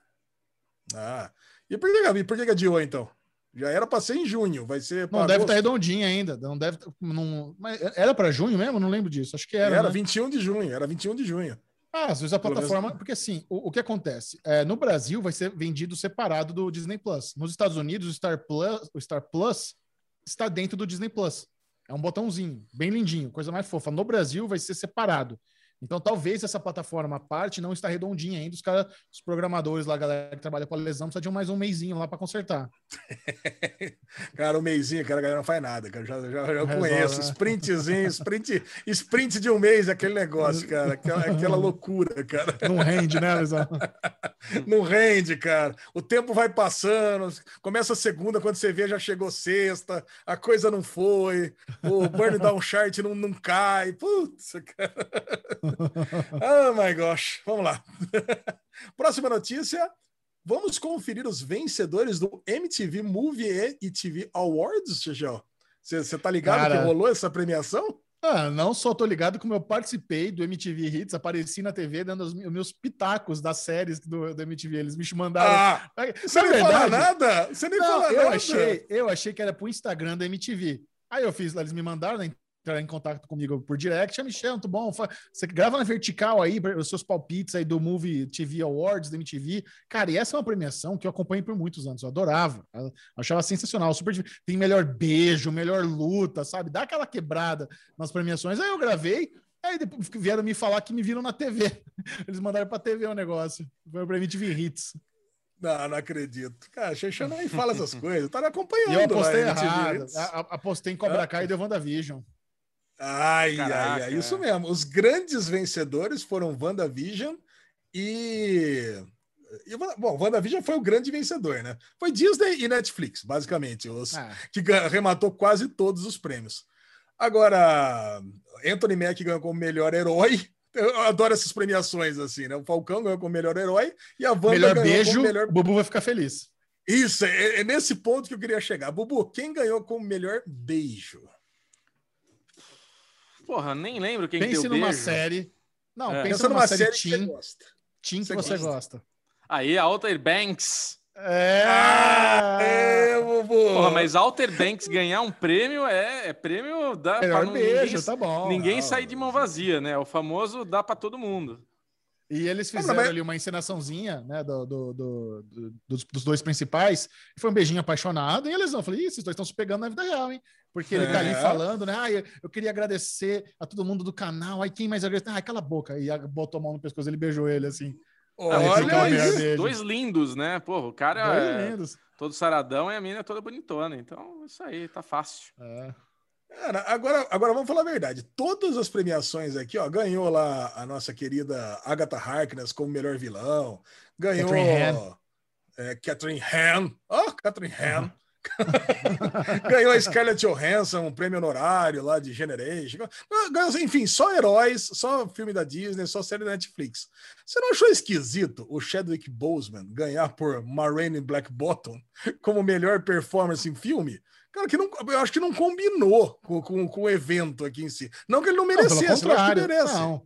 Ah. E por que, por que adiou, então? Já era para ser em junho, vai ser. Não deve estar agosto. redondinho ainda. Não deve. tá- Não, mas era para junho mesmo? Não lembro disso. Acho que era. Era né? 21 de junho, era 21 de junho. Ah, às vezes a plataforma. Porque assim, o, o que acontece? É, no Brasil vai ser vendido separado do Disney Plus. Nos Estados Unidos, o Star Plus, o Star Plus está dentro do Disney Plus. É um botãozinho, bem lindinho, coisa mais fofa. No Brasil vai ser separado. Então, talvez essa plataforma parte não está redondinha ainda. Os caras, os programadores lá, a galera que trabalha com a lesão, precisa de mais um mêsinho lá para consertar. Cara, o mêsinho, cara, a galera não faz nada, cara. Já, já, já conheço. né? Sprintzinho, sprint, sprint de um mês, aquele negócio, cara. Aquela, aquela loucura, cara. Não rende, né, lesão? Não rende, cara. O tempo vai passando. Começa a segunda, quando você vê, já chegou sexta, a coisa não foi, o burn down chart não, não cai. Putz, cara. Oh my gosh. Vamos lá. Próxima notícia. Vamos conferir os vencedores do MTV Movie e TV Awards, Xixão. Você tá ligado Cara. que rolou essa premiação? Ah, não só tô ligado como eu participei do MTV Hits, apareci na TV dando os me- meus pitacos das séries do, do MTV. Eles me mandaram. Ah, você Na nem fala verdade, nada? Você nem Não, fala eu nada? achei, eu achei que era pro Instagram da MTV. Aí eu fiz, eles me mandaram, entraram em contato comigo por direct. Ah, Michel, muito bom. Você grava na vertical aí os seus palpites aí do Movie TV Awards da MTV. Cara, e essa é uma premiação que eu acompanhei por muitos anos. Eu adorava. Eu achava sensacional. Super Tem melhor beijo, melhor luta, sabe? Dá aquela quebrada nas premiações. Aí eu gravei. Aí depois vieram me falar que me viram na TV. Eles mandaram pra TV o negócio. Foi pra MTV Hits. Não, não acredito. Cara, Xexã nem fala essas coisas. Tá me acompanhando. E eu apostei lá, errado. A- Apostei em Cobra Kai e deu WandaVision. Ai, ai, Caraca, ai, isso é. mesmo. Os grandes vencedores foram WandaVision e. e bom, WandaVision foi o grande vencedor, né? Foi Disney e Netflix, basicamente, os Ah, que arrematou quase todos os prêmios. Agora, Anthony Mack ganhou como melhor herói. Eu adoro essas premiações assim, né? O Falcão ganhou como melhor herói e a Wanda melhor ganhou beijo, como melhor o Bubu vai ficar feliz. Isso, é, é nesse ponto que eu queria chegar. Bubu, quem ganhou como melhor beijo? Porra, nem lembro quem Pense deu numa beijo. série. Não, É. pensa Pensa numa, numa série, série que você gosta. teen que Você você gosta. gosta. Aí, Alter Banks. É! Ah, é! Porra, mas Alter Banks ganhar um prêmio é, é prêmio da Melhor não- beijo, ninguém, tá bom. ninguém não. sair de mão vazia, né? O famoso dá pra todo mundo. E eles Não, fizeram mas- ali uma encenaçãozinha, né, do, do- do- do- dos, dos dois principais. Foi um beijinho apaixonado. E eles não. Eu falei, "Ih, esses dois estão se pegando na vida real, hein? Porque ele tá ali É. falando, né? Ah, eu, eu queria agradecer a todo mundo do canal. Aí quem mais agradece? Ah, cala a boca. E a- botou a mão no pescoço, ele beijou ele assim. Olha fica o aí. melhor dois, lindos, né? Porra, o cara Dois é lindos. todo saradão e a mina é toda bonitona. Então, isso aí, tá fácil. É. Cara, agora, agora vamos falar a verdade. Todas as premiações aqui, ó, ganhou lá a nossa querida Agatha Harkness como melhor vilão. Ganhou Catherine Hahn. é, Catherine Hahn. Ó, Catherine Hahn. ganhou a Scarlett Johansson, um prêmio honorário lá de Generation. Ganhou, enfim, só heróis, só filme da Disney, só série da Netflix. Você não achou esquisito o Chadwick Boseman ganhar por Ma Rainey Black Bottom como melhor performance em filme? Cara, que não, eu acho que não combinou com, com, com o evento aqui em si. Não que ele não Não, merecesse, eu acho que merece. Não.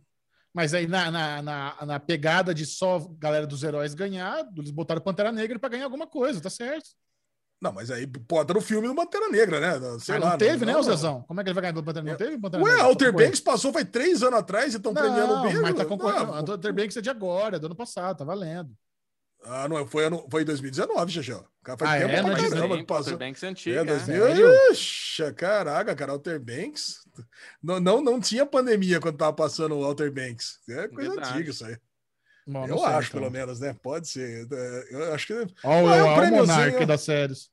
Mas aí na, na, na, na pegada de só galera dos heróis ganhar, eles botaram Pantera Negra pra ganhar alguma coisa, tá certo. Não, mas aí bota no filme do Pantera Negra, né? Sei Ah, lá, não teve, né, não, o Zezão? Como é que ele vai ganhar do Pantera Negra? Não teve Pantera Ué, Negra? Alter Foi. Banks passou faz três anos atrás e estão premiando o Não, mas tá concorrendo. Não, A Alter Banks é de agora, é do ano passado, tá valendo. Ah, não, foi, ano, foi em 2019, Xixão. Cara, faz Ah, tempo é? pra Não caramba tempo, que passou. Outer Banks é É, antiga. né? 2000. Sério? Ixi, caraca, cara, Alter Banks. Não, não, não tinha pandemia quando tava passando o Alter Banks. É coisa Verdade. antiga isso aí. Bom, eu sei, acho, então. pelo menos, né? Pode ser. É, Eu acho que. Ó, Ah, é um o, monarca das séries.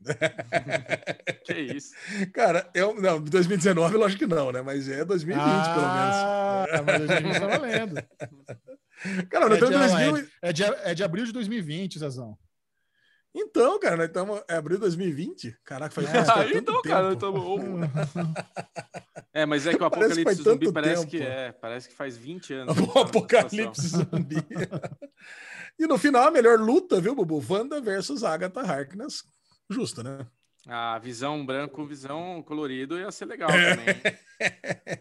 Que isso. Cara, eu, não, 2019, lógico que não, né? Mas é 2020, ah, mas 2020 tá valendo. pelo menos. Cara, É de, 2000. é, de, é de abril de 2020, Zezão. Então, cara, nós estamos. É abril de 2020. Caraca, faz, É. Ah, tanto então, tempo. cara, tô... É mas é que o Apocalipse Zumbi tanto parece tempo. que é. Parece que faz 20 anos. O Apocalipse zumbi. e no final, a melhor luta, viu, Bubu? Wanda versus Agatha Harkness. Justo, né? A visão branco, visão colorido ia ser legal É. também.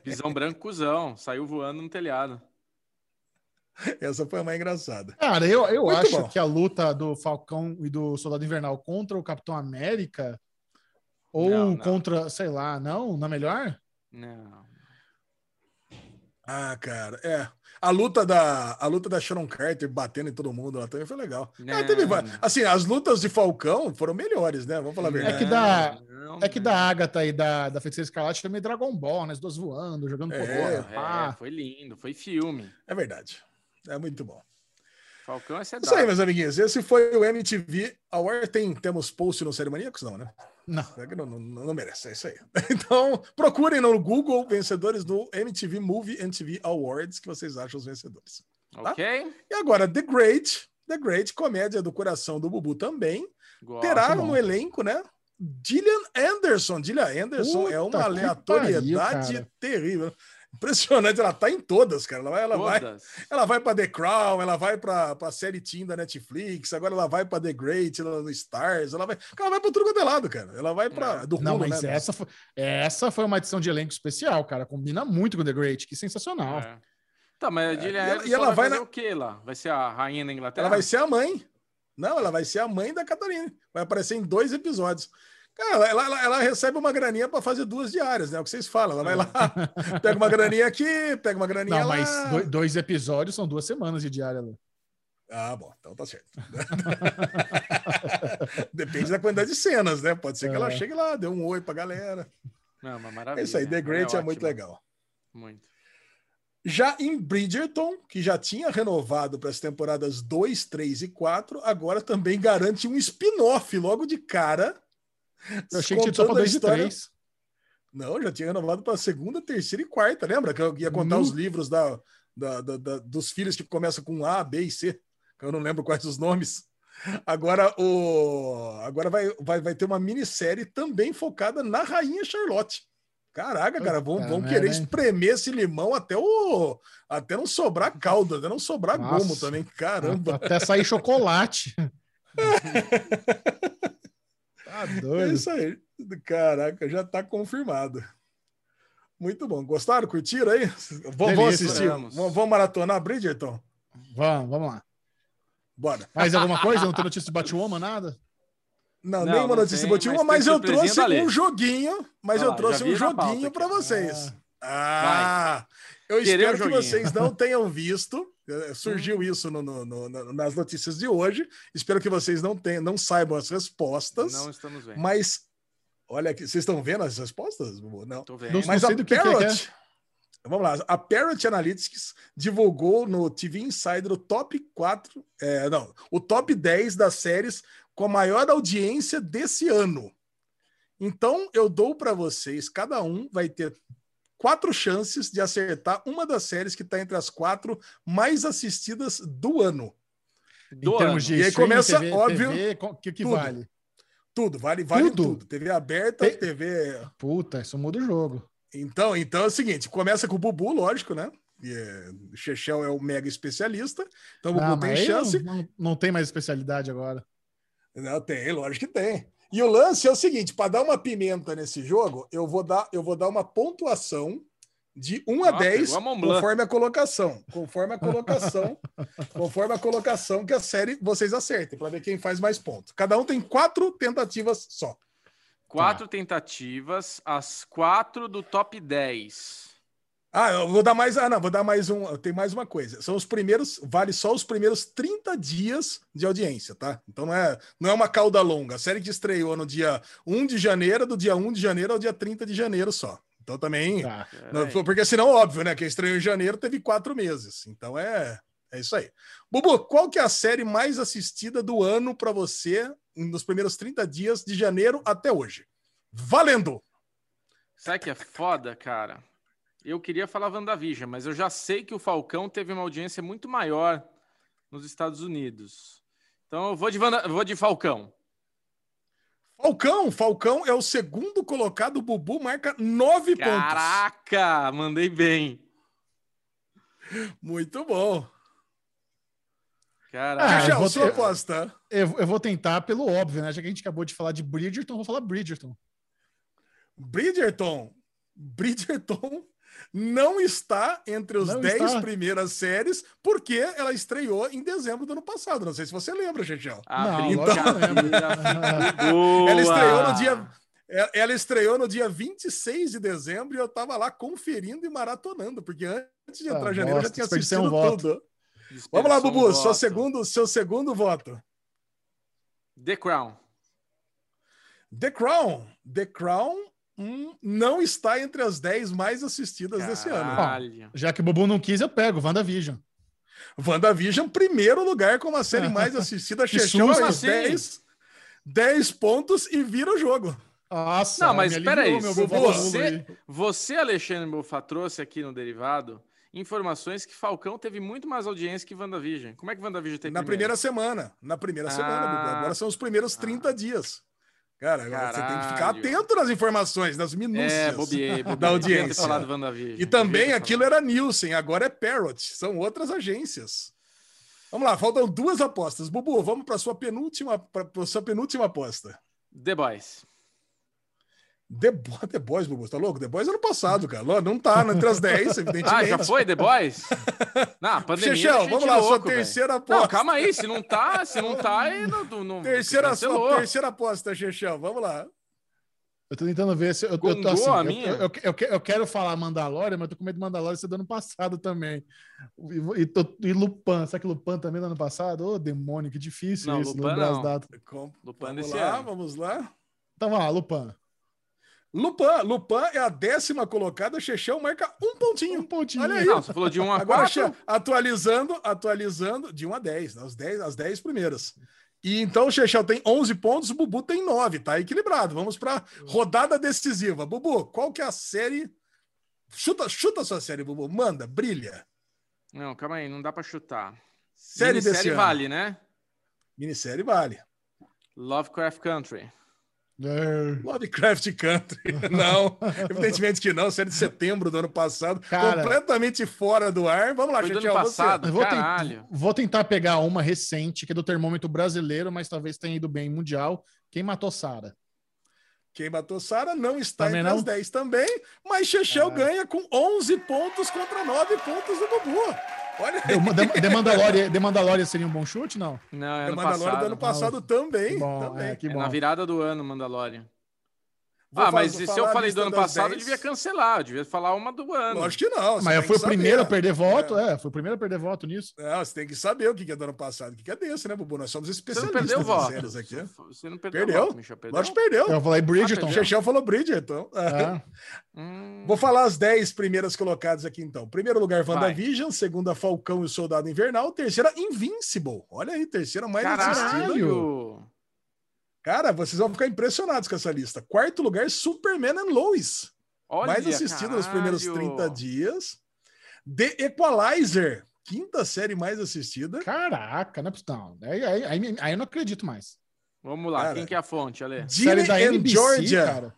Visão branco, cuzão. Saiu voando no telhado. Essa foi a mais engraçada. Cara, eu, eu Muito acho bom. que a luta do Falcão e do Soldado Invernal contra o Capitão América ou Não, não. contra, sei lá, não, na melhor? Não. Ah, cara, é. A luta da, a luta da Sharon Carter batendo em todo mundo lá também foi legal. Ah, teve va- Não. assim, as lutas de Falcão foram melhores, né? Vamos falar a verdade. que dá- Não, É que não. da Agatha e da, da Feiticeira Escarlate também Dragon Ball, né? As duas voando, jogando É, poder. É, pá. foi lindo, foi filme. É verdade. É muito bom. Falcão é Isso aí, meus amiguinhos. Esse foi o MTV Award. Tem, temos post no Série Maníacos? Não, né? Não. É que Não, não, não merece, é isso aí. Então, procurem no Google vencedores do MTV Movie MTV Awards, que vocês acham os vencedores. Ok? E agora, The Great, The Great, comédia do coração do Bubu também, Gosto. terá no elenco, né? Gillian Anderson. Gillian Anderson é Puta uma que aleatoriedade pariu, terrível. Impressionante, ela tá em todas, cara. Ela vai, ela vai, Todas. ela vai para The Crown, ela vai para a série Teen da Netflix, agora ela vai para The Great, ela no Stars, ela vai, ela vai para tudo quanto é lado, cara. Ela vai para É. do Não, mas né? essa, foi, essa foi uma edição de elenco especial, cara. Combina muito com The Great, que sensacional. É. Tá, mas a Gillian e ela- e ela vai, vai na- o quê lá? Vai ser a rainha da Inglaterra? Ela vai ser a mãe. Não, ela vai ser a mãe da Catarina. Vai aparecer em dois episódios. Cara, ela, ela, ela recebe uma graninha para fazer duas diárias, né? É o que vocês falam. Ela vai lá, pega uma graninha aqui, pega uma graninha Não, lá. mas do- dois episódios são duas semanas de diária. Lu. Ah, bom, então tá certo. Depende da quantidade de cenas, né? Pode ser que ela É. chegue lá, dê um oi pra galera. Não, uma É maravilha. isso aí, The Ela Great é, ótima. muito legal. Muito. Já em Bridgerton, que já tinha renovado para as temporadas 2, 3 e 4, agora também garante um spin-off logo de cara. Eu achei que tinha só pra contando a 2 e história- 3. Não, já tinha renovado para segunda, terceira e quarta. Lembra que eu ia contar Nu. os livros da, da- da- da- dos filhos que começam com A, B e C, que eu não lembro quais os nomes. Agora, o, agora vai, vai, vai ter uma minissérie também focada na Rainha Charlotte. Caraca, cara, vão, vão querer hein? espremer esse limão até o até não sobrar caldo, até não sobrar Nossa. gomo também. Caramba, Até sair chocolate. tá é doido. isso aí. Caraca, já tá confirmado. Muito bom. Gostaram? Curtiram aí? Vamos, assistir? Vamos. Maratonar Bridgerton? Vamos, vamos lá. Bora. Mais alguma coisa? Não tem notícia de Batwoman, nada? Não, Não, nenhuma não notícia tem, botinha, mas mas, eu trouxe um joguinho, mas Olha eu trouxe um joguinho para vocês. Ah. Ah, eu Querer espero que vocês não tenham visto. Eh, Hum. Surgiu isso no- no- no- nas notícias de hoje. Espero que vocês não tenham, não saibam as respostas. Não estamos vendo. Mas olha aqui, vocês estão vendo as respostas? Não. Tô Não vendo. Mas sei a do que que é, Parrot, vamos lá, a Parrot Analytics divulgou no TV Insider o top 4, é, não, o top 10 das séries com a maior audiência desse ano. Então, eu dou para vocês, cada um vai ter quatro chances de acertar uma das séries que está entre as quatro mais assistidas do ano. Em Do termos ano. de E aí começa, TV, óbvio, TV, que, que tudo. vale? Tudo, vale, vale Tudo? tudo. TV aberta, Tem- TV Puta, isso muda o jogo. Então, então é o seguinte, começa com o Bubu, lógico, né? E, é, o Chechel é o mega especialista, então o Bubu Não, tem chance. Não, não, não tem mais especialidade agora. Não, tem, lógico que tem. E o lance é o seguinte, para dar uma pimenta nesse jogo, eu vou dar, eu vou dar uma pontuação de 1 a Ó, 10 pegou a Mont Blanc. conforme a colocação. Conforme a colocação, conforme a colocação que a série vocês acertem, para ver quem faz mais pontos. Cada um tem quatro tentativas só. Quatro tentativas, as quatro do top 10. Ah, eu vou dar mais. Ah, não, vou dar mais um. Tem mais uma coisa. São os primeiros, vale só os primeiros 30 dias de audiência, tá? Então não é, não é uma cauda longa. A série que estreou no dia 1 de janeiro, do dia 1 de janeiro ao dia 30 de janeiro só. Então também. Tá. não- Peraí. porque senão, óbvio, né? Quem estreou em janeiro teve quatro meses. Então é, é isso aí. Bubu, qual que é a série mais assistida do ano para você nos primeiros 30 dias de janeiro até hoje? Valendo! Sabe que é foda, cara? Eu queria falar WandaVision, mas eu já sei que o Falcão teve uma audiência muito maior nos Estados Unidos. Então eu vou de, Wanda- vou de Falcão. Falcão, Falcão é o segundo colocado, o Bubu marca nove pontos. Caraca, mandei bem. Muito bom. Caraca. Ah, eu Michel, vou sua aposta. Eu, eu vou tentar pelo óbvio, né? Já que a gente acabou de falar de Bridgerton, eu vou falar Bridgerton. Bridgerton. Bridgerton não está entre os Não 10 está. primeiras séries, porque ela estreou em dezembro do ano passado. Não sei se você lembra, Chechel. A Não, lógico que eu brincadeira ficou boa. Ela estreou no dia. Ela estreou no dia 26 de dezembro e eu tava lá conferindo e maratonando, porque antes de Ah, entrar janeiro eu já tinha assistido um voto. tudo. Dispersou Vamos lá, um Bubu, seu voto. segundo, seu segundo voto. The Crown. The Crown. The Crown não está entre as 10 mais assistidas desse ano. Caralho. Já que o Bubu não quis, eu pego, WandaVision. WandaVision, primeiro lugar como a série mais assistida. Aí, assim? 10, 10 pontos e vira o jogo. Nossa, Não, mas espera aí, você-. Você, Alexandre Bofá, trouxe aqui no Derivado informações que Falcão teve muito mais audiência que WandaVision. Como é que WandaVision teve Na primeira semana. Na primeira semana, Ah. Bubu. Agora são os primeiros 30 dias. Cara, agora você tem que ficar Caralho. atento nas informações, nas minúcias. É, bobiei, bobiei. Da audiência. E também aquilo era Nielsen, agora é Parrot. São outras agências. Vamos lá, faltam duas apostas. Bubu, vamos para sua penúltima, para sua penúltima aposta. The Boys. The, Bo- The Boys, Bubu, tá louco? The Boys ano passado, cara. Não tá entre as 10, evidentemente. Ah, já foi The Boys? Não, pandemia Chechel, vamos lá, sua louco, velho. terceira aposta. Não, calma aí, se não tá, se não tá, aí não, não, não Terceira, sua terceira aposta, Chechel. Vamos lá. Eu tô tentando ver se eu, eu Gongou tô assim. a eu- minha? Eu, eu, eu que- eu quero falar Mandalorian, mas eu tô com medo de Mandalorian ser do ano passado também. E, e, tô- e Lupin, será que Lupin também é do ano passado? Ô, demônio, que difícil Não, isso, Lupin lembrar as não. datas. Vamos desse lá, ano. vamos lá. Então, vamos lá, Lupin. Lupin, Lupin é a décima colocada, Chechão marca um pontinho. Um pontinho. Olha aí. Não, você falou de 1 a Agora, 4. Che- atualizando, atualizando de 1 a 10, né? As 10, as 10 primeiras. E então o Chechel tem 11 pontos, o Bubu tem 9, tá equilibrado. Vamos para rodada decisiva. Bubu, qual que é a série? Chuta, chuta a sua série, Bubu. Manda, brilha. Não, calma aí, não dá pra chutar. Série desse Minissérie ano. vale, né? Minissérie vale. Lovecraft Country. É. Lovecraft Country. Não, evidentemente que não. Série de setembro do ano passado. Cara. completamente fora do ar. Vamos lá, você. passado. Vou, vou tentar pegar uma recente, que é do termômetro brasileiro, mas talvez tenha ido bem em mundial. Quem matou Sara? Quem matou Sara não está Também entre não? as 10 também, mas Chechel Ah. ganha com 11 pontos contra 9 pontos do Bubu. Olha aí. The, The- The Mandalorian, The Mandalorian seria um bom chute? Não. Não, é É ano Mandalorian passado. do ano passado também. Que bom, também. é, que É bom. na virada do ano, Mandalorian. Vou ah, mas se eu falei do ano passado, eu 10. devia cancelar. Eu devia falar uma do ano. Lógico que não. Mas eu fui o primeiro a perder voto, é. Foi o primeiro a perder voto nisso. Não, você tem que saber o que é do ano passado, o que é desse, né, Bubu? Nós somos Você não especialistas perdeu voto. aqui. Você não perdeu, Perdeu? voto, Michel. Perdeu? Lógico que perdeu. Eu falei Bridgerton. O perdeu. Chechel falou Bridgerton. Ah, Hum, Vou falar as 10 primeiras colocadas aqui, então. Primeiro lugar, Vai. WandaVision. Segunda, Falcão e o Soldado Invernal. Terceira, Invincible. Olha aí, terceira mais. Caralho! Cara, vocês vão ficar impressionados com essa lista. Quarto lugar, Superman and Lois. Olha, mais assistida nos primeiros caralho. 30 dias. The Equalizer. Quinta série mais assistida. caraca, não é possível. Não, aí, aí, aí, aí eu não acredito mais. Vamos lá, Cara. quem que é a fonte, Ale? Gina Série da and NBC, Georgia. cara.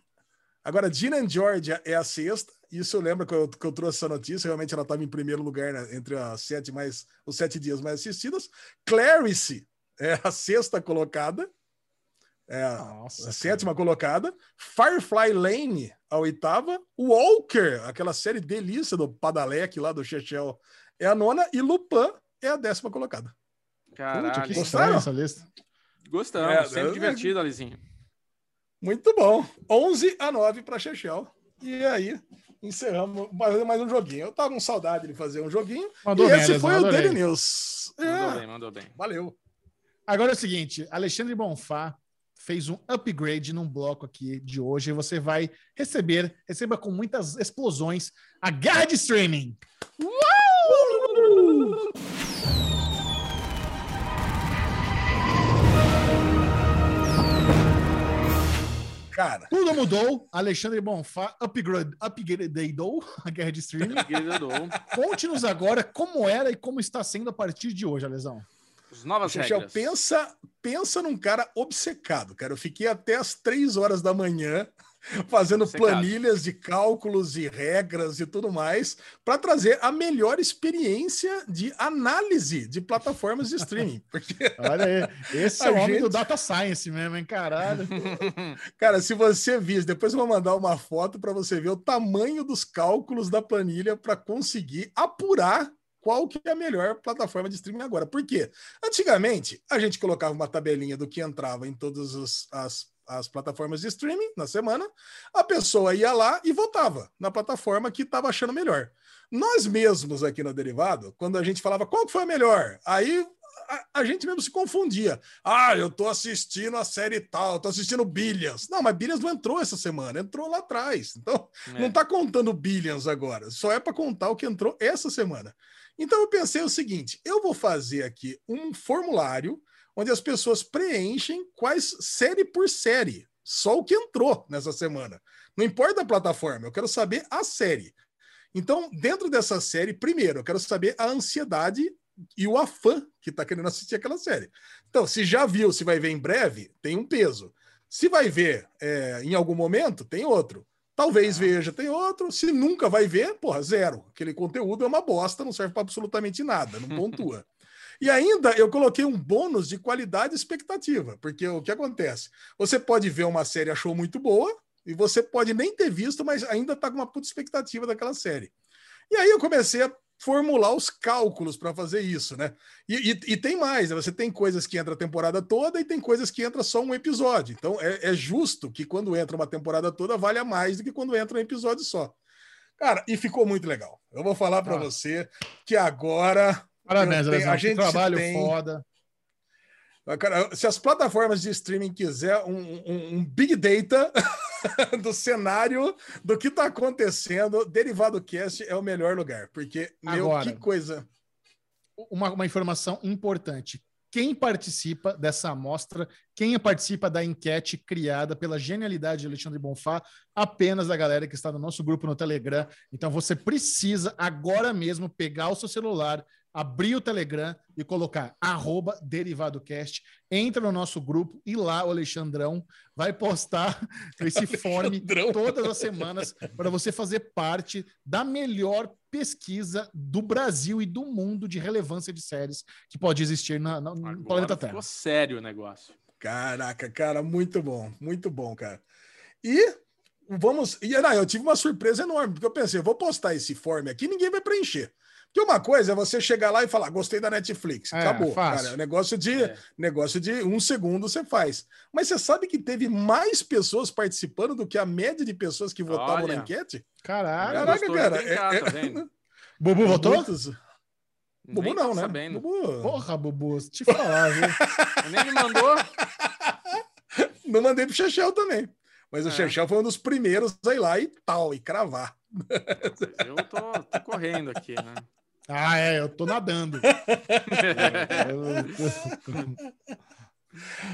Agora, Gina and Georgia é a sexta. Isso eu lembro que eu, que eu trouxe essa notícia. Realmente ela estava em primeiro lugar né, entre as sete mais, os sete dias mais assistidas. Clarice é a sexta colocada. É a, Nossa, a cara. sétima colocada. Firefly Lane, a oitava. Walker, aquela série delícia do Padalec lá do Chechel, é a nona. E Lupin é a décima colocada. Caralho. que Gostaram? essa lista. Gostamos, É, sempre eu- divertido, Alizinho. Muito bom. 11 a 9 para Chechel. E aí, encerramos mais, mais um joguinho. Eu tava com saudade de fazer um joguinho. Mandou e bem, esse foi o. Daily News. Mandou É, bem, mandou bem. valeu. Agora é o seguinte, Alexandre Bonfá fez um upgrade num bloco aqui de hoje e você vai receber, receba com muitas explosões, a guerra de streaming. Cara, Tudo mudou, Alexandre Bonfá upgrade, upgradeou a guerra de streaming. Conte-nos agora como era e como está sendo a partir de hoje, Alesão. As novas Chechel, regras. pensa, pensa num cara obcecado, cara. Eu fiquei até as três horas da manhã fazendo Obcecado. planilhas de cálculos e regras e tudo mais para trazer a melhor experiência de análise de plataformas de streaming. Porque Olha aí, esse é o homem gente- do data science mesmo, hein, caralho. Cara, se você vir, depois eu vou mandar uma foto para você ver o tamanho dos cálculos da planilha para conseguir apurar qual que é a melhor plataforma de streaming agora. Por quê? Antigamente, a gente colocava uma tabelinha do que entrava em todas as, as plataformas de streaming na semana, a pessoa ia lá e votava na plataforma que estava achando melhor. Nós mesmos aqui no Derivado, quando a gente falava qual que foi a melhor, aí a, a gente mesmo se confundia. Ah, eu tô assistindo a série tal, tô assistindo Billions. Não, mas Billions não entrou essa semana, entrou lá atrás. Então, É. não tá contando Billions agora, só é para contar o que entrou essa semana. Então eu pensei o seguinte: eu vou fazer aqui um formulário onde as pessoas preenchem quais série por série, só o que entrou nessa semana. Não importa a plataforma, eu quero saber a série. Então, dentro dessa série, primeiro, eu quero saber a ansiedade e o afã que está querendo assistir aquela série. Então, se já viu, se vai ver em breve, tem um peso. Se vai ver é, em algum momento, tem outro. Talvez veja, tem outro. Se nunca vai ver, porra, zero. Aquele conteúdo é uma bosta, não serve para absolutamente nada, não pontua. E ainda eu coloquei um bônus de qualidade e expectativa, porque o que acontece? Você pode ver uma série achou muito boa, e você pode nem ter visto, mas ainda está com uma puta expectativa daquela série. E aí eu comecei a formular os cálculos para fazer isso, né? E, e- e tem mais, né? você tem coisas que entra a temporada toda e tem coisas que entra só um episódio. Então é, é justo que quando entra uma temporada toda valha mais do que quando entra um episódio só. Cara, e ficou muito legal. Eu vou falar para Ah. você que agora Parabéns, tenho- a gente trabalho tem- foda. Cara, se as plataformas de streaming quiser um, um- um big data, do cenário do que tá acontecendo, Derivado Cast é o melhor lugar, porque meu Agora. que coisa. uma, uma informação importante. Quem participa dessa amostra, quem participa da enquete criada pela genialidade de Alexandre Bonfá, apenas a galera que está no nosso grupo no Telegram. Então você precisa agora mesmo pegar o seu celular, abrir o Telegram e colocar arroba DerivadoCast, entra no nosso grupo e lá o Alexandrão vai postar esse form todas as semanas para você fazer parte da melhor pesquisa do Brasil e do mundo de relevância de séries que pode existir na, na- no Agora planeta Terra. ficou sério o negócio. Caraca, cara, muito bom, muito bom, cara. E vamos. E não, eu tive uma surpresa enorme, porque eu pensei, eu vou postar esse form aqui, ninguém vai preencher. Porque uma coisa é você chegar lá e falar, gostei da Netflix. É, Acabou. fácil. Cara, é negócio de, É. negócio de um segundo você faz. Mas você sabe que teve mais pessoas participando do que a média de pessoas que votavam Olha. na enquete? Caralho. Caraca, cara, é- tá vendo? Bubu votou? Muitos- Bubu não, tá né? sabendo. Bubu... Porra, Bubu, te falar, viu? Nem me mandou. Não mandei pro Chechel também. Mas o É. Chechel foi um dos primeiros a ir lá e tal, e cravar. Eu tô, tô correndo aqui, né? Ah, é, eu tô nadando.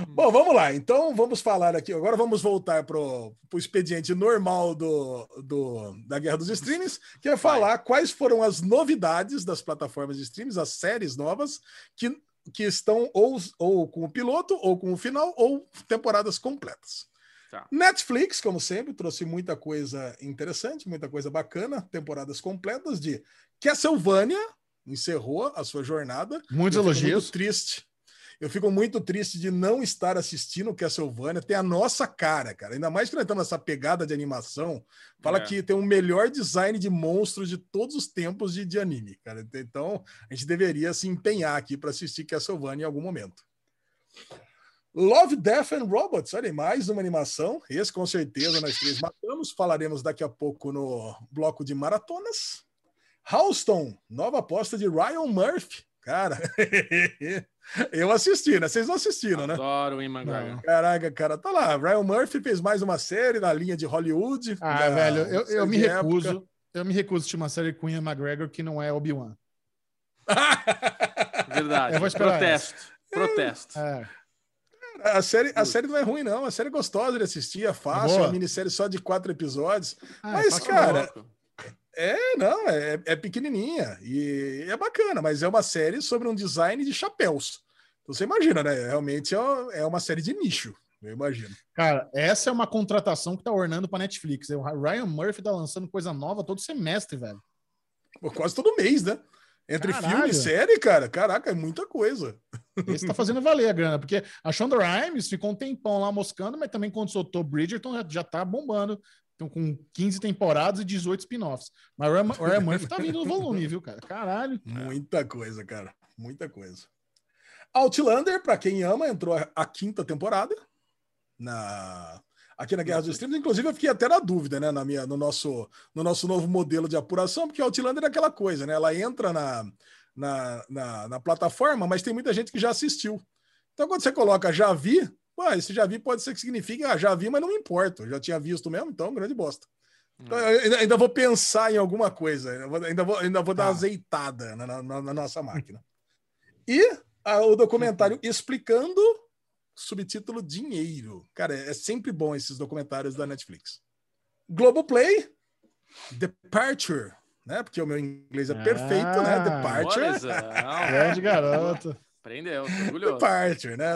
Bom, vamos lá. Então, vamos falar aqui. Agora vamos voltar para o expediente normal do, do- da Guerra dos Streams, que é falar quais foram as novidades das plataformas de streams, as séries novas, que, que estão ou, ou com o piloto, ou com o final, ou temporadas completas. Tá. Netflix, como sempre, trouxe muita coisa interessante, muita coisa bacana, temporadas completas de Castlevania, encerrou a sua jornada. Muitos elogios. Muito triste. Eu fico muito triste de não estar assistindo Castlevania. Tem a nossa cara, cara. Ainda mais que nós estamos nessa pegada de animação. Fala É. que tem o melhor design de monstros de todos os tempos de, de anime, cara. Então, a gente deveria se empenhar aqui para assistir Castlevania em algum momento. Love, Death and Robots. Olha aí, mais uma animação. Esse, com certeza, nós três matamos. Falaremos daqui a pouco no bloco de maratonas. Houston, nova aposta de Ryan Murphy. Cara, eu assisti, né? Vocês não assistiram, né? Adoro o Ian McGregor. Não. Caraca, cara, tá lá. Ryan Murphy fez mais uma série na linha de Hollywood. Ah, da- velho, eu, eu me época. recuso. Eu me recuso a assistir uma série com Ian McGregor que não é Obi-Wan. Verdade. Eu vou esperar Protesto. Protesto. É. A série, a série não é ruim, não. A série é gostosa de assistir, é fácil, Boa. é uma minissérie só de quatro episódios. Ah, Mas, faça cara, louco. É, não, é, é pequenininha e é bacana, mas é uma série sobre um design de chapéus. Então você imagina, né? Realmente é uma- é uma série de nicho, eu imagino. Cara, essa é uma contratação que tá ornando pra Netflix. O Ryan Murphy tá lançando coisa nova todo semestre, velho. Pô, Quase todo mês, né? Entre Caralho. filme e série, cara, caraca, é muita coisa. Esse tá fazendo valer a grana, porque a Shonda Rhimes ficou um tempão lá moscando, mas também quando soltou Bridgerton já, já tá bombando. Então, com 15 temporadas e 18 spin-offs. Mas o Ryan- Murphy tá vindo no volume, viu, cara? Caralho. Muita coisa, cara, muita coisa. Outlander, pra quem ama, entrou a, a quinta temporada na aqui na Guerra dos Streams. Inclusive, eu fiquei até na dúvida, né, na minha, no nosso no nosso novo modelo de apuração, porque Outlander é aquela coisa, né? Ela entra na, na, na, na plataforma, mas tem muita gente que já assistiu. Então, quando você coloca já vi, pô, esse já vi pode ser que signifique, ah, já vi, mas não me importa, eu já tinha visto mesmo, então, grande bosta. Então, eu ainda, ainda vou pensar em alguma coisa, ainda vou, ainda vou, ainda vou dar Tá. uma azeitada na, na- na nossa máquina. E ah, o documentário explicando subtítulo Dinheiro. Cara, é sempre bom esses documentários da Netflix. Globoplay, Departure, né? Porque o meu inglês é perfeito, né? Ah, Departure. Grande garoto. Aprendeu, tô orgulhoso. Departure, né?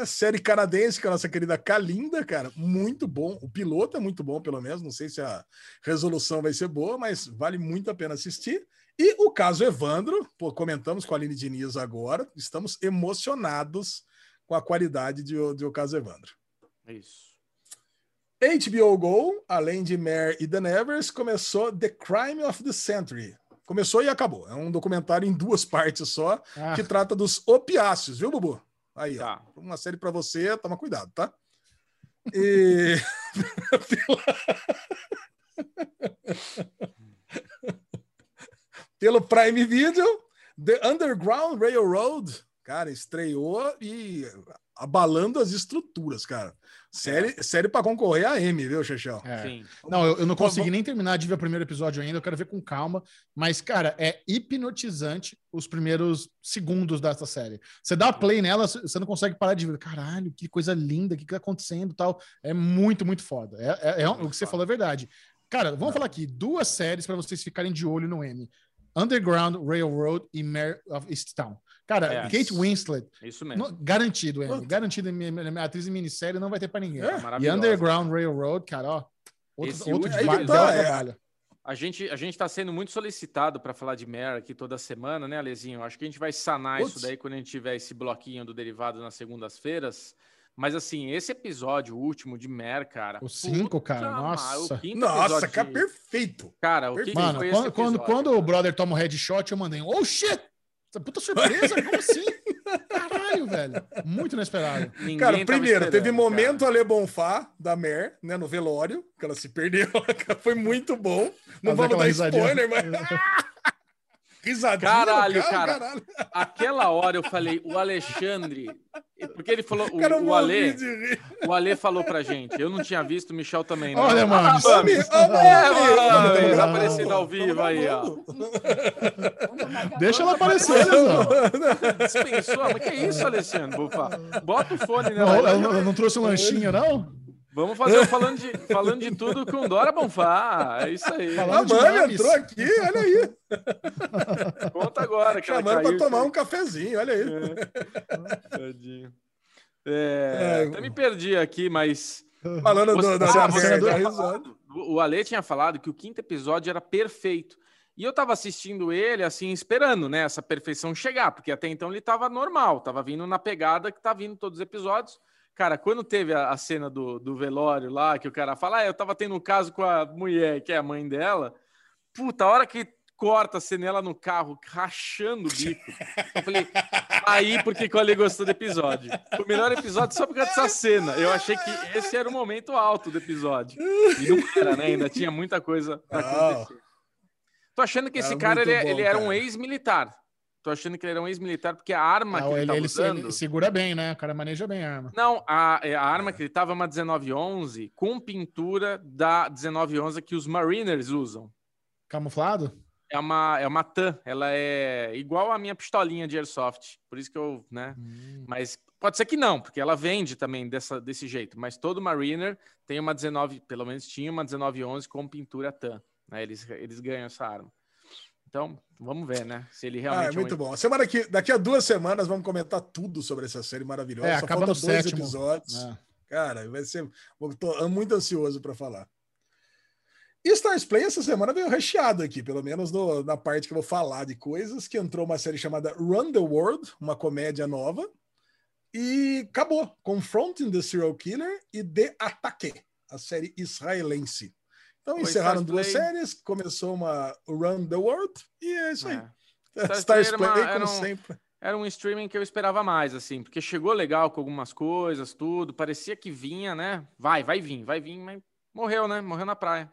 A série canadense com a nossa querida Kalinda, cara, muito bom. O piloto é muito bom, pelo menos. Não sei se a resolução vai ser boa, mas vale muito a pena assistir. E o caso Evandro, pô, comentamos com a Aline Diniz agora, estamos emocionados com a qualidade de, de O Caso Evandro. É Isso. HBO Go, além de Mare e The Nevers, começou The Crime of the Century. Começou e acabou. É um documentário em duas partes só, Ah, que trata dos opiáceos, viu, Bubu? Aí, ó. Tá. Uma série para você, toma cuidado, tá? E... Pelo Prime Video, The Underground Railroad, cara, estreou e abalando as estruturas, cara. Série, série para concorrer a M, viu, Chechel? É. Não, eu, eu não consegui nem terminar de ver o primeiro episódio ainda, eu quero ver com calma. Mas, cara, é hipnotizante os primeiros segundos dessa série. Você dá play nela, você não consegue parar de ver. Caralho, que coisa linda, o que, que tá acontecendo e tal. É muito, muito foda. É, é- é- o que você falou é verdade. Cara, vamos falar aqui: duas séries para vocês ficarem de olho no M: Underground Railroad e Mare of Easttown. Cara, É. Kate Winslet, Isso mesmo. no- garantido. Puta. Garantido, atriz em minissérie não vai ter para ninguém. É, E. Underground Railroad, cara, ó. Outro, Esse outro último de tá, é. trabalho. A gente a gente está sendo muito solicitado para falar de Mare aqui toda semana, né, Alezinho? Acho que a gente vai sanar isso daí quando a gente tiver esse bloquinho do derivado nas segundas-feiras. Mas assim, esse episódio, o último de Mare, cara. O cinco, puta cara, ma- nossa. O quinto Nossa, cara, de- perfeito. Cara, o que, que Mano, foi quando, esse quando, episódio, quando o brother toma um headshot, eu mandei um, oh shit! Essa puta surpresa, como assim? Caralho, velho. Muito inesperado. Ninguém Cara, primeiro, teve momento cara. Ale Bonfá, da Mer, né, no velório, que ela se perdeu. Foi muito bom. Não Fazer vamos dar risadinha. spoiler, mas. Risadinha. Caralho, cara, cara. caralho. Aquela hora eu falei, o Alexandre. Porque ele falou, o, o Ale, o Ale falou pra gente. Eu não tinha visto, o Michel também não. Olha, mano. Ô, É, mano, Tamo tá gravando, aparecendo ao vivo aí, ó. Deixa ela aparecer. Dispensou? Mas que isso, Alexandre? Bufa? Bota o fone nela. ela não, ela não trouxe um lanchinho, não? Vamos fazer o falando de, falando de tudo com Dora Bonfá. É isso aí. Falando A Mami entrou aqui, olha aí. Conta agora. Que Chamando pra caiu, tomar um cafezinho, olha aí. Tadinho. É, É, até me perdi aqui, mas. Falando do, Você- da, Ah, da você risada. falado- o Ale tinha falado que o quinto episódio era perfeito. E eu tava assistindo ele, assim, esperando, né, essa perfeição chegar, porque até então ele tava normal, tava vindo na pegada que tá vindo todos os episódios. Cara, quando teve a, a cena do, do velório lá, que o cara fala, ah, eu tava tendo um caso com a mulher, que é a mãe dela, puta, a hora que corta a cena ela no carro, rachando o bico, eu falei, aí porque que o Ale gostou do episódio. O melhor episódio só por causa dessa cena. Eu achei que esse era o momento alto do episódio. E não era, né? Ainda tinha muita coisa pra acontecer. Tô achando que esse cara, muito ele, bom, ele era um cara. ex-militar. Tô achando que ele era um ex-militar porque a arma que ele, ele, tava ele usando... ele segura bem, né? O cara maneja bem a arma. Não, a, é, a arma que ele tava é uma 1911 com pintura da 1911 que os Mariners usam. Camuflado? É uma, é uma TAM, ela é igual a minha pistolinha de airsoft. Por isso que eu, né? Hum. Mas pode ser que não, porque ela vende também dessa, desse jeito. Mas todo Mariner tem uma 19, pelo menos tinha uma 1911 com pintura TAM. Né? Eles, eles ganham essa arma. Então, vamos ver, né? Se ele Ah, realmente é é um muito bom. Semana que, daqui a duas semanas vamos comentar tudo sobre essa série maravilhosa. É, Só acaba falta dois sétimo. episódios. É. Cara, vai ser. Tô muito ansioso para falar. E Stars Play essa semana veio recheado aqui, pelo menos no- na parte que eu vou falar de coisas, que entrou uma série chamada Run the World, uma comédia nova, e acabou. Confronting the Serial Killer e The Ataque, a série israelense. Então encerraram Stars duas Play- séries, começou uma Run the World, e é isso aí. É. Stars Stars Play uma- como um- sempre. Era um streaming que eu esperava mais, assim, porque chegou legal com algumas coisas, tudo. Parecia que vinha, né? Vai, vai vir, vai vir, mas morreu, né? Morreu na praia.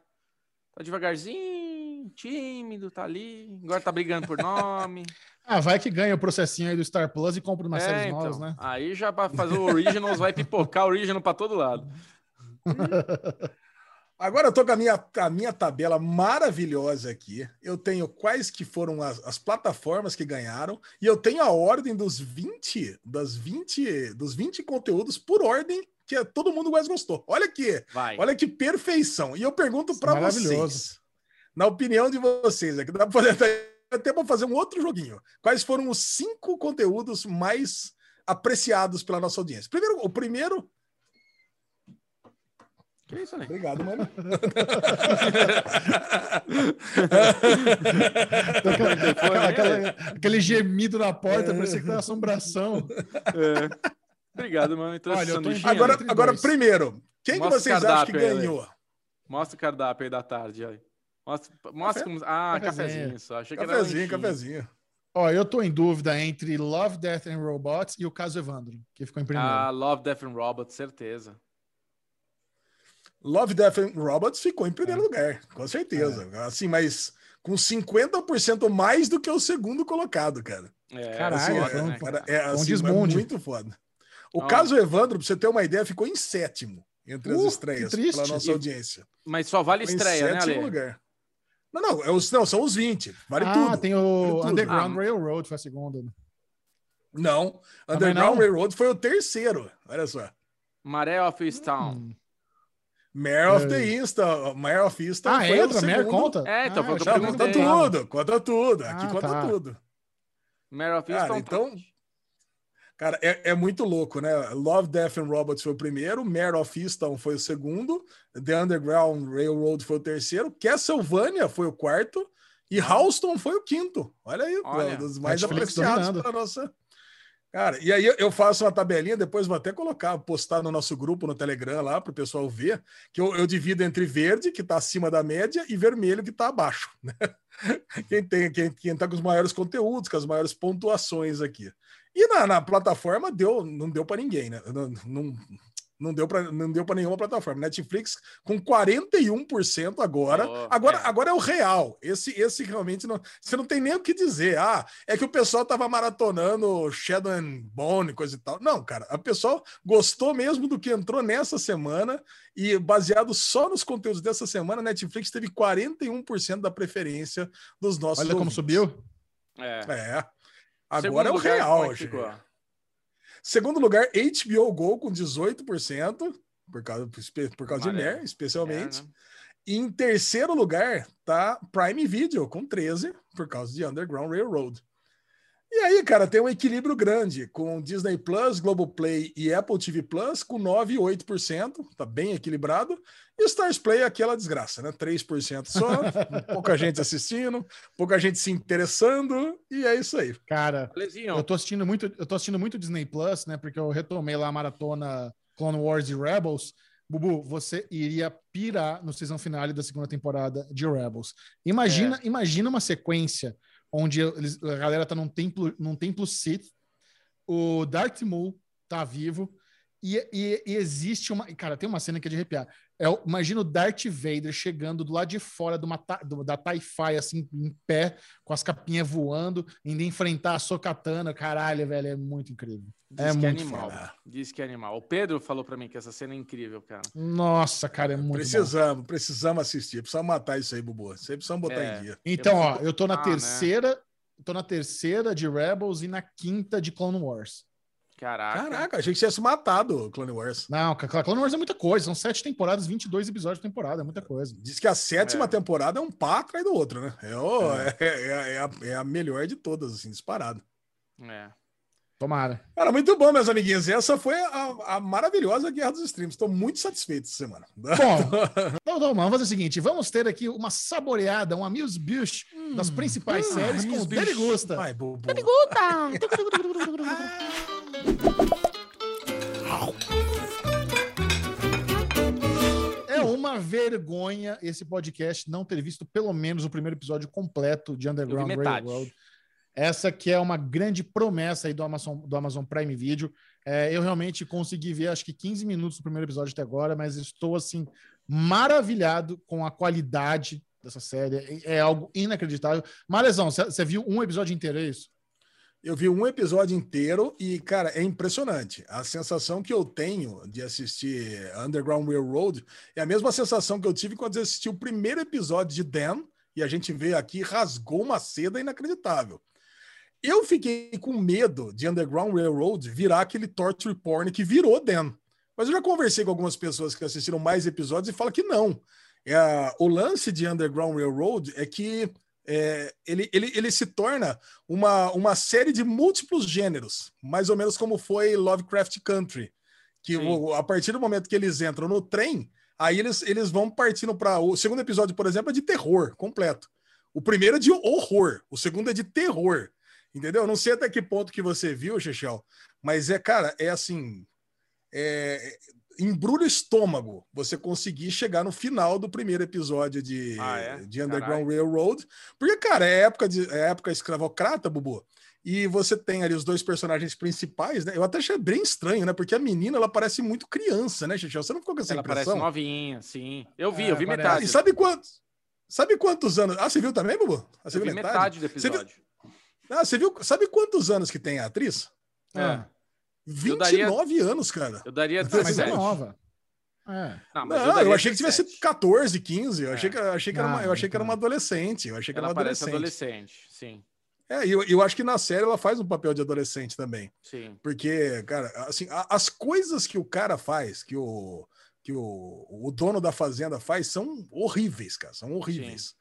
Tá devagarzinho, tímido, tá ali. Agora tá brigando por nome. Ah, vai que ganha o processinho aí do Star Plus e compra umas É, séries então, novas, né? Aí já pra fazer o Originals, vai pipocar o Original pra todo lado. Agora eu tô com a minha, a minha tabela maravilhosa aqui. Eu tenho quais que foram as, as plataformas que ganharam e eu tenho a ordem dos 20, das 20, dos 20 conteúdos por ordem que todo mundo mais gostou. Olha aqui, Vai. olha que perfeição. E eu pergunto para vocês, na opinião de vocês, aqui dá pra fazer até para fazer um outro joguinho. Quais foram os cinco conteúdos mais apreciados pela nossa audiência? Primeiro, o primeiro, Que isso, né? obrigado, mano. Aquela- aquela- aquele gemido na porta, parecia que tava assombração. É. Obrigado, mano. Então, Olha. Agora, agora dois. primeiro, quem que Mostra vocês acham que cardápio aí, ganhou? Mostra o cardápio aí da tarde. Aí. Mostra, mostra como. Ah, Cafezinho. cafezinho só. Achei que era Cafezinho, lanchinho. cafezinho. Ó, eu tô em dúvida entre Love, Death and Robots e o caso Evandro, que ficou em primeiro. Ah, Love, Death and Robots, certeza. Love, Death and Robots ficou em primeiro lugar, com certeza. Assim, mas com 50% mais do que o segundo colocado, cara. É, Caralho, foda, foi um- né, cara? É, Foi um assim, é muito foda. O Ó. caso Evandro, pra você ter uma ideia, ficou em sétimo entre as Uh, estreias pela nossa E- audiência. Mas só vale Ficou em estreia, né, sétimo Ale? lugar. Não, não, é os, não, são os 20. Vale ah, tudo. tem o tudo. Underground Ah, Railroad, foi a segunda. Não, Também Underground não? Railroad foi o terceiro. Olha só. Maré of Easttown. Hum. Mare of É. the Easton. Mare of Easton Ah, foi o entra, Mare conta? É, então, ah, foi o que eu conta tudo, conta tudo. Aqui Ah, conta tá. tudo. Mare of Cara, Easttown. então- Cara, é, é muito louco, né? Love, Death and Robots foi o primeiro, Mare of Easton foi o segundo, The Underground Railroad foi o terceiro, Castlevania foi o quarto e Houston foi o quinto. Olha aí, Olha, dos mais Netflix apreciados para nossa. Cara, e aí eu- faço uma tabelinha, depois vou até colocar, postar no nosso grupo no Telegram lá para o pessoal ver, que eu, eu divido entre verde, que está acima da média, e vermelho, que está abaixo. Né? Quem tem, quem, quem tá com os maiores conteúdos, com as maiores pontuações aqui. E na, na plataforma deu, não deu para ninguém, né? Não, não, não deu para não deu para nenhuma plataforma. Netflix com 41% agora. Oh, agora, é. agora é o real. Esse esse realmente não, você não tem nem o que dizer. Ah, é que o pessoal tava maratonando Shadow and Bone, coisa e tal. Não, cara, a pessoa gostou mesmo do que entrou nessa semana e baseado só nos conteúdos dessa semana, a Netflix teve 41% da preferência dos nossos Olha como ouvintes. subiu. É. É. Agora Segundo é o lugar, real. como é que gente. ficou? Segundo lugar, HBO Go com 18%, por causa, por causa de. Mer, especialmente. É, né? E em terceiro lugar tá Prime Video com 13, por causa de Underground Railroad. E aí, cara, tem um equilíbrio grande com Disney Plus, Globoplay e Apple TV Plus com 9 e 8%, tá bem equilibrado. E Stars Play é aquela desgraça, né? 3% só, pouca gente assistindo, pouca gente se interessando, e é isso aí. Cara, Alezinho, eu tô assistindo muito, eu tô assistindo muito Disney Plus, né? Porque eu retomei lá a maratona Clone Wars e Rebels. Bubu, você iria pirar no season finale da segunda temporada de Rebels. Imagina, imagina uma sequência onde eles- a galera tá num templo, num templo Sith, o Darth Maul tá vivo e, e- e existe uma, cara, tem uma cena que é de arrepiar. É, imagina o Darth Vader chegando do lado de fora de uma, do- da TIE assim, em pé, com as capinhas voando, indo enfrentar a Sokatana. Caralho, velho, é muito incrível. diz é que é muito animal. foda. Diz que é animal. O Pedro falou pra mim que essa cena é incrível, cara. Nossa, cara, é muito bom. precisamos, precisamos assistir, precisamos matar isso aí, Bubu. Isso aí precisamos botar É. em dia. Então, Eu ó, eu tô na né? terceira, tô na terceira de Rebels e na quinta de Clone Wars. Caraca. Caraca, achei que tivesse matado o Clone Wars. Não, Clone Wars é muita coisa. São sete temporadas, 22 episódios por temporada, é muita coisa. Diz que a sétima É. temporada é um pá atrás do outro, né? É, o- é- é- é a, é a melhor de todas, assim, disparado. É. Tomara. Cara, muito bom, meus amiguinhos. Essa foi a, a maravilhosa Guerra dos Streams. Estou muito satisfeito essa semana. Bom, então, então, vamos fazer o seguinte: vamos ter aqui uma saboreada, um amuse-bouche das principais séries com o Dele Gusta. Vai, Bubu. É uma vergonha esse podcast não ter visto pelo menos o primeiro episódio completo de Underground. Railroad. Essa que é uma grande promessa aí do Amazon, do Amazon Prime Video. É, eu realmente consegui ver acho que 15 minutos do primeiro episódio até agora, mas estou assim maravilhado com a qualidade dessa série. É, é algo inacreditável. Malezão, você viu um episódio inteiro, é isso? Eu vi um episódio inteiro e, cara, é impressionante. A sensação que eu tenho de assistir Underground Railroad é a mesma sensação que eu tive quando assisti o primeiro episódio de Dan e a gente veio aqui rasgou uma seda inacreditável. Eu fiquei com medo de Underground Railroad virar aquele torture porn que virou Dan. Mas eu já conversei com algumas pessoas que assistiram mais episódios e falam que não. É, o lance de Underground Railroad é que é, ele, ele, ele se torna uma, uma série de múltiplos gêneros, mais ou menos como foi Lovecraft Country, que o- a partir do momento que eles entram no trem, aí eles, eles vão partindo para o segundo episódio, por exemplo, é de terror completo. O primeiro é de horror, o segundo é de terror. Entendeu? Eu Não sei até que ponto que você viu, Chechel, mas é, cara, é assim. É, embrulha o estômago você conseguir chegar no final do primeiro episódio de, Ah, é? de Underground Caralho. Railroad. Porque, cara, é época, de, é época escravocrata, Bubu. E você tem ali os dois personagens principais, né? Eu até achei bem estranho, né? Porque a menina, ela parece muito criança, né, Chechel? Você não ficou com essa Ela parece impressão? novinha, sim. Eu vi, É, eu vi parece. Metade. e sabe quantos? Sabe quantos anos? Ah, você viu também, Bubu? Ah, você eu viu vi metade do Você viu- episódio. Ah, você viu? Sabe quantos anos que tem a atriz? É. 29 anos, cara. Eu daria Mas é 17. nova. É. Não, mas Não, eu, daria achei que tivesse 17. 14, 15. Eu É. achei que, eu achei que, era, uma, eu Ah, achei que era uma adolescente. Eu achei que Ela era uma parece adolescente. adolescente, sim. É, e eu, eu acho que na série ela faz um papel de adolescente também. Sim. Porque, cara, assim, a- as coisas que o cara faz, que o, que o, o dono da fazenda faz, são horríveis, cara. São horríveis.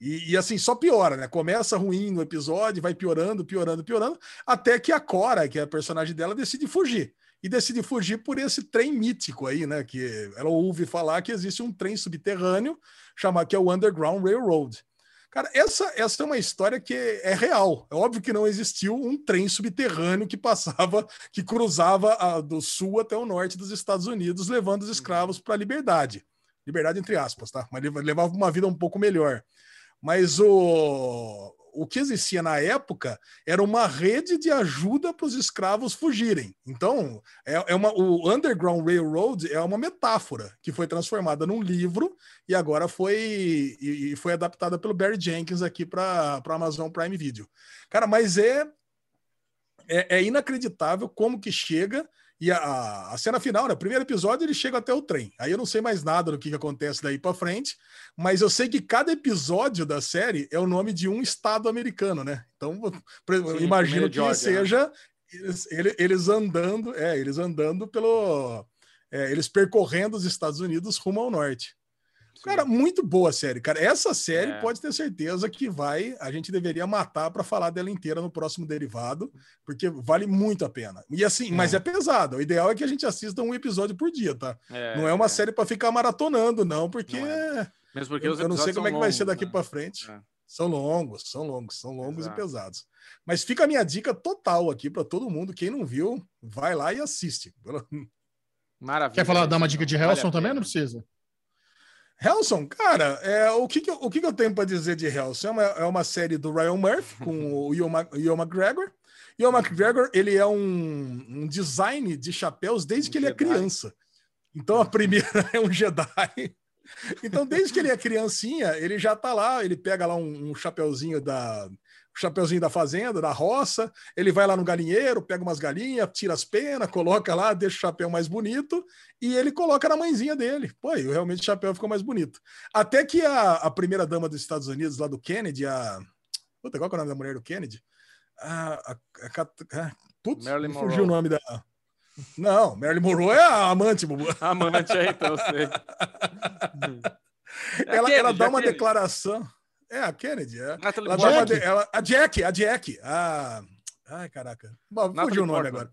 E, e, assim, só piora, né? Começa ruim no episódio, vai piorando, piorando, piorando, até que a Cora, que é a personagem dela, decide fugir. E decide fugir por esse trem mítico aí, né? Que ela ouve falar que existe um trem subterrâneo chamado que é o Underground Railroad. Cara, essa, essa é uma história que é real. É óbvio que não existiu um trem subterrâneo que passava, que cruzava a- do sul até o norte dos Estados Unidos, levando os escravos para a liberdade. Liberdade entre aspas, tá? Mas leva- levava uma vida um pouco melhor. Mas o, o que existia na época era uma rede de ajuda para os escravos fugirem. Então, é, é uma, o Underground Railroad é uma metáfora que foi transformada num livro e agora foi, e, e foi adaptada pelo Barry Jenkins aqui para a Amazon Prime Video. Cara, mas é, é, é inacreditável como que chega. E a, a cena final, né? Primeiro episódio, ele chega até o trem. Aí eu não sei mais nada do que, que acontece daí para frente, mas eu sei que cada episódio da série é o nome de um estado americano, né? Então, eu Sim, imagino que Georgia, né? seja eles, ele- eles andando, é, eles andando pelo. é, eles percorrendo os Estados Unidos rumo ao norte. Cara, muito boa a série, cara. Essa série É. pode ter certeza que vai. A gente deveria matar para falar dela inteira no próximo derivado, porque vale muito a pena. E assim, mas é pesado. O ideal é que a gente assista um episódio por dia, tá? É, não é uma é. série para ficar maratonando, não, porque Não Mesmo porque eu, os eu não sei como é que são vai ser longos, daqui né? para frente. É. São longos, são longos, são longos Exato. e pesados. Mas fica a minha dica total aqui para todo mundo. Quem não viu, vai lá e assiste. Maravilha. Quer falar, dar uma dica de Vale Helson também? pena. Não precisa. Helson, cara, é, o, que, que, eu- o que, que eu tenho para dizer de Helson? É uma, é uma série do Ryan Murphy com o Ian McGregor. Ian McGregor, ele é um, um design de chapéus desde Um que ele é Jedi. criança. Então a primeira é um Jedi. Então desde que ele é criancinha, ele já tá lá, ele pega lá um, um chapeuzinho da um chapeuzinho da fazenda, da roça, ele vai lá no galinheiro, pega umas galinhas, tira as penas, coloca lá, deixa o chapéu mais bonito e ele coloca na mãezinha dele. Pô, e realmente o chapéu ficou mais bonito. Até que a, a primeira dama dos Estados Unidos, lá do Kennedy, a. Puta, qual que é o nome da mulher do Kennedy? A. a, a, a putz, Marilyn me fugiu o nome da. Não, Marilyn Monroe é a amante, Bubu. Amante aí, então, sei. É ela, Kennedy, ela dá é uma declaração. É, a Kennedy. É. Natalie Ela de- ela- a Jack, a Jack. A... Ai, caraca. Bom, Fugiu o nome agora.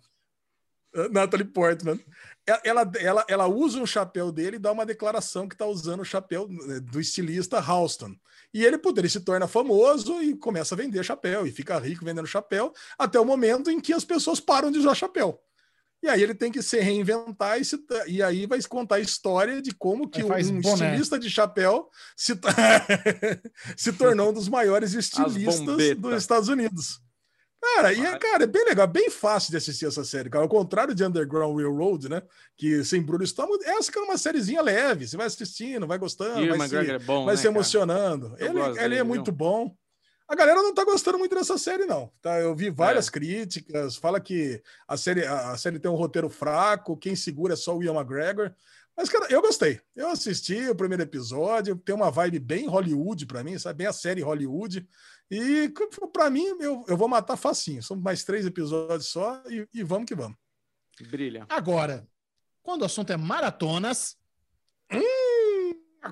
Uh, Natalie Portman. Ela, ela, ela, ela usa um chapéu dele e dá uma declaração que está usando o chapéu eh, do estilista Halston. E ele, puta, ele se torna famoso e começa a vender chapéu e fica rico vendendo chapéu até o momento em que as pessoas param de usar chapéu. E aí ele tem que se reinventar e, se- e aí vai contar a história de como que um boné. estilista de chapéu se, se tornou um dos maiores estilistas dos Estados Unidos. Cara, e é, cara, é bem legal, bem fácil de assistir essa série, cara. Ao contrário de Underground Railroad, né? Que sem Bruno estômago, essa é uma sériezinha leve. Você vai assistindo, vai gostando, o vai se, é bom, vai né, se emocionando. Ele, ele é muito bom. A galera não tá gostando muito dessa série, não. Tá? Eu vi várias É. críticas, fala que a série, a série tem um roteiro fraco, quem segura é só o Ian McGregor. Mas, cara, eu gostei. Eu assisti o primeiro episódio, tem uma vibe bem Hollywood pra mim, sabe? Bem a série Hollywood. E pra mim, eu, eu vou matar facinho. São mais três episódios só e, e vamos que vamos. Brilha. Agora, quando o assunto é maratonas, é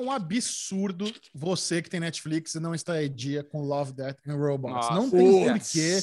um absurdo você que tem Netflix e não está em dia com Love, Death and Robots. Nossa. não tem Putz. porquê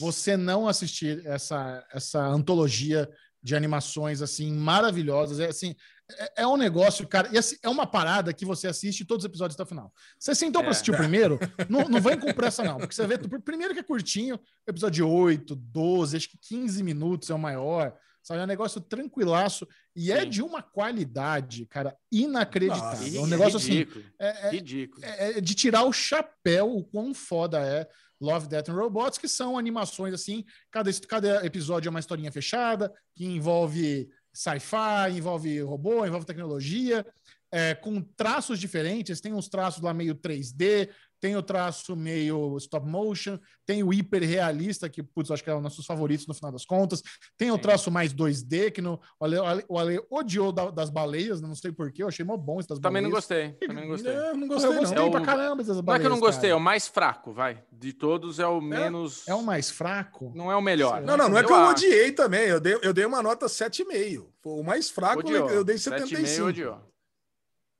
você não assistir essa, essa antologia de animações assim maravilhosas. É assim, é, é um negócio, cara, e assim, é uma parada que você assiste todos os episódios até o final. Você sentou É. para assistir o primeiro, não, não vem com pressa não, porque você vê, primeiro que é curtinho, episódio 8, 12, acho que 15 minutos é o maior. Sabe, é um negócio tranquilaço e é Sim. de uma qualidade, cara, inacreditável. Nossa, é um negócio assim, ridículo. é- é- Ridículo. é, é de tirar o chapéu o quão foda é Love, Death and Robots, que são animações assim, cada, cada episódio é uma historinha fechada, que envolve sci-fi, envolve robô, envolve tecnologia. é, com traços diferentes. Tem uns traços lá meio 3D, tem o traço meio stop motion, tem o hiper realista, que, putz, acho que é um dos nossos favoritos no final das contas. Tem o traço mais 2D, que no, o, Ale, o Ale- o Ale odiou da- das baleias, não sei porquê, eu achei mó bom das Também não baleias. gostei. Também não gostei. É, não Eu gostei, gostei não. É o- pra caramba dessas baleias. Não é que eu não gostei, é cara. o mais fraco, vai. De todos é o menos. É o mais fraco? Não é o melhor. Não, não, não é que eu acho. odiei também. Eu dei, eu dei uma nota 7,5. O mais fraco Odiou. eu dei 7,5 75. odiou.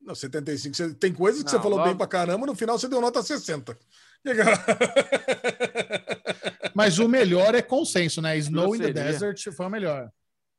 Não, 75. Você- Tem coisas que você Não, falou logo- bem pra caramba, no final você deu nota 60. Mas o melhor é consenso, né? Snow in the. Desert foi o melhor.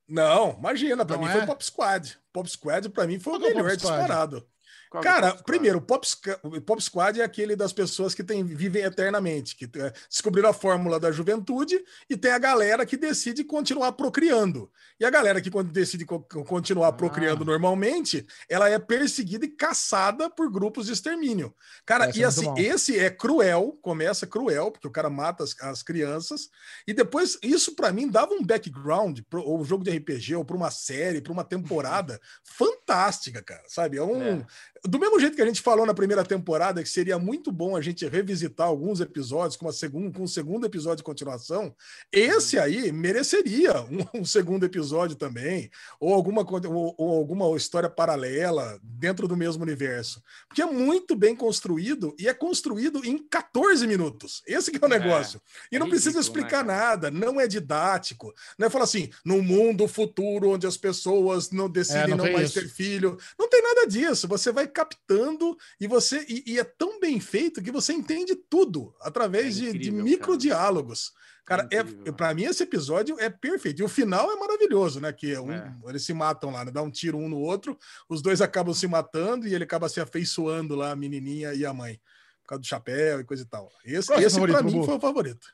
Não, imagina, pra Não mim é? foi o Pop Squad. Pop Squad pra mim foi o melhor disparado. É Cara, primeiro, o Pop, o Pop Squad é aquele das pessoas que tem, vivem eternamente, que é, descobriram a fórmula da juventude e tem a galera que decide continuar procriando. E a galera que quando decide co- continuar Ah. procriando normalmente, ela é perseguida e caçada por grupos de extermínio. Cara, Essa e é assim, esse é cruel, começa cruel, porque o cara mata as, as crianças, e depois isso pra mim dava um background, pro, ou jogo de RPG, ou pra uma série, pra uma temporada fantástica, cara, sabe? É um. É. Do mesmo jeito que a gente falou na primeira temporada que seria muito bom a gente revisitar alguns episódios com, uma segun, com um segundo episódio de continuação, esse aí mereceria um, um segundo episódio também, ou alguma, ou, ou alguma história paralela dentro do mesmo universo. Porque é muito bem construído e é construído em 14 minutos. Esse que é o É, negócio. E é não precisa ridículo, né, explicar cara? nada, não é didático. Não é falar assim, no mundo futuro onde as pessoas não decidem É, não não, mais isso. ter filho. Não tem nada disso. Você vai captando e você e, e é tão bem feito que você entende tudo através É de, de incrível, micro cara. diálogos. Cara, É é, incrível. para mim esse episódio é perfeito. E o final é maravilhoso, né? Que é um- É. eles se matam lá, né? Dá um tiro um no outro, os dois acabam se matando e ele acaba se afeiçoando lá, a menininha e a mãe, por causa do chapéu e coisa e tal. Esse, Qual é esse para mim Bubu? foi o favorito.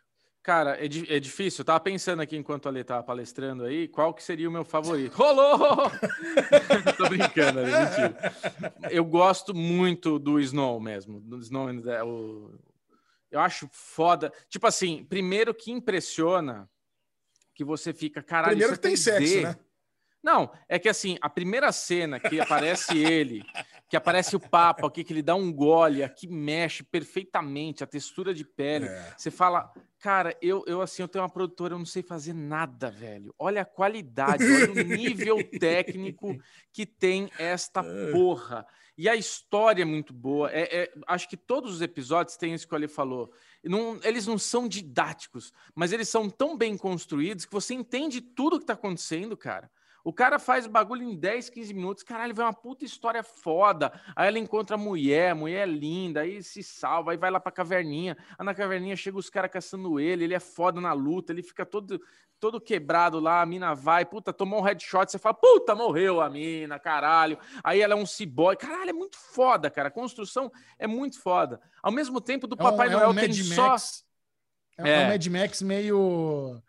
Cara, é, di- é difícil. Eu tava pensando aqui enquanto a Ale tava palestrando aí, qual que seria o meu favorito. Rolou! Tô brincando, Ale, mentira. Eu gosto muito do Snow mesmo. Do Snow the- o- Eu acho foda. Tipo assim, primeiro que impressiona que você fica, caralho, Primeiro isso que é tem sexo, 3D. né? Não, é que assim, a primeira cena que aparece ele, que aparece o Papa aqui, que ele dá um gole, aqui mexe perfeitamente a textura de pele. É. Você fala, cara, eu, eu assim, eu tenho uma produtora, eu não sei fazer nada, velho. Olha a qualidade, olha o nível técnico que tem esta porra. E a história é muito boa. É, é- acho que todos os episódios têm isso que o Ali falou. Não- eles não são didáticos, mas eles são tão bem construídos que você entende tudo que tá acontecendo, cara. O cara faz o bagulho em 10, 15 minutos, caralho, vai uma puta história foda. Aí ela encontra a mulher, a mulher é linda, aí se salva, aí vai lá pra caverninha. Aí na caverninha chega os caras caçando ele, ele é foda na luta, ele fica todo, todo quebrado lá, a mina vai, puta, tomou um headshot, você fala, puta, morreu a mina, caralho. Aí ela é um ciborgue, caralho, é muito foda, cara. A construção é muito foda. Ao mesmo tempo, do É um, Papai é um Noel Mad tem só. Max. É, É. um Mad Max meio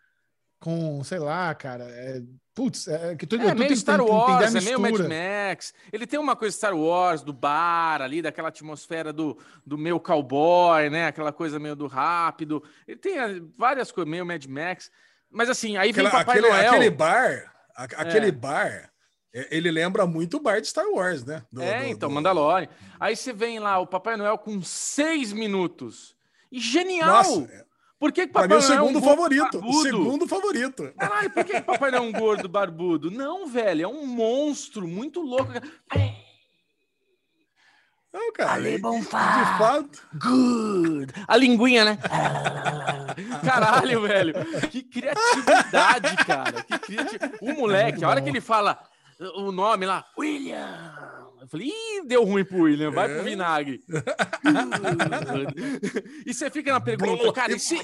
com, sei lá, cara. É, putz, é que tudo, É meio tentando Star Wars, é meio Mad. Max. Ele tem uma coisa Star Wars, do bar ali, daquela atmosfera do, do meu cowboy, né? Aquela coisa meio do rápido. Ele tem eh, várias coisas, meio Mad Max. Mas assim, aí vem Aquela- Papai aquele, Noel. aquele bar, a- aquele É. bar, é, ele lembra muito o bar de Star Wars, né? Do- É, do- então, do- Mandalorian. Aí você vem lá, o Papai Noel com seis minutos. E genial! Nossa, Por que, que pra Papai Noel é um segundo favorito. Barbudo? segundo favorito. Caralho, por que, que Papai Noel é um gordo barbudo? Não, velho, é um monstro muito louco. Não, cara. Ale Bonfá. De fato. Good. A linguinha, né? Caralho, velho. Que criatividade, cara. Que criati... O moleque, a hora que ele fala o nome lá, William. Eu falei, ih, deu ruim pro William, vai pro É. vinagre. e você fica na pergunta, cara, e se,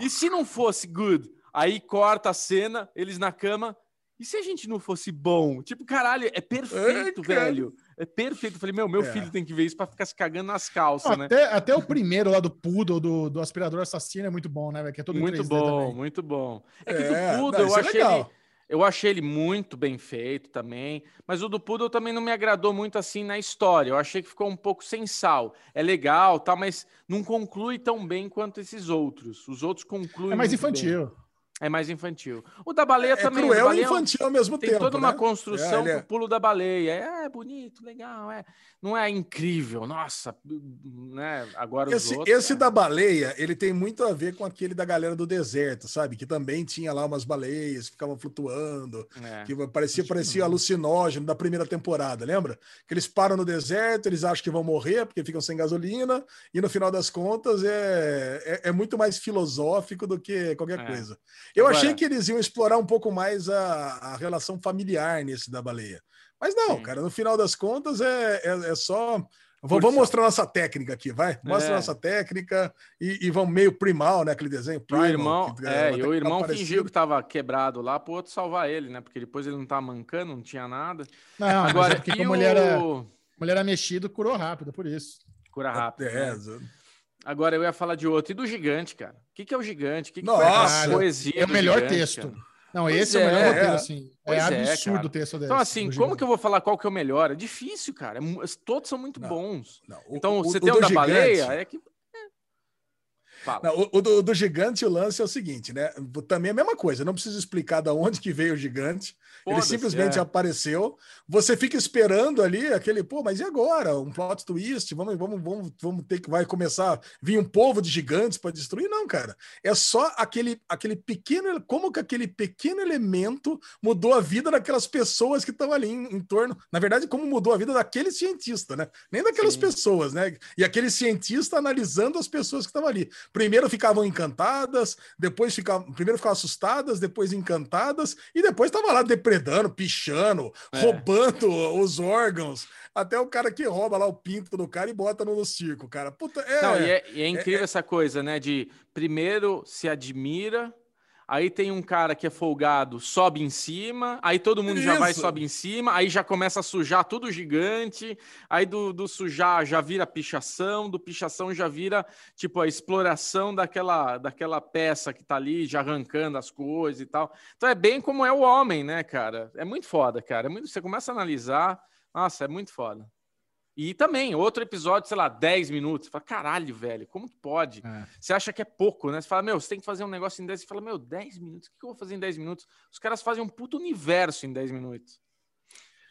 e se não fosse good? Aí corta a cena, eles na cama. E se a gente não fosse bom? Tipo, caralho, é perfeito, É, velho. É perfeito. Eu falei, meu, meu É. filho tem que ver isso pra ficar se cagando nas calças, né? Até, até o primeiro lá do Poodle, do, do aspirador assassino, é muito bom, né? velho? Que é todo Muito 3D bom, também. muito bom. É que É, do Poodle não, eu é achei ele, legal. Eu achei ele muito bem feito também, mas o do Poodle também não me agradou muito assim na história. Eu achei que ficou um pouco sem sal. É legal, tá, mas não conclui tão bem quanto esses outros. Os outros concluem É mais muito bem. É mais infantil. O da baleia É também. o da cruel e é infantil ao mesmo Tem tempo. toda uma né? construção É, é- pulo da baleia. É, é bonito, legal, é. Não é incrível, nossa, né? Agora Esse, outros. esse é. da baleia, ele tem muito a ver com aquele da galera do deserto, sabe? Que também tinha lá umas baleias que ficavam flutuando, É. que parecia, parecia alucinógeno da primeira temporada, lembra? Que eles param no deserto, eles acham que vão morrer porque ficam sem gasolina, e no final das contas é, é, é muito mais filosófico do que qualquer É. coisa. Eu Agora- achei que eles iam explorar um pouco mais a, a relação familiar nesse da baleia. Mas não, Sim. cara, no final das contas é, é, é só. V- Vamos mostrar nossa técnica aqui, vai? Mostra É. nossa técnica e, e vamos meio primal, né? Aquele desenho E o primal. irmão, que, é, até e o irmão tá fingiu que tava quebrado lá pro outro salvar ele, né? Porque depois ele não tava mancando, não tinha nada. Não, mas Agora, é porque como era, o... ele era mexido, curou rápido, por isso. Cura rápido. É, né? Agora eu ia falar de outro. E do gigante, cara? O que, que é o gigante? O que, que Nossa, foi poesia? É o melhor gigante, texto. cara? Não, Pois esse é, o melhor é, roteiro, é. assim. É Pois é, absurdo cara. o texto desse. Então, assim, como que eu Gigante. vou falar qual que é o melhor? É difícil, cara. É todos são muito Não. bons. Não, o- Então, o- você o tem o da gigante- baleia, é que. Não, o, o do, do gigante, o lance é o seguinte, né? Também é a mesma coisa, não preciso explicar da onde que veio o gigante. Ele simplesmente é. apareceu. Você fica esperando ali aquele, pô, mas e agora? Um plot twist? Vamos, vamos, vamos, vamos ter que vai começar a vir um povo de gigantes para destruir? Não, cara. É só aquele, aquele pequeno, como que aquele pequeno elemento mudou a vida daquelas pessoas que estão ali em, em torno. Na verdade, como mudou a vida daquele cientista, né? Nem daquelas Sim. pessoas, né? E aquele cientista analisando as pessoas que estavam ali. Primeiro ficavam encantadas, depois ficavam, primeiro ficavam assustadas, depois encantadas, e depois estava lá depredando, pichando, É. roubando os órgãos, até o cara que rouba lá o pinto do cara e bota no, no circo, cara. Puta, é. Não, e é, e é incrível essa coisa, né? De primeiro se admira, aí tem um cara que é folgado, sobe em cima, aí todo mundo já vai e Isso. sobe em cima, aí já começa a sujar tudo gigante, aí do, do sujar já vira pichação, do pichação já vira tipo a exploração daquela, daquela peça que tá ali, já arrancando as coisas e tal. Então é bem como é o homem, né, cara? É muito foda, cara. É muito, você começa a analisar, nossa, é muito foda. E também, outro episódio, sei lá, 10 minutos. Você fala, caralho, velho, como que pode? É. Você acha que é pouco, né? Você fala, meu, você tem que fazer um negócio em 10. Você fala, meu, 10 minutos? O que eu vou fazer em 10 minutos? Os caras fazem um puto universo em 10 minutos.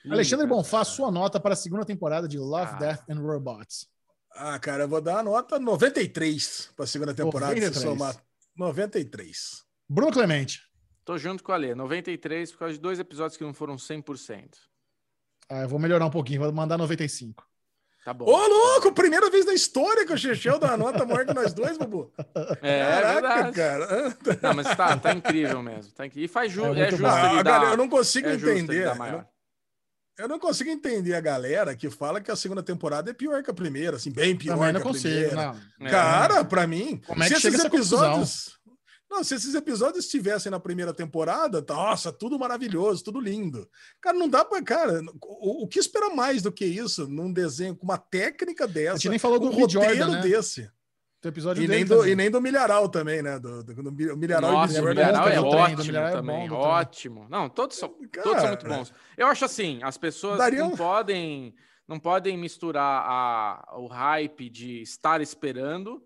Alexandre. Bonfá, sua nota para a segunda temporada de Love, Ah. Death and Robots. Ah, cara, eu vou dar a nota 93 para a segunda temporada, se 93. somar. 93. Bruno Clemente. Tô junto com a Lê. 93 por causa de dois episódios que não foram 100%. Ah, eu vou melhorar um pouquinho, vou mandar 95. Tá bom. Ô, louco, primeira vez na história que o Chechel dá a nota maior que nós dois, Bubu. É, é Caraca, verdade. cara. Não, mas tá, tá incrível mesmo. Tá incrível. E faz ju É é, justo. Ah, ele dar, eu não consigo é entender. eu não- não consigo entender a galera que fala que a segunda temporada é pior que a primeira, assim, bem pior Também que não a consigo, primeira. não. É. Cara, pra mim, Como é se que chega esses episódios. Não, se esses episódios estivessem na primeira temporada, tá, nossa, tudo maravilhoso, tudo lindo. Cara, não dá pra. Cara, o, o que esperar mais do que isso num desenho com uma técnica A dessa? gente nem falou do um roteiro Jordan, né? desse. Do episódio E nem, do, também. e nem do Milharal também, né? Do, do, do Milharal Nossa, e Milharal é é bom ótimo Milharal é também, bom do trem. ótimo. Não, todos são, todos são muito Cara, bons. Eu acho assim, as pessoas Daria não podem não podem misturar a, o hype de estar esperando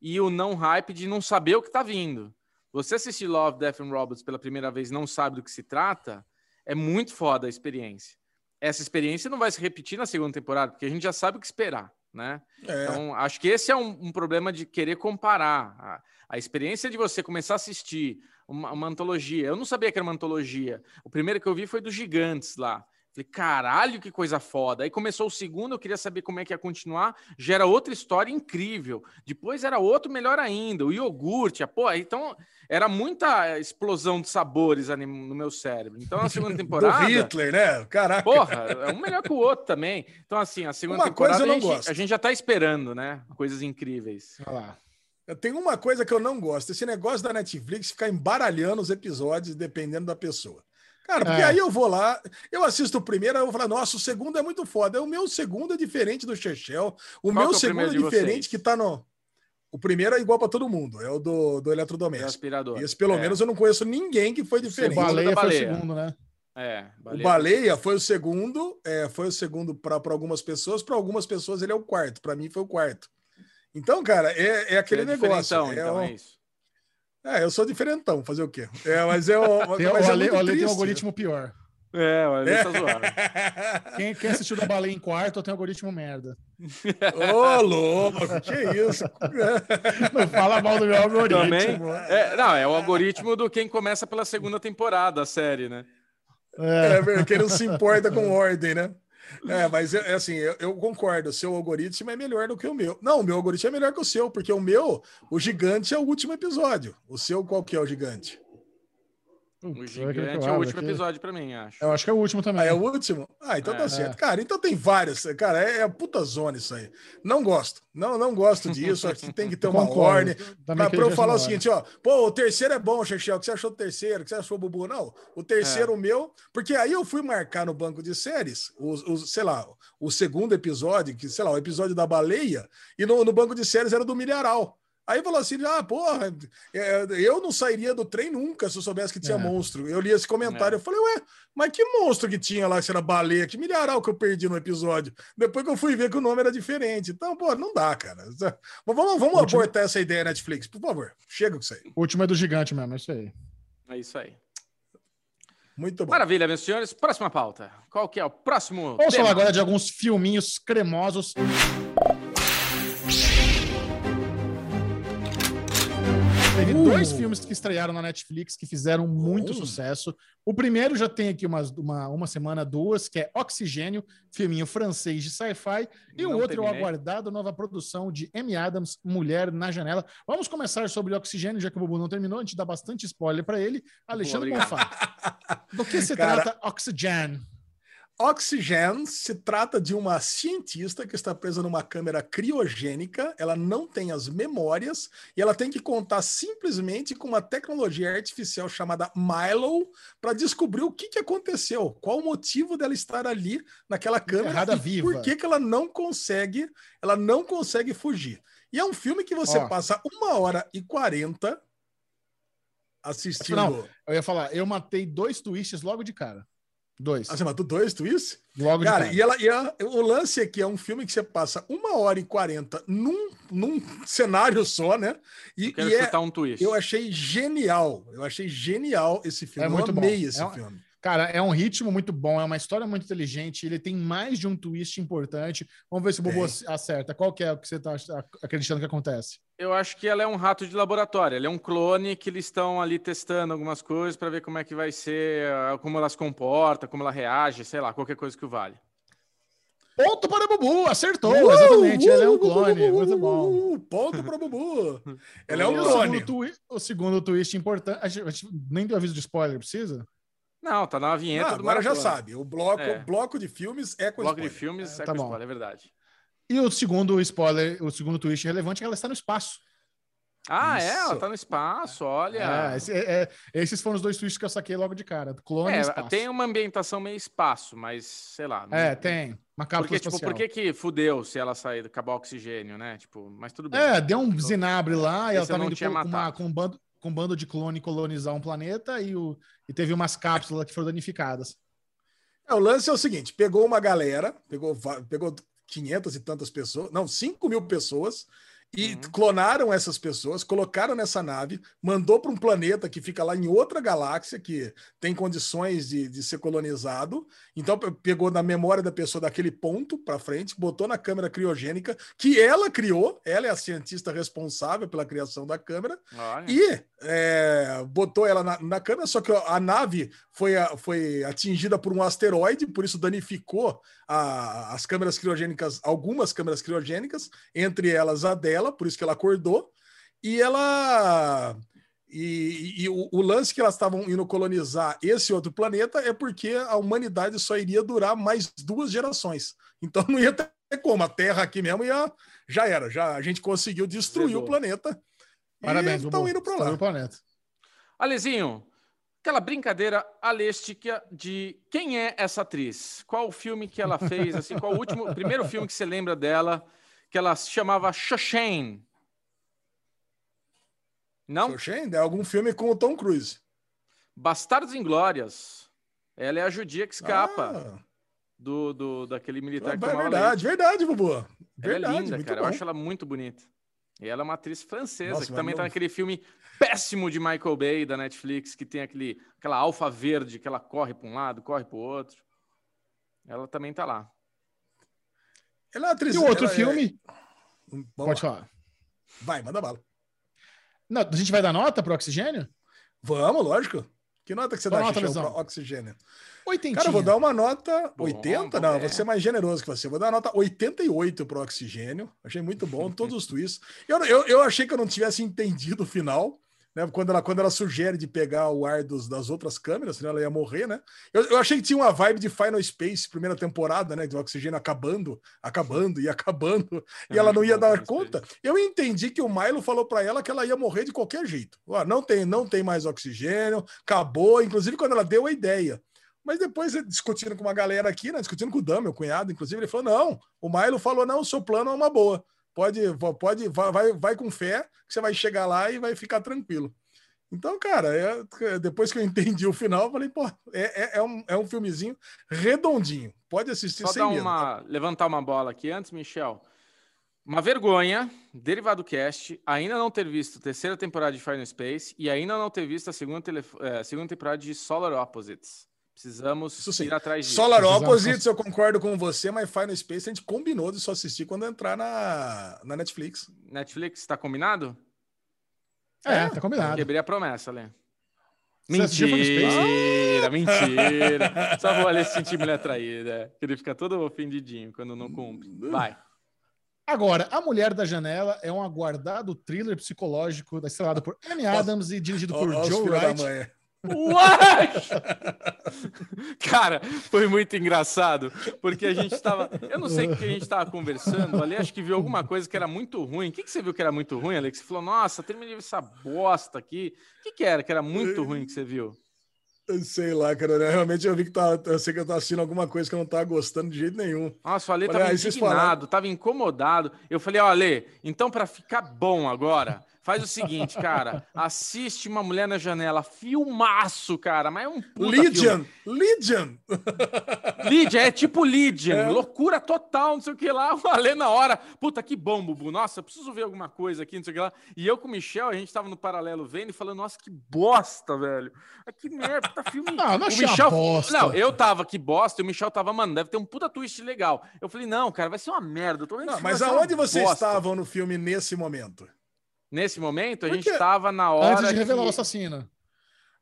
e o não hype de não saber o que está vindo. Você assistir Love, Death and Robots pela primeira vez e não sabe do que se trata, é muito foda a experiência. Essa experiência não vai se repetir na segunda temporada, porque a gente já sabe o que esperar, né? É. Então, acho que esse é um, um problema de querer comparar. A, a experiência de você começar a assistir uma, uma antologia. Eu não sabia que era uma antologia. O primeiro que eu vi foi dos Gigantes lá. Falei, caralho, que coisa foda. Aí começou o segundo, eu queria saber como é que ia continuar. Já era outra história incrível. Depois era outro melhor ainda, o iogurte. a- Pô, então era muita explosão de sabores ali no meu cérebro. Então, na segunda Do temporada. Hitler, né? Caraca. Porra, é um melhor que o outro também. Então, assim, a segunda Uma coisa temporada eu não a, gente, gosto. a gente já tá esperando, né? Coisas incríveis. Olha lá. Tem uma coisa que eu não gosto: esse negócio da Netflix ficar embaralhando os episódios dependendo da pessoa. Cara, porque É. aí eu vou lá, eu assisto o primeiro, aí eu vou falar, nossa, o segundo é muito foda. O meu segundo é diferente do Chechel. O meu que é o segundo é diferente que tá no. O primeiro é igual para todo mundo, é o do, do É eletrodoméstico. aspirador. Esse, pelo É, menos, eu não conheço ninguém que foi O diferente. Segundo Baleia da foi o Baleia. segundo, né? É, O Baleia foi o segundo, é, foi o segundo para algumas pessoas, para algumas pessoas ele é o quarto, para mim foi o quarto. Então, cara, é, é aquele é negócio. diferentão, é então, um- é isso. É, eu sou diferentão, fazer o quê? É, mas eu. Tem, mas o é Ale, muito o Ale tem um algoritmo pior. É, olha, ele tá zoado. Quem, quem assistiu da baleia em quarto tem um algoritmo merda. Ô, louco, que isso? Não fala mal do meu algoritmo. Também. É, não, é o algoritmo do quem começa pela segunda temporada da série, né? É. É, verdade, quem não se importa com ordem, né? É, mas é, é assim, eu, eu concordo, o seu algoritmo é melhor do que o meu. Não, o meu algoritmo é melhor que o seu, porque o meu, o gigante é o último episódio. O seu, qual que é o gigante? O gigante é o último aqui. episódio pra mim, acho. Eu acho que é o último também. Ah, é o último? Ah, então É, tá certo. é. Cara, então tem várias. Cara, é, é puta zona isso aí. Não gosto. Não, não gosto disso. Acho que tem que ter uma ordem. Pra, pra eu falar o seguinte, ó, pô, o terceiro é bom, Chechel, o que você achou do terceiro? O que você achou, Bubu? Não, o terceiro, É. o meu, porque aí eu fui marcar no banco de séries, os, os, sei lá, o segundo episódio, que, sei lá, o episódio da baleia, e no, no banco de séries era do milharal. Aí falou assim: ah, porra, é, eu não sairia do trem nunca se eu soubesse que tinha É. monstro. Eu li esse comentário, É. eu falei, ué, mas que monstro que tinha lá, se era baleia, que milharal que eu perdi no episódio. Depois que eu fui ver que o nome era diferente. Então, pô, não dá, cara. Mas Vamos, vamos Último- abortar essa ideia, Netflix, por favor. Chega com isso aí. O último é do gigante mesmo, é isso aí. É isso aí. Muito bom. Maravilha, meus senhores. Próxima pauta. Qual que é o próximo Vamos tema? falar agora de alguns filminhos cremosos. Teve Uh. dois filmes que estrearam na Netflix que fizeram muito Uh. sucesso. O primeiro já tem aqui umas, uma, uma semana, duas, que é Oxigênio, filminho francês de sci-fi. E o Não outro é o terminei. aguardado nova produção de Amy Adams, Mulher na Janela. Vamos começar sobre Oxigênio, já que o Bubu não terminou. A gente dá bastante spoiler para ele. Alexandre. Bonfá. Do que se Cara, trata Oxygen? Oxygen se trata de uma cientista que está presa numa câmera criogênica, ela não tem as memórias e ela tem que contar simplesmente com uma tecnologia artificial chamada Milo para descobrir o que, que aconteceu, qual o motivo dela estar ali naquela câmera e viva. por que, que ela não consegue, ela não consegue fugir. E é um filme que você Ó. passa uma hora e quarenta assistindo. Não. Eu ia falar, eu matei dois twists logo de cara. Dois. Ah, você matou dois twists? Logo de Cara, cara. e, ela, e ela- o lance aqui é um filme que você passa uma hora e quarenta num, num cenário só, né? E, Eu quero e é- um twist. eu achei genial. Eu achei genial esse filme. É muito eu bom. amei esse É um- filme. Cara, é um ritmo muito bom, é uma história muito inteligente, ele tem mais de um twist importante. Vamos ver se o Bobo Tem. acerta. Qual que é o que você tá acreditando que acontece? Eu acho que ela é um rato de laboratório. Ela é um clone que eles estão ali testando algumas coisas para ver como é que vai ser, ah, como ela se comporta, como ela reage, sei lá, qualquer coisa que o vale. Ponto para o Bubu, acertou, exatamente. Ele é um clone, muito bom. Uh, Ponto pro Bubu. Ele é um E o clone. segundo, twi- o segundo twist importante. A gente, a gente nem deu aviso de spoiler, precisa? Não, tá na vinheta do agora já sabe. O bloco, É. bloco de filmes é com Bloco de spoiler. filmes É, é, tá com bom. spoiler, é verdade. E o segundo spoiler, o segundo twist relevante é que ela está no espaço. Ah, é? Isso. Ela tá no espaço, olha. É, esse- é- é- esses foram os dois twists que eu saquei logo de cara. Clone e É, espaço. tem uma ambientação meio espaço, mas sei lá. É, não- tem. Uma cápsula Porque, tipo, por que que fudeu se ela sair, acabar o oxigênio, né? Tipo, mas tudo bem. É, deu um zinabre lá e ela Esse tava não indo tinha com, uma- com um bando, com um bando de clone colonizar um planeta e, o, e teve umas cápsulas que foram danificadas. É, o lance é o seguinte: pegou uma galera, pegou, pegou 500 e tantas pessoas, não, 5 mil pessoas, e Uhum. clonaram essas pessoas, colocaram nessa nave, mandou para um planeta que fica lá em outra galáxia, que tem condições de, de ser colonizado. Então, pe- pegou na memória da pessoa daquele ponto para frente, botou na câmera criogênica, que ela criou, ela é a cientista responsável pela criação da câmera, Olha. e é, botou ela na, na câmera, só que a nave foi, foi atingida por um asteroide, por isso danificou a- as câmeras criogênicas, algumas câmeras criogênicas, entre elas a dela, por isso que ela acordou, e ela. E, e o, o lance que elas estavam indo colonizar esse outro planeta é porque a humanidade só iria durar mais duas gerações. Então não ia ter como. A Terra aqui mesmo ia, já era. Já, a gente conseguiu destruir Zedou. o planeta. Parabéns, estão indo para lá. o planeta. Alezinho, aquela brincadeira alêstica de quem é essa atriz? Qual o filme que ela fez? Assim, qual o último, primeiro filme que você lembra dela? Que ela se chamava Shoshain. Não? Xoxen, é algum filme com o Tom Cruise. Bastardos Inglórias. Ela é a judia que escapa Ah, do, do, daquele militar que é tomava verdade, verdade, Bubu. leite. Ela é Verdade, linda, cara. bom. Eu acho ela muito bonita. E ela é uma atriz francesa, Nossa, que também tá não- naquele filme péssimo de Michael Bay, da Netflix, que tem aquele, aquela alfa verde que ela corre para um lado, corre para o outro. Ela também tá lá. Ela é uma atriz. E o outro ela é- filme, Vamos pode lá. falar. Vai, manda bala. Não, a gente vai dar nota pro oxigênio? Vamos, lógico. Que nota que você Qual dá, Lesão? pro oxigênio? Oitentinha. Cara, eu vou dar uma nota Bom, 80. bom, Não, é. vou ser mais generoso que você. Eu Vou dar uma nota 88 pro oxigênio. Achei muito bom, todos os twists. Eu, eu, eu achei que eu não tivesse entendido o final. Né, quando, ela, quando ela sugere de pegar o ar dos, das outras câmeras, senão ela ia morrer, né? Eu, eu achei que tinha uma vibe de Final Space, primeira temporada, né? Do oxigênio acabando, acabando e acabando, e É ela não ia dar conta. Eu entendi que o Milo falou para ela que ela ia morrer de qualquer jeito. Ó, não tem, não tem mais oxigênio, acabou. Inclusive, quando ela deu a ideia. Mas depois, discutindo com uma galera aqui, né? Discutindo com o Dan, meu cunhado, inclusive, ele falou: não, o Milo falou: não, o seu plano é uma boa. Pode, pode, vai, vai, com fé, que você vai chegar lá e vai ficar tranquilo. Então, cara, é- depois que eu entendi o final, eu falei, pô, é, é, é um, é um filmezinho redondinho. Pode assistir Só sem dar medo. uma, levantar uma bola aqui antes, Michel. Uma vergonha, Derivado Cast, ainda não ter visto a terceira temporada de Final Space e ainda não ter visto a segunda, eh, segunda temporada de Solar Opposites. Precisamos Isso sim. ir atrás disso. Solar Precisamos- Opposites, eu concordo com você, mas Final Space a gente combinou de só assistir quando entrar na, na Netflix. Netflix, está combinado? É, tá combinado. Quebrei a promessa, Lê. Mentira, mentira. Só vou ali se sentir mulher traída. Que ele fica todo ofendidinho quando não cumpre. Vai. Agora, A Mulher da Janela é um aguardado thriller psicológico estrelado por Amy Adams e dirigido por Joe Wright. What? Cara, foi muito engraçado, porque a gente tava. Eu não sei o que a gente tava conversando ali, acho que viu alguma coisa que era muito ruim. O que, que você viu que era muito ruim, Alex? Você falou, nossa, terminei essa bosta aqui. O que, que era que era muito ruim que você viu? Sei lá, cara. né? Realmente eu vi que tá, eu sei que eu tava assistindo alguma coisa que eu não tava gostando de jeito nenhum. Nossa, o Ale Olha, tava vocês indignado, tava incomodado. Eu falei, ó, Ale, então pra ficar bom agora, faz o seguinte, cara, assiste Uma Mulher na Janela, filmaço, cara, mas é um puta filme. Legion! Legion! Lydian, é tipo Lydian, É. loucura total, não sei o que lá. O Ale na hora, puta, que bom, Bubu. Nossa, eu preciso ver alguma coisa aqui, não sei o que lá. E eu com o Michel, a gente tava no paralelo vendo e falando, nossa, que bosta, velho. Ah, Que merda, tá filme. Não, não o achei uma Michel, bosta. não, eu tava que bosta e o Michel tava, mano, deve ter um puta twist legal. Eu falei, não, cara, vai ser uma merda. Eu tô vendo Não, mas aonde vocês bosta. estavam no filme nesse momento? Nesse momento, a Por gente quê? tava na hora. Antes de revelar que- o assassino.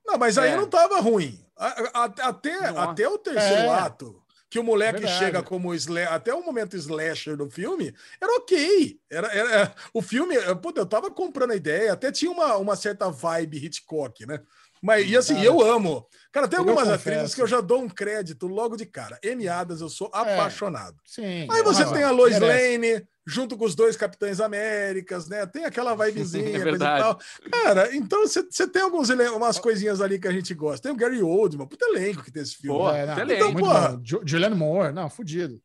Não, mas aí É. não tava ruim. A- a- Até, Nossa. até o terceiro É. ato, que o moleque Verdade. chega como até o momento slasher do filme, era ok. Era, era- o filme, puta, eu tava comprando a ideia, até tinha uma, uma certa vibe Hitchcock, né? Mas, e assim, Cara, eu amo. Cara, tem algumas atrizes que eu já dou um crédito logo de cara. Amy Adams, eu sou apaixonado. Sim. Aí você tem a Lois merece. Lane, junto com os dois Capitães Américas, né? Tem aquela vibezinha, É coisa e tal. Cara, então você você tem alguns ele- umas coisinhas ali que a gente gosta. Tem o Gary Oldman, puta elenco que tem esse filme. Pô, É, não, então, muito porra. Julianne Moore, não, fudido.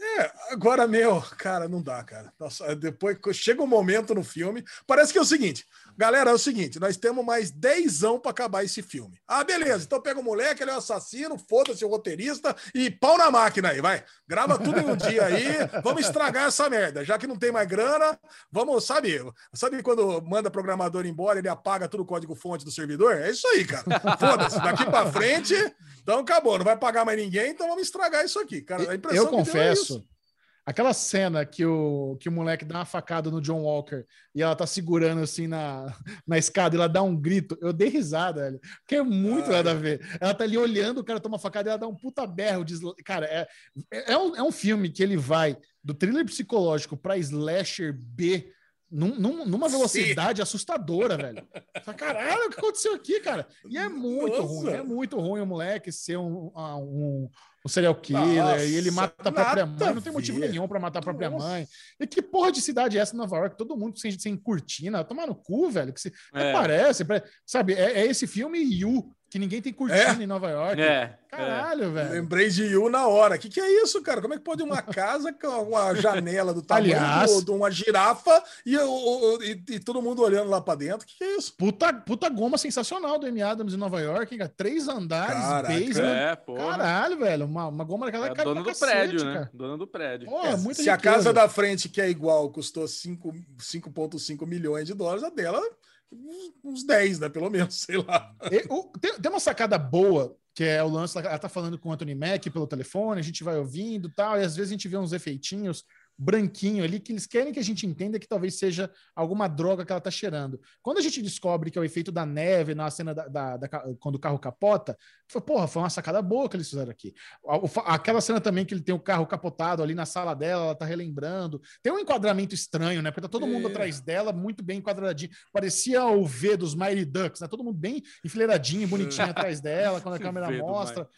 É, agora, meu, cara, não dá, cara. Nossa, depois que chega um momento no filme, parece que é o seguinte, galera, é o seguinte, nós temos mais 10 anos pra acabar esse filme. Ah, beleza, então pega o moleque, ele é o assassino, foda-se o roteirista e pau na máquina aí, vai. Grava tudo em um dia aí, vamos estragar essa merda. Já que não tem mais grana, vamos, sabe, sabe quando manda programador embora, ele apaga todo o código-fonte do servidor? É isso aí, cara. Foda-se, daqui pra frente, então acabou, não vai pagar mais ninguém, então vamos estragar isso aqui, cara. A impressão Eu que deu é confesso, isso. Aquela cena que o, que o moleque dá uma facada no John Walker e ela tá segurando assim na, na escada e ela dá um grito, eu dei risada, velho. Porque é muito Ai. nada a ver. Ela tá ali olhando, o cara toma facada e ela dá um puta berro. Cara, é, é, um, é um filme que ele vai do thriller psicológico pra slasher B. num- num- numa Sim. velocidade assustadora, velho. Caralho, o que aconteceu aqui, cara? E é muito Nossa. ruim, é muito ruim o moleque ser um, ah, um, um serial killer Nossa, e ele mata a própria mãe, não tem motivo ver. nenhum pra matar a própria Nossa. mãe. E que porra de cidade é essa em Nova York? Todo mundo sem, sem cortina, tomar no cu, velho. Que se, É. Parece, pare- sabe? É, é esse filme You, que ninguém tem cortina É. em Nova York. É, é. Caralho, velho. Lembrei de Yu na hora. O que, que é isso, cara? Como é que pode uma casa com uma janela do tamanho Aliás- de uma girafa e, o- o- e- e todo mundo olhando lá pra dentro? O que, que é isso? Puta, puta goma sensacional do Amy Adams em Nova York, hein, cara. Três andares, Caraca. basement. É, porra. Caralho, velho. Uma, uma goma daquela É a dona do cacete, prédio, né? cara. Dona do prédio. Pô, É, muita se a riqueza. casa da frente, que é igual, custou cinco- 5,5 milhões de dólares, a dela, uns- uns 10, né? Pelo menos, sei lá. E, o- tem, tem uma sacada boa, que é o lance, ela tá falando com o Anthony Mack pelo telefone, a gente vai ouvindo e tal, e às vezes a gente vê uns efeitinhos branquinho ali que eles querem que a gente entenda que talvez seja alguma droga que ela tá cheirando. Quando a gente descobre que é o efeito da neve na cena da, da- da quando o carro capota, foi, porra, foi uma sacada boa que eles fizeram aqui. Aquela cena também que ele tem o carro capotado ali na sala dela, ela tá relembrando. Tem um enquadramento estranho, né? Porque tá todo mundo É. atrás dela, muito bem enquadradinho. Parecia o V dos Mighty Ducks, né? Todo mundo bem enfileiradinho, bonitinho atrás dela, quando a câmera mostra.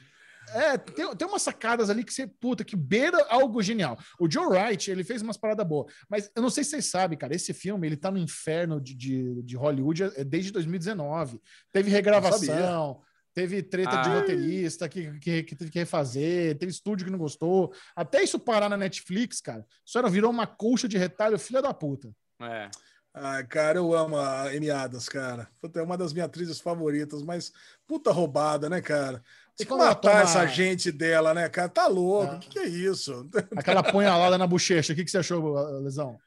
É, tem, tem umas sacadas ali que você, puta, que beira algo genial. O Joe Wright, ele fez umas paradas boas, mas eu não sei se vocês sabem, cara, esse filme, ele tá no inferno de, de, de Hollywood é, desde 2019. Teve regravação, teve treta de Ah. roteirista que, que, que teve que refazer, teve estúdio que não gostou. Até isso parar na Netflix, cara, isso era, virou uma colcha de retalho, filha da puta. É. Ai, cara, eu amo a Amy Adams, cara. Puta, é uma das minhas atrizes favoritas, mas puta roubada, né, cara? Tem que quando ela matar toma- essa gente dela, né, cara? Tá louco. É. O que, que é isso? Aquela punhalada na bochecha, o que, que você achou, Lesão?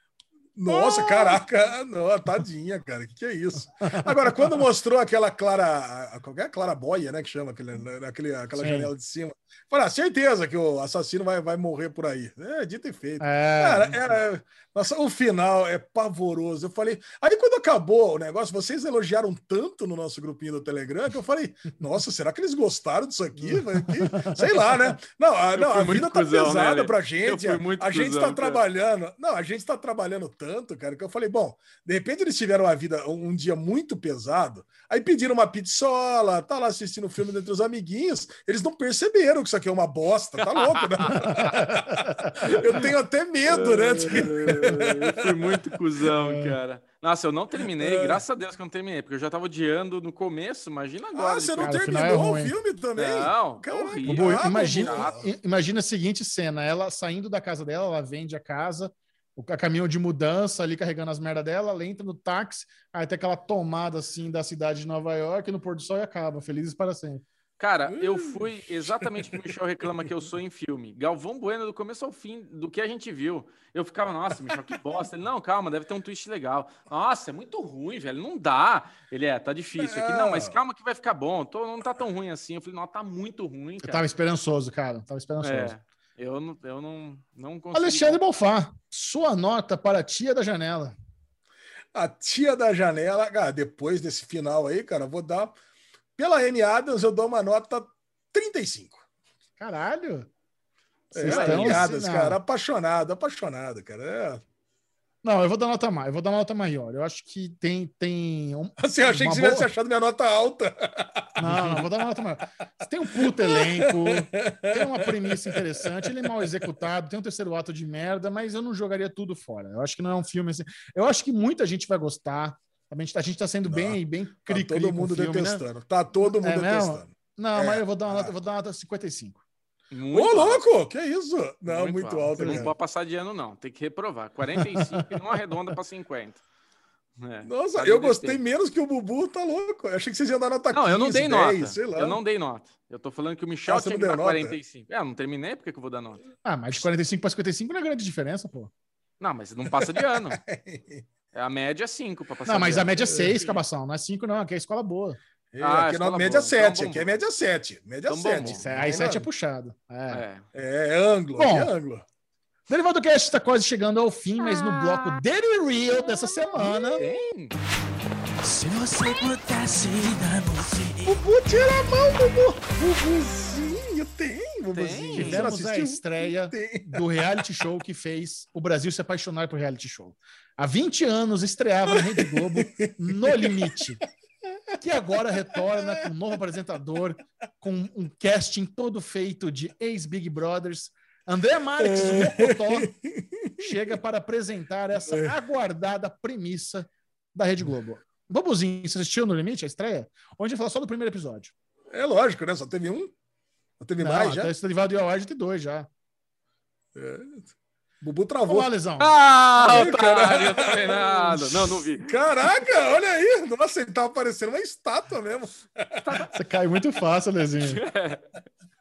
Nossa, caraca, não, tadinha, cara, o que, que é isso? Agora, quando mostrou aquela Clara, a- qualquer Clara Boia, né, que chama, aquele, aquele, aquela Sim. janela de cima, falei, ah, certeza que o assassino vai, vai morrer por aí. É, dito e feito. É, Cara, era, nossa, o final é pavoroso. Eu falei, aí quando acabou o negócio, vocês elogiaram tanto no nosso grupinho do Telegram que eu falei, nossa, será que eles gostaram disso aqui? Sei lá, né? Não, a, não, a vida tá cuzão, né, pesada Ale? pra gente. A, a gente tá cara. trabalhando. Não, a gente tá trabalhando tanto, cara, que eu falei, bom, de repente eles tiveram uma vida, um, um dia muito pesado, aí pediram uma pizzola, tá lá assistindo o filme entre os amiguinhos, eles não perceberam que isso aqui é uma bosta, tá louco, né? eu tenho até medo, né? Eu fui muito cuzão, É. cara. Nossa, eu não terminei, É. graças a Deus que eu não terminei, porque eu já tava odiando no começo, imagina agora. Ah, você não Cara, o final é terminou o filme também? Não, Caraca. Bubu, Ah, imagina, Bubu. i- imagina a seguinte cena: ela saindo da casa dela, ela vende a casa, o ca- caminhão de mudança ali carregando as merdas dela, ela entra no táxi, aí tem aquela tomada assim da cidade de Nova York no pôr do sol e acaba, felizes para sempre. Cara, eu fui exatamente o que o Michel reclama que eu sou em filme. Galvão Bueno, do começo ao fim, do que a gente viu. Eu ficava, nossa, Michel, que bosta. Ele, não, calma, deve ter um twist legal. Nossa, é muito ruim, velho, não dá. Ele, é, tá difícil aqui. Não, mas calma que vai ficar bom. Tô, não tá tão ruim assim. Eu falei, não, tá muito ruim, Eu cara. tava esperançoso, cara, tava esperançoso. É, eu não, eu não, não consigo. Alexandre Bonfá, sua nota para a tia da janela. A tia da janela, cara, depois desse final aí, cara, eu vou dar. Pela Amy Adams, eu dou uma nota 35. Caralho! É, Vocês Amy assim, Adams, não. cara, apaixonado, apaixonado, cara. É. Não, eu vou dar nota mais, eu vou dar uma nota maior. Eu acho que tem. tem um... Assim, eu achei que você tivesse boa- achado minha nota alta. Não, não, vou dar uma nota maior. Tem um puto elenco, tem uma premissa interessante, ele é mal executado, tem um terceiro ato de merda, mas eu não jogaria tudo fora. Eu acho que não é um filme assim. Eu acho que muita gente vai gostar. A gente, a gente tá sendo bem, bem Tá cri todo mundo detestando. Tá todo mundo É mesmo? detestando. Não, É. mas eu vou dar uma nota, eu vou dar uma nota 55. Muito Ô, alto. louco! Que isso? Não, muito, alto, Não cara. pode passar de ano, não. Tem que reprovar. 45 e não arredonda para 50. É, Nossa, tá eu gostei defeito. menos que o Bubu, tá louco. Eu achei que vocês iam dar nota 15, Não, eu não dei 10, nota. sei lá. Eu não dei nota. Eu tô falando que o Michel Ah, tinha não que dar deu nota? 45. É, eu não terminei, por que que eu vou dar nota? Ah, mas de 45 para 55 não é grande diferença, pô. Não, mas não passa de ano. É a média 5 para passar Não, mas a média é 6, cabação, não é 5, não, aqui é escola boa. É, Ah, aqui na escola média boa. 7, Então, aqui é média 7. Média Então, bom, 7. bom. Aí 7 é puxado. É. É. É, é ângulo, Bom. aqui é ângulo. Derivado Cast está quase chegando ao fim, mas no bloco Daily Real dessa semana. Tem? Se você pudesse dar no fim. Bubu, tira a mão, Bubu. Bubuzinho, tem, Bubuzinho. Tem. A estreia Tem. do reality show que fez o Brasil se apaixonar por reality show. Há 20 anos estreava na Rede Globo No Limite. Que agora retorna com um novo apresentador, com um casting todo feito de ex-Big Brothers. André Marques, o Mocotó, chega para apresentar essa aguardada premissa da Rede Globo. Bobuzinho, você assistiu No Limite, a estreia? Onde a gente fala só do primeiro episódio. É lógico, né? Só teve um? Não teve Não, mais já? até esse derivado de Award tem dois já. É. Bubu travou. lá, Lesão. Ah, otário, nada. Não, não vi. Caraca, olha aí. Nossa, ele tava parecendo uma estátua mesmo. Você cai muito fácil, Lezinho.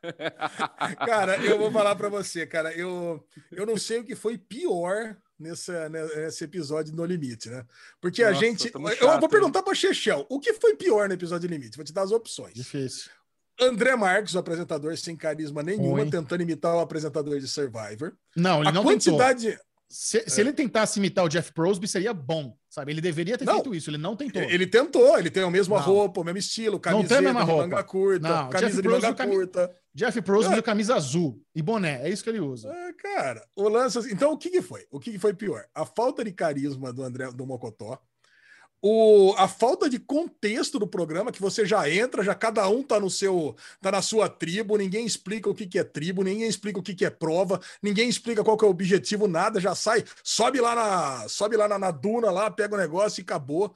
Cara, eu vou falar pra você, cara. Eu, eu não sei o que foi pior nessa, né, nesse episódio No Limite, né? Porque a Nossa, gente. tamo Eu chato, vou perguntar pra Chechel, o que foi pior no episódio Limite? Vou te dar as opções. Difícil. André Marques, o apresentador sem carisma nenhuma, Ruim. tentando imitar o apresentador de Survivor. Não, ele a não tentou. quantidade. Se, se ele tentasse imitar o Jeff Crosby, seria bom, sabe? Ele deveria ter Não. feito isso, ele não tentou. Ele tentou, ele tem a mesma Não. roupa, o mesmo estilo, Não tem a camiseta mesma de roupa. manga curta, Não, camisa Jeff de manga Crosby, cami- curta. Jeff Crosby Ah. usa camisa azul e boné, é isso que ele usa. Ah, cara, o lance. assim- Então, o que, que foi? O que, que foi pior? A falta de carisma do André do Mocotó. O, a falta de contexto do programa, que você já entra, já cada um tá no seu, tá na sua tribo, ninguém explica o que, que é tribo, ninguém explica o que, que é prova, ninguém explica qual que é o objetivo, nada, já sai, sobe lá na, sobe lá na, na duna, lá, pega o negócio e acabou.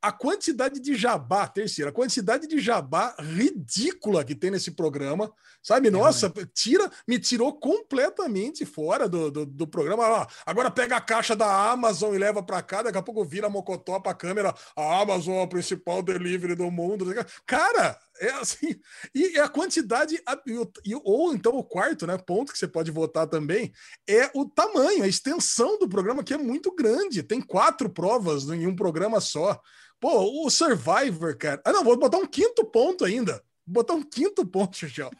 A quantidade de jabá, terceira, a quantidade de jabá ridícula que tem nesse programa, sabe? Nossa, tira, me tirou completamente fora do, do, do programa. Ó, agora pega a caixa da Amazon e leva para cá, daqui a pouco vira mocotó pra câmera. A Amazon é o principal delivery do mundo. Cara, é assim. E a quantidade, a- e o- e- ou então o quarto, né? Ponto que você pode votar também, é o tamanho, a extensão do programa, que é muito grande. Tem quatro provas em um programa só. Pô, o Survivor, cara. Ah, não, vou botar um quinto ponto ainda. Vou botar um quinto ponto, Xuxel,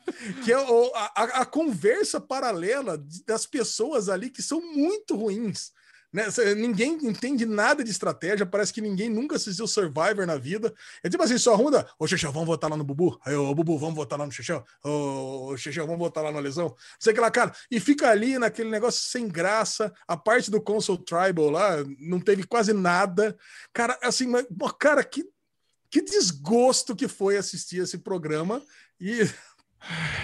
que é a, a- a conversa paralela das pessoas ali que são muito ruins. Né? Ninguém entende nada de estratégia, parece que ninguém nunca assistiu Survivor na vida. É tipo assim, só runda, ô Xexel, vamos votar lá no Bubu? Aí, ô Bubu, vamos votar lá no Xexel? Ô Xexel, vamos votar lá no Lesão? Sei que lá, cara. E fica ali naquele negócio sem graça. A parte do Console Tribal lá não teve quase nada. Cara, assim, mas, cara, que, que desgosto que foi assistir esse programa. E.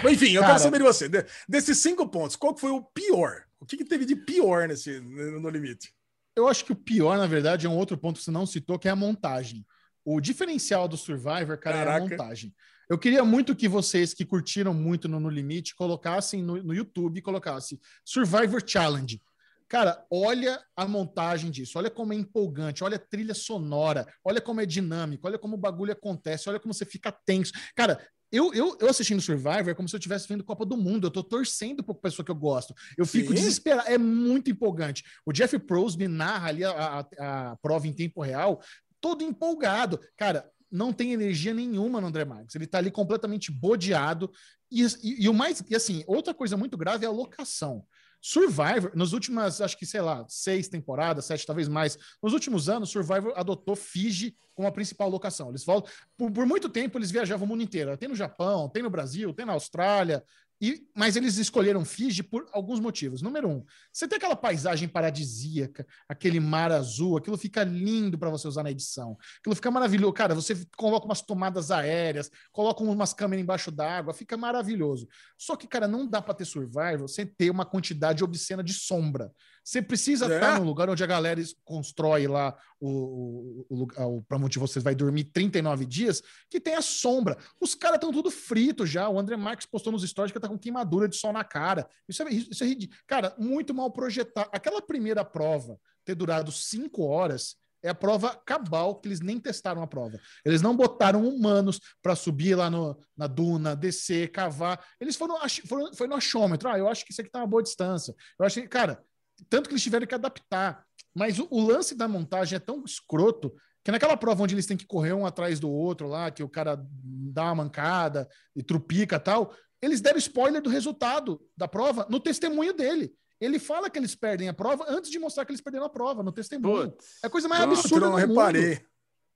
Enfim, eu Cara. quero saber de você. de- desses cinco pontos, qual que foi o pior? O que, que teve de pior nesse no limite? Eu acho que o pior, na verdade, é um outro ponto que você não citou, que é a montagem. O diferencial do Survivor, cara, é a Caraca. montagem. Eu queria muito que vocês que curtiram muito no No Limite colocassem no, no YouTube, colocassem Survivor Challenge. Cara, olha a montagem disso, olha como é empolgante, olha a trilha sonora, olha como é dinâmico, olha como o bagulho acontece, olha como você fica tenso. Cara, eu, eu, eu assistindo Survivor é como se eu estivesse vendo Copa do Mundo, eu tô torcendo por pessoa que eu gosto. Eu fico Sim. desesperado, é muito empolgante. O Jeff Prosby narra ali a, a- a prova em tempo real, todo empolgado. Cara, não tem energia nenhuma no André Marques. Ele tá ali completamente bodeado. E, e- e o mais, e assim, outra coisa muito grave é a locação. Survivor, nas últimas, acho que, sei lá, seis temporadas, sete, talvez mais, nos últimos anos, Survivor adotou Fiji como a principal locação. Eles voltam, por, por muito tempo, eles viajavam o mundo inteiro. Tem no Japão, tem no Brasil, tem na Austrália, e, mas eles escolheram Fiji por alguns motivos. Número um, você tem aquela paisagem paradisíaca, aquele mar azul, aquilo fica lindo para você usar na edição. Aquilo fica maravilhoso. Cara, você coloca umas tomadas aéreas, coloca umas câmeras embaixo d'água, fica maravilhoso. Só que, cara, não dá para ter survival sem ter uma quantidade obscena de sombra. Você precisa É. estar num lugar onde a galera constrói lá o, o, o, o para onde você vai dormir 39 dias, que tem a sombra. Os caras estão tudo frito já. O André Marques postou nos stories que tá com queimadura de sol na cara. Isso é, isso é ridículo. Cara, muito mal projetado. Aquela primeira prova ter durado cinco horas é a prova cabal, que eles nem testaram a prova. Eles não botaram humanos para subir lá no, na duna, descer, cavar. Eles foram, foram foi no achômetro. Ah, eu acho que isso aqui tá uma boa distância. Eu achei, cara, tanto que eles tiveram que adaptar. Mas o, o lance da montagem é tão escroto que naquela prova onde eles têm que correr um atrás do outro lá, que o cara dá uma mancada e trupica e tal, eles deram spoiler do resultado da prova no testemunho dele. Ele fala que eles perdem a prova antes de mostrar que eles perderam a prova no testemunho. Putz. É a coisa mais absurda eu não do mundo.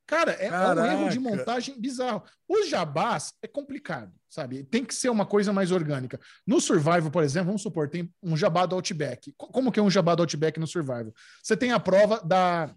Cara, é, é um Caraca. erro de montagem bizarro. Os jabás é complicado, sabe? Tem que ser uma coisa mais orgânica. No Survival, por exemplo, vamos supor, tem um jabá do Outback. Co- Como que é um jabá do Outback no Survival? Você tem a prova da,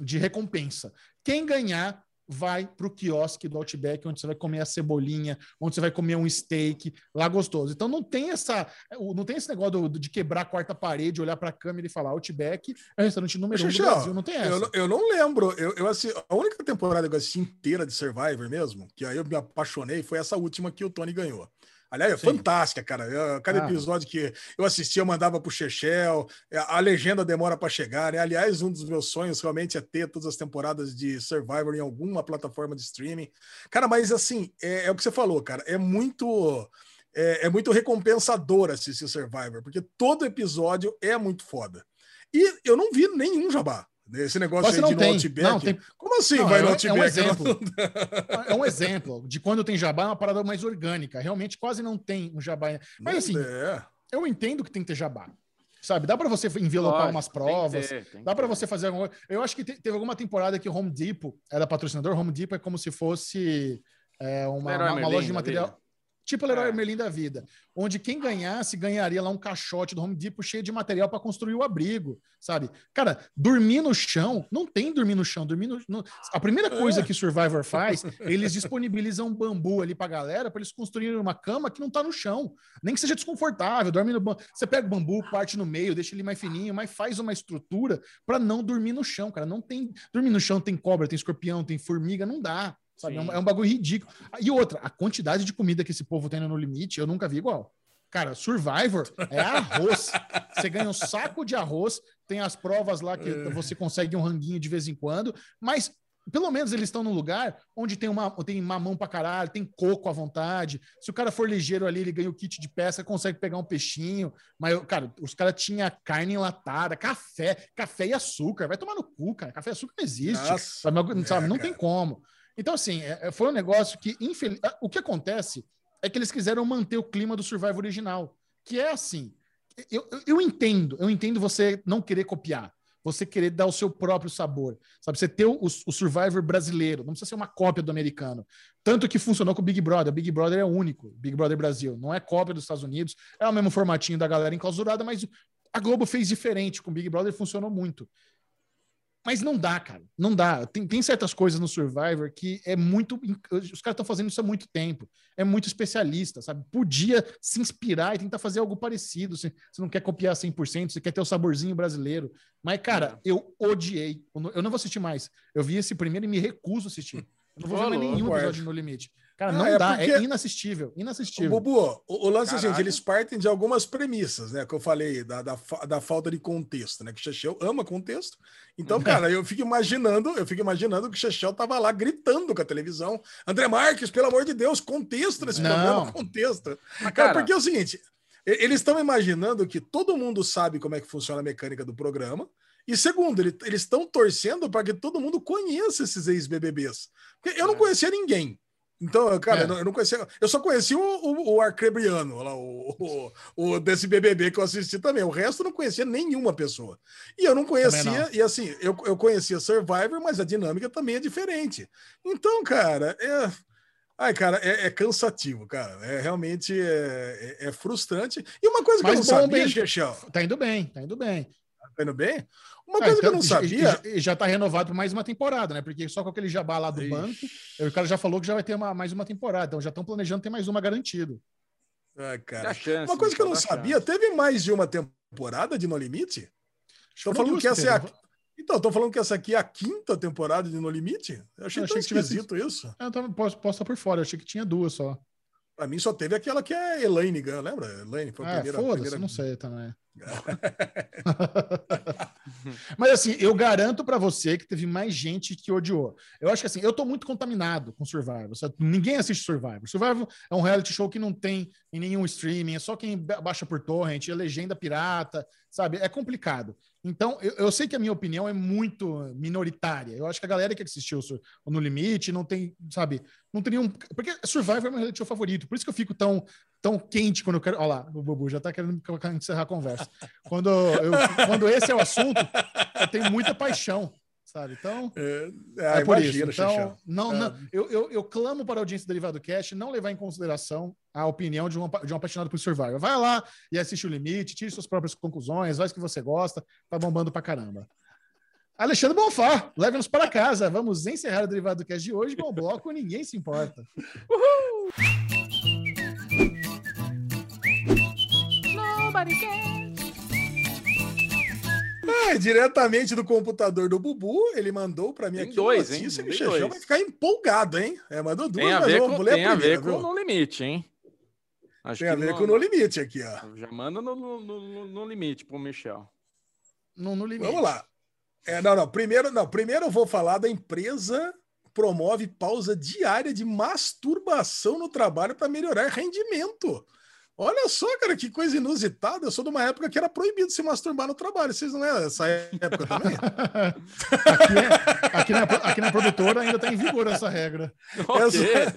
de recompensa. Quem ganhar vai para o quiosque do Outback, onde você vai comer a cebolinha, onde você vai comer um steak lá gostoso. Então não tem essa, não tem esse negócio do- de quebrar a quarta parede, olhar para a câmera e falar Outback é o restaurante número um do Brasil. Não tem essa. Eu, não- eu não lembro. Eu, eu assi- a única temporada que eu assisti inteira de Survivor mesmo, que aí eu me apaixonei, foi essa última que o Tony ganhou. Aliás, é Sim. fantástica, cara. Eu- Cada Ah. episódio que eu assistia, eu mandava pro Chechel. A legenda demora para chegar, né? Aliás, um dos meus sonhos realmente é ter todas as temporadas de Survivor em alguma plataforma de streaming. Cara, mas assim, é, é o que você falou, cara. É muito. É, é muito recompensador assistir Survivor, porque todo episódio é muito foda. E eu não vi nenhum jabá. Esse negócio Você aí não de tem. Outback. Não, tem- Como assim Não, vai é- no é um Outback? exemplo. É um exemplo de quando tem jabá, é uma parada mais orgânica. Realmente quase não tem um jabá. Mas assim, É. eu entendo que tem que ter jabá. Sabe, dá para você envelopar Lógico, umas provas, ter, dá para você fazer alguma Eu acho que te- teve alguma temporada que o Home Depot era patrocinador. Home Depot é como se fosse é, uma, uma- uma loja de material. Tipo Leroy É. Merlin da vida, onde quem ganhasse ganharia lá um caixote do Home Depot cheio de material para construir o abrigo, sabe? Cara, dormir no chão, não tem dormir no chão, dormir no, no- A primeira coisa que Survivor faz, eles disponibilizam um bambu ali pra galera para eles construírem uma cama que não tá no chão, nem que seja desconfortável, dorme no bambu. Você pega o bambu, parte no meio, deixa ele mais fininho, mas faz uma estrutura para não dormir no chão, cara. Não tem dormir no chão, tem cobra, tem escorpião, tem formiga, não dá. Sabe? É um, é um bagulho ridículo. E outra, a quantidade de comida que esse povo tem no limite, eu nunca vi igual. Cara, Survivor é arroz. Você ganha um saco de arroz, tem as provas lá que você consegue um ranguinho de vez em quando, mas pelo menos eles estão num lugar onde tem, uma, tem mamão pra caralho, tem coco à vontade. Se o cara for ligeiro ali, ele ganha o kit de pesca, consegue pegar um peixinho. Mas, cara, os caras tinham carne enlatada, café, café e açúcar. Vai tomar no cu, cara. Café e açúcar não existe. Nossa. Sabe, É, sabe, não tem como. Então, assim, é- é- foi um negócio que, infeliz... o que acontece é que eles quiseram manter o clima do Survivor original, que é assim. Eu, eu, eu entendo, eu entendo você não querer copiar, você querer dar o seu próprio sabor, sabe? Você ter o, o Survivor brasileiro, não precisa ser uma cópia do americano. Tanto que funcionou com o Big Brother. O Big Brother é único, Big Brother Brasil, não é cópia dos Estados Unidos, é o mesmo formatinho da galera enclausurada, mas a Globo fez diferente com o Big Brother funcionou muito. Mas não dá, cara. Não dá. Tem, tem certas coisas no Survivor que é muito. Os caras estão fazendo isso há muito tempo. É muito especialista, sabe? Podia se inspirar e tentar fazer algo parecido. Você, você não quer copiar 100%, você quer ter o saborzinho brasileiro. Mas, cara, eu odiei. Eu não, vou assistir mais. Eu vi esse primeiro e me recuso a assistir. Eu não vou ver mais nenhum episódio no limite. Cara, Ah, não é dá. porque- É inassistível. Inassistível. O, o lance é o seguinte, Caralho. eles partem de algumas premissas, né? Que eu falei, da, da, da falta de contexto, né? Que o Chechel ama contexto. Então, cara, eu fico imaginando, eu fico imaginando que o Chechel tava lá gritando com a televisão. André Marques, pelo amor de Deus, contexto nesse Não. programa, contexto. Mas, Cara, cara, porque é o seguinte, eles estão imaginando que todo mundo sabe como é que funciona a mecânica do programa. E segundo, ele- eles estão torcendo para que todo mundo conheça esses ex-BBBs. Eu não É. conhecia ninguém. Então, cara, É. eu, não, eu não conhecia. Eu só conheci o, o, o Arcrebriano, lá, o, o, o desse BBB que eu assisti também. O resto eu não conhecia nenhuma pessoa. E eu não conhecia, não. e assim, eu, eu conhecia Survivor, mas a dinâmica também é diferente. Então, cara, é. Ai, cara, é, é cansativo, cara. É realmente é, é- é frustrante. E uma coisa que Mas eu não bom, sabia, bem- Tá indo bem, tá indo bem. Tá indo bem? Uma Ah, coisa que eu então, não sabia. e- já tá renovado por mais uma temporada, né? Porque só com aquele jabá lá do Ixi. banco, o cara já falou que já vai ter uma- mais uma temporada. Então já estão planejando ter mais uma garantido. Ai, dá cara. chance, Uma coisa que eu não Michel, dá sabia, chance. teve mais de uma temporada de No Limite? Estão Foram falando que essa é a. Então, estão falando que essa aqui é a quinta temporada de No Limite? Eu achei Eu tão achei que tivesse- esquisito isso. Eu também posso, posso estar por fora, eu achei que tinha duas só. Pra mim só teve aquela que é Elaine Gunn, lembra? Elaine foi a É, primeira. foda-se, primeira... não sei também. Mas assim, eu garanto pra você que teve mais gente que odiou. Eu acho que assim, eu tô muito contaminado com Survivor. sabe? Ninguém assiste Survivor. Survivor é um reality show que não tem em nenhum streaming, é só quem ba- baixa por torrent, é legenda pirata, sabe? É complicado. Então, eu, eu sei que a minha opinião é muito minoritária. Eu acho que a galera que assistiu No Limite não tem, sabe, não tem nenhum. Porque Survivor é meu reality show favorito. Por isso que eu fico tão, tão quente quando eu quero. Olha lá, o Bubu já tá querendo encerrar a conversa. Quando, eu, quando esse é o assunto, eu tenho muita paixão, sabe? Então, É, é, ah, por imagina, isso. Então, não, É. não, eu, eu, eu clamo para a audiência do Derivado Cast não levar em consideração a opinião de um, de um apaixonado por Survivor. Vai lá e assiste o limite, tire suas próprias conclusões, faz o que você gosta, tá bombando pra caramba. Alexandre Bonfá, leve-nos para casa. Vamos encerrar o Derivado Cast de hoje com o bloco Ninguém Se Importa. Nobody cares. É, diretamente do computador do Bubu, ele mandou para mim Tem aqui dois, hein? que o dois. vai ficar empolgado, hein? É, mandou duas, Tem a mas ver com, vou ler tem a ver primeira, com viu? no limite, hein? Acho Tem a ver no- com o No Limite aqui, ó. Já manda no, no, no- no limite pro Michel. No, no limite. Vamos lá. É, não, não. Primeiro, não. Primeiro eu vou falar da empresa promove pausa diária de masturbação no trabalho para melhorar rendimento. Olha só, cara, que coisa inusitada. Eu sou de uma época que era proibido se masturbar no trabalho. Vocês não é essa época também? aqui, é- aqui na, aqui na produtora ainda tá em vigor essa regra. Essa-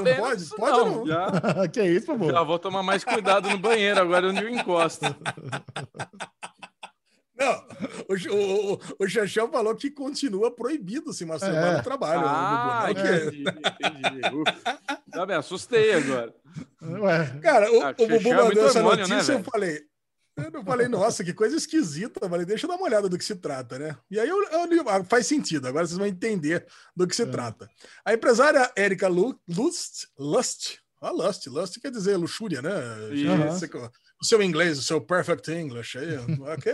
Não pode? Pode não. não. Já, que é isso, por favor. já vou tomar mais cuidado no banheiro agora onde eu encosto. Não, o, o, o, Xaxão falou que continua proibido se masturbar É. no trabalho. Ah, que- entendi, entendi. Ufa. Tá bem, assustei agora. Cara, Ué, o, Ah, o Bubu é mandou muito essa hormônio, né, notícia eu velho? falei. Eu não falei, nossa, que coisa esquisita. Eu falei, deixa eu dar uma olhada do que se trata, né? E aí eu, eu ah, faz sentido, agora vocês vão entender do que se É. trata. A empresária Erika Lu- Lust, Lust, ah, Lust, Lust quer dizer luxúria, né? Isso. O seu inglês, o seu perfect English aí, ok?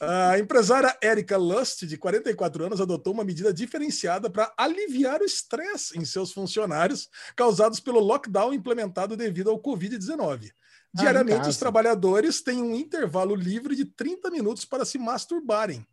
A empresária Erika Lust, de 44 anos, adotou uma medida diferenciada para aliviar o estresse em seus funcionários causados pelo lockdown implementado devido ao Covid-19. Ah, em Diariamente, casa. os trabalhadores têm um intervalo livre de 30 minutos para se masturbarem.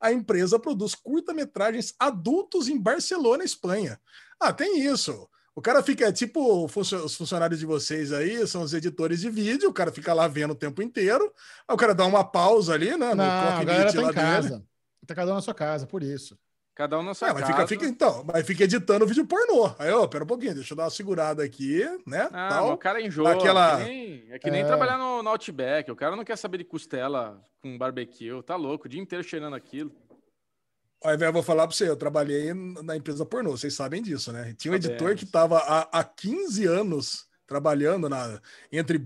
A empresa produz curta-metragens adultos em Barcelona, Espanha. Ah, tem isso. O cara fica, é tipo os funcionários de vocês aí, são os editores de vídeo, o cara fica lá vendo o tempo inteiro, aí o cara dá uma pausa ali, né? não, a galera tá lá em dele. casa. Tá cada um na sua casa, por isso. Cada um na sua É, mas casa. fica, fica, então, mas fica editando vídeo pornô. Aí, ó, pera um pouquinho, deixa eu dar uma segurada aqui, né? Ah, tal. mas o cara enjoa. Aquela- É que nem, é que nem É. trabalhar no, no Outback. O cara não quer saber de costela com barbecue. Tá louco, o dia inteiro cheirando aquilo. Aí, eu vou falar pra você, eu trabalhei na empresa pornô, vocês sabem disso, né? Tinha um editor Sabemos. que tava há, há 15 anos trabalhando na, entre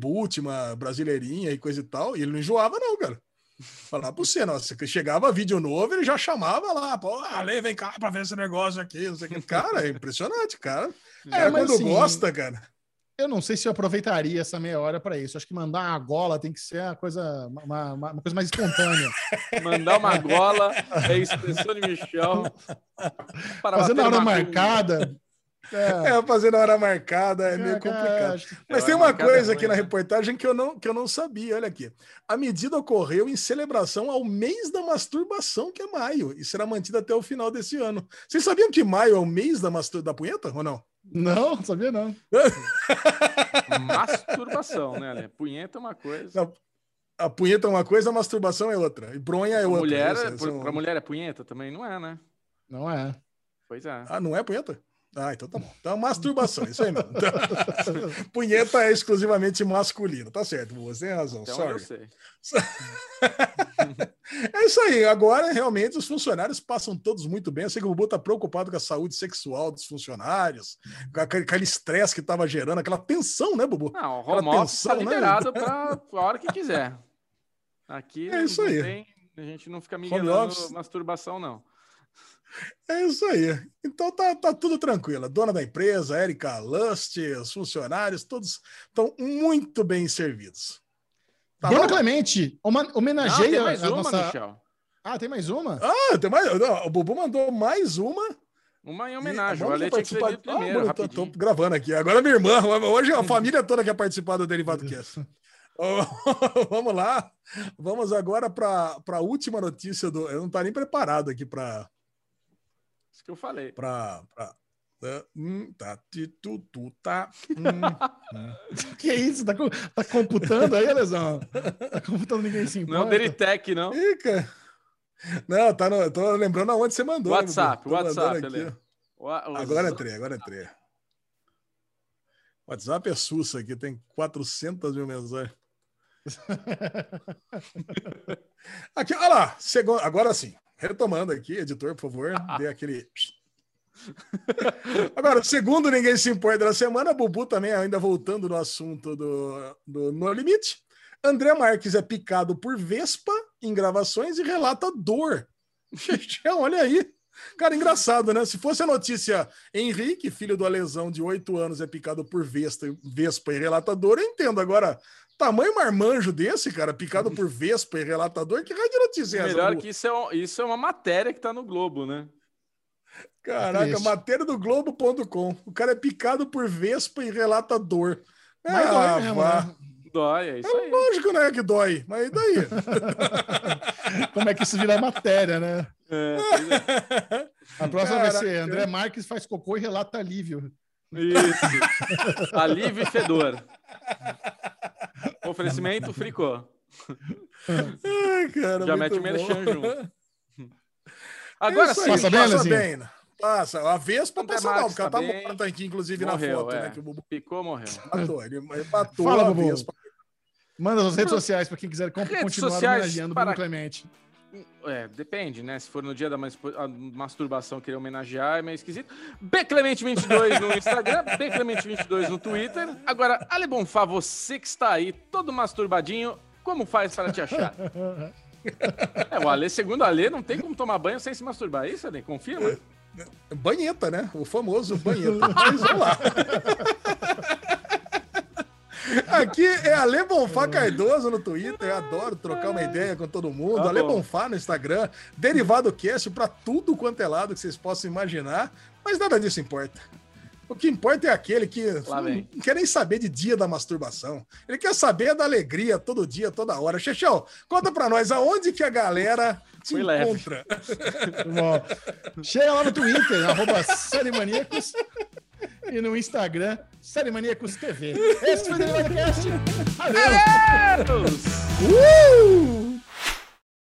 Brasileirinha e coisa e tal, e ele não enjoava, não, cara. Falar pra você, nossa, que chegava vídeo novo, ele já chamava lá, pô, Ale, vem cá pra ver esse negócio aqui, não sei o que. Cara, é impressionante, cara. É, mas quando assim, gosta, cara. Eu não sei se eu aproveitaria essa meia hora para isso. Acho que mandar uma gola tem que ser uma coisa, uma, uma- uma coisa mais espontânea. Mandar uma gola é expressão de Michel. Fazendo a hora marcada. É, É, fazendo hora marcada é meio cara, complicado. Mas É, tem uma coisa é aqui ruim, na né? reportagem que eu, não, que eu não sabia. Olha aqui. A medida ocorreu em celebração ao mês da masturbação, que é maio, e será mantida até o final desse ano. Vocês sabiam que maio é o mês da, mastur... da punheta ou não? Não, sabia não. Masturbação, né, Ale? Punheta é uma coisa. Não, A punheta é uma coisa, a masturbação é outra. E bronha é Pra outra. mulher, é- é pra mulher é punheta também? Não é, né? Não é. Pois é. Ah, não é punheta? Ah, então tá bom. Então, masturbação, isso aí mesmo. Então, punheta é exclusivamente masculino. Tá certo, você tem razão. Onde sorry. eu sei. É isso aí. Agora, realmente, os funcionários passam todos muito bem. Eu sei que o Bubu tá preocupado com a saúde sexual dos funcionários, com aquele estresse que tava gerando, aquela tensão, né, Bubu? Não, o home office tá né? liberado pra a hora que quiser. Aqui É isso aí. tem- a gente não fica office. masturbação, não. É isso aí. Então tá, tá tudo tranquilo. A dona da empresa, Erika Lust, os funcionários, todos estão muito bem servidos. Tá Bruna bom? Clemente, uma, Não, homenageia tem mais a uma, nossa. Michel. Ah, tem mais uma? Ah, tem mais. não, o Bubu mandou mais uma. Uma em E homenagem. Que ser participar- lido primeiro, Ah, mano, tô- gravando aqui. Agora minha irmã. Hoje a família toda quer participar do Derivado Cast. Vamos lá. Vamos agora para a última notícia do. Eu não tá nem preparado aqui para. Isso que eu falei. Pra, pra, tá, hum, tá, ti, tu, tu, tá, hum. Que isso? Tá, tá computando aí, Lesão? Tá computando, ninguém se Não é importa. Deritec, não. Ih, cara. Não, tá no, tô lembrando aonde você mandou. né, WhatsApp, WhatsApp, aqui. O- o- Agora entrei, agora entrei. WhatsApp é sussa aqui, tem 400 mil mensagens. Aqui, olha lá, segundo, agora sim, retomando aqui, editor, por favor, dê aquele. Agora, segundo ninguém se importa da semana, Bubu também ainda voltando no assunto do, do No Limite. André Marques é picado por Vespa em gravações e relata dor. Olha aí. Cara, engraçado, né? Se fosse a notícia Henrique, filho do Alesão de 8 anos, é picado por Vespa, Vespa e relatador, eu entendo. Agora, tamanho marmanjo desse, cara, picado por Vespa e relatador, que de notícia é essa? Melhor que isso é, um- isso é uma matéria que tá no Globo, né? Caraca, Triste. matéria do Globo.com. O cara é picado por Vespa e relata dor. Mas dói mesmo, vá. né? Dói, é isso aí. Lógico, né, que dói. Mas e daí? Como é que isso vira matéria, né? É, é. A próxima vai ser Caraca. André Marques faz cocô e relata alívio. Isso. Alívio e fedor. Oferecimento fricô. Ai, cara, Já mete o merchan junto. É Agora isso sim. Passa bem, passa bem. né? Passa. A Vespa André passa não, porque ela tá tá morta aqui, inclusive, na Morreu, foto, é. né? Que o Bubu Picou, morreu. matou. Ele matou Fala, a Bubu. Vespa. Manda nas redes sociais para quem quiser Redes continuar homenageando o Bruno Clemente. É, depende, né? Se for no dia da masturbação querer homenagear, é meio esquisito. Bclemente22 no Instagram, Bclemente22 no Twitter. Agora, Ale Bonfá, você que está aí, todo masturbadinho, como faz para te achar? É, o Ale, segundo o Ale, não tem como tomar banho sem se masturbar. É isso, Ale? Confirma? Banheta, né? O famoso banheta. Mas vamos lá. Aqui é Ale Bonfá Cardoso no Twitter. Eu adoro trocar uma ideia com todo mundo. Tá Ale. Bonfá no Instagram. Derivado Cast pra tudo quanto é lado que vocês possam imaginar. Mas nada disso importa. O que importa é aquele que não, quer nem saber de dia da masturbação. Ele quer saber da alegria todo dia, toda hora. Xexão, conta pra nós aonde que a galera se Foi leve. encontra. Bom, chega lá no Twitter, arroba Série Maníacos, e no Instagram, Série Maníacos TV. Esse foi o Podcast. Adeus! Adeus! Uh!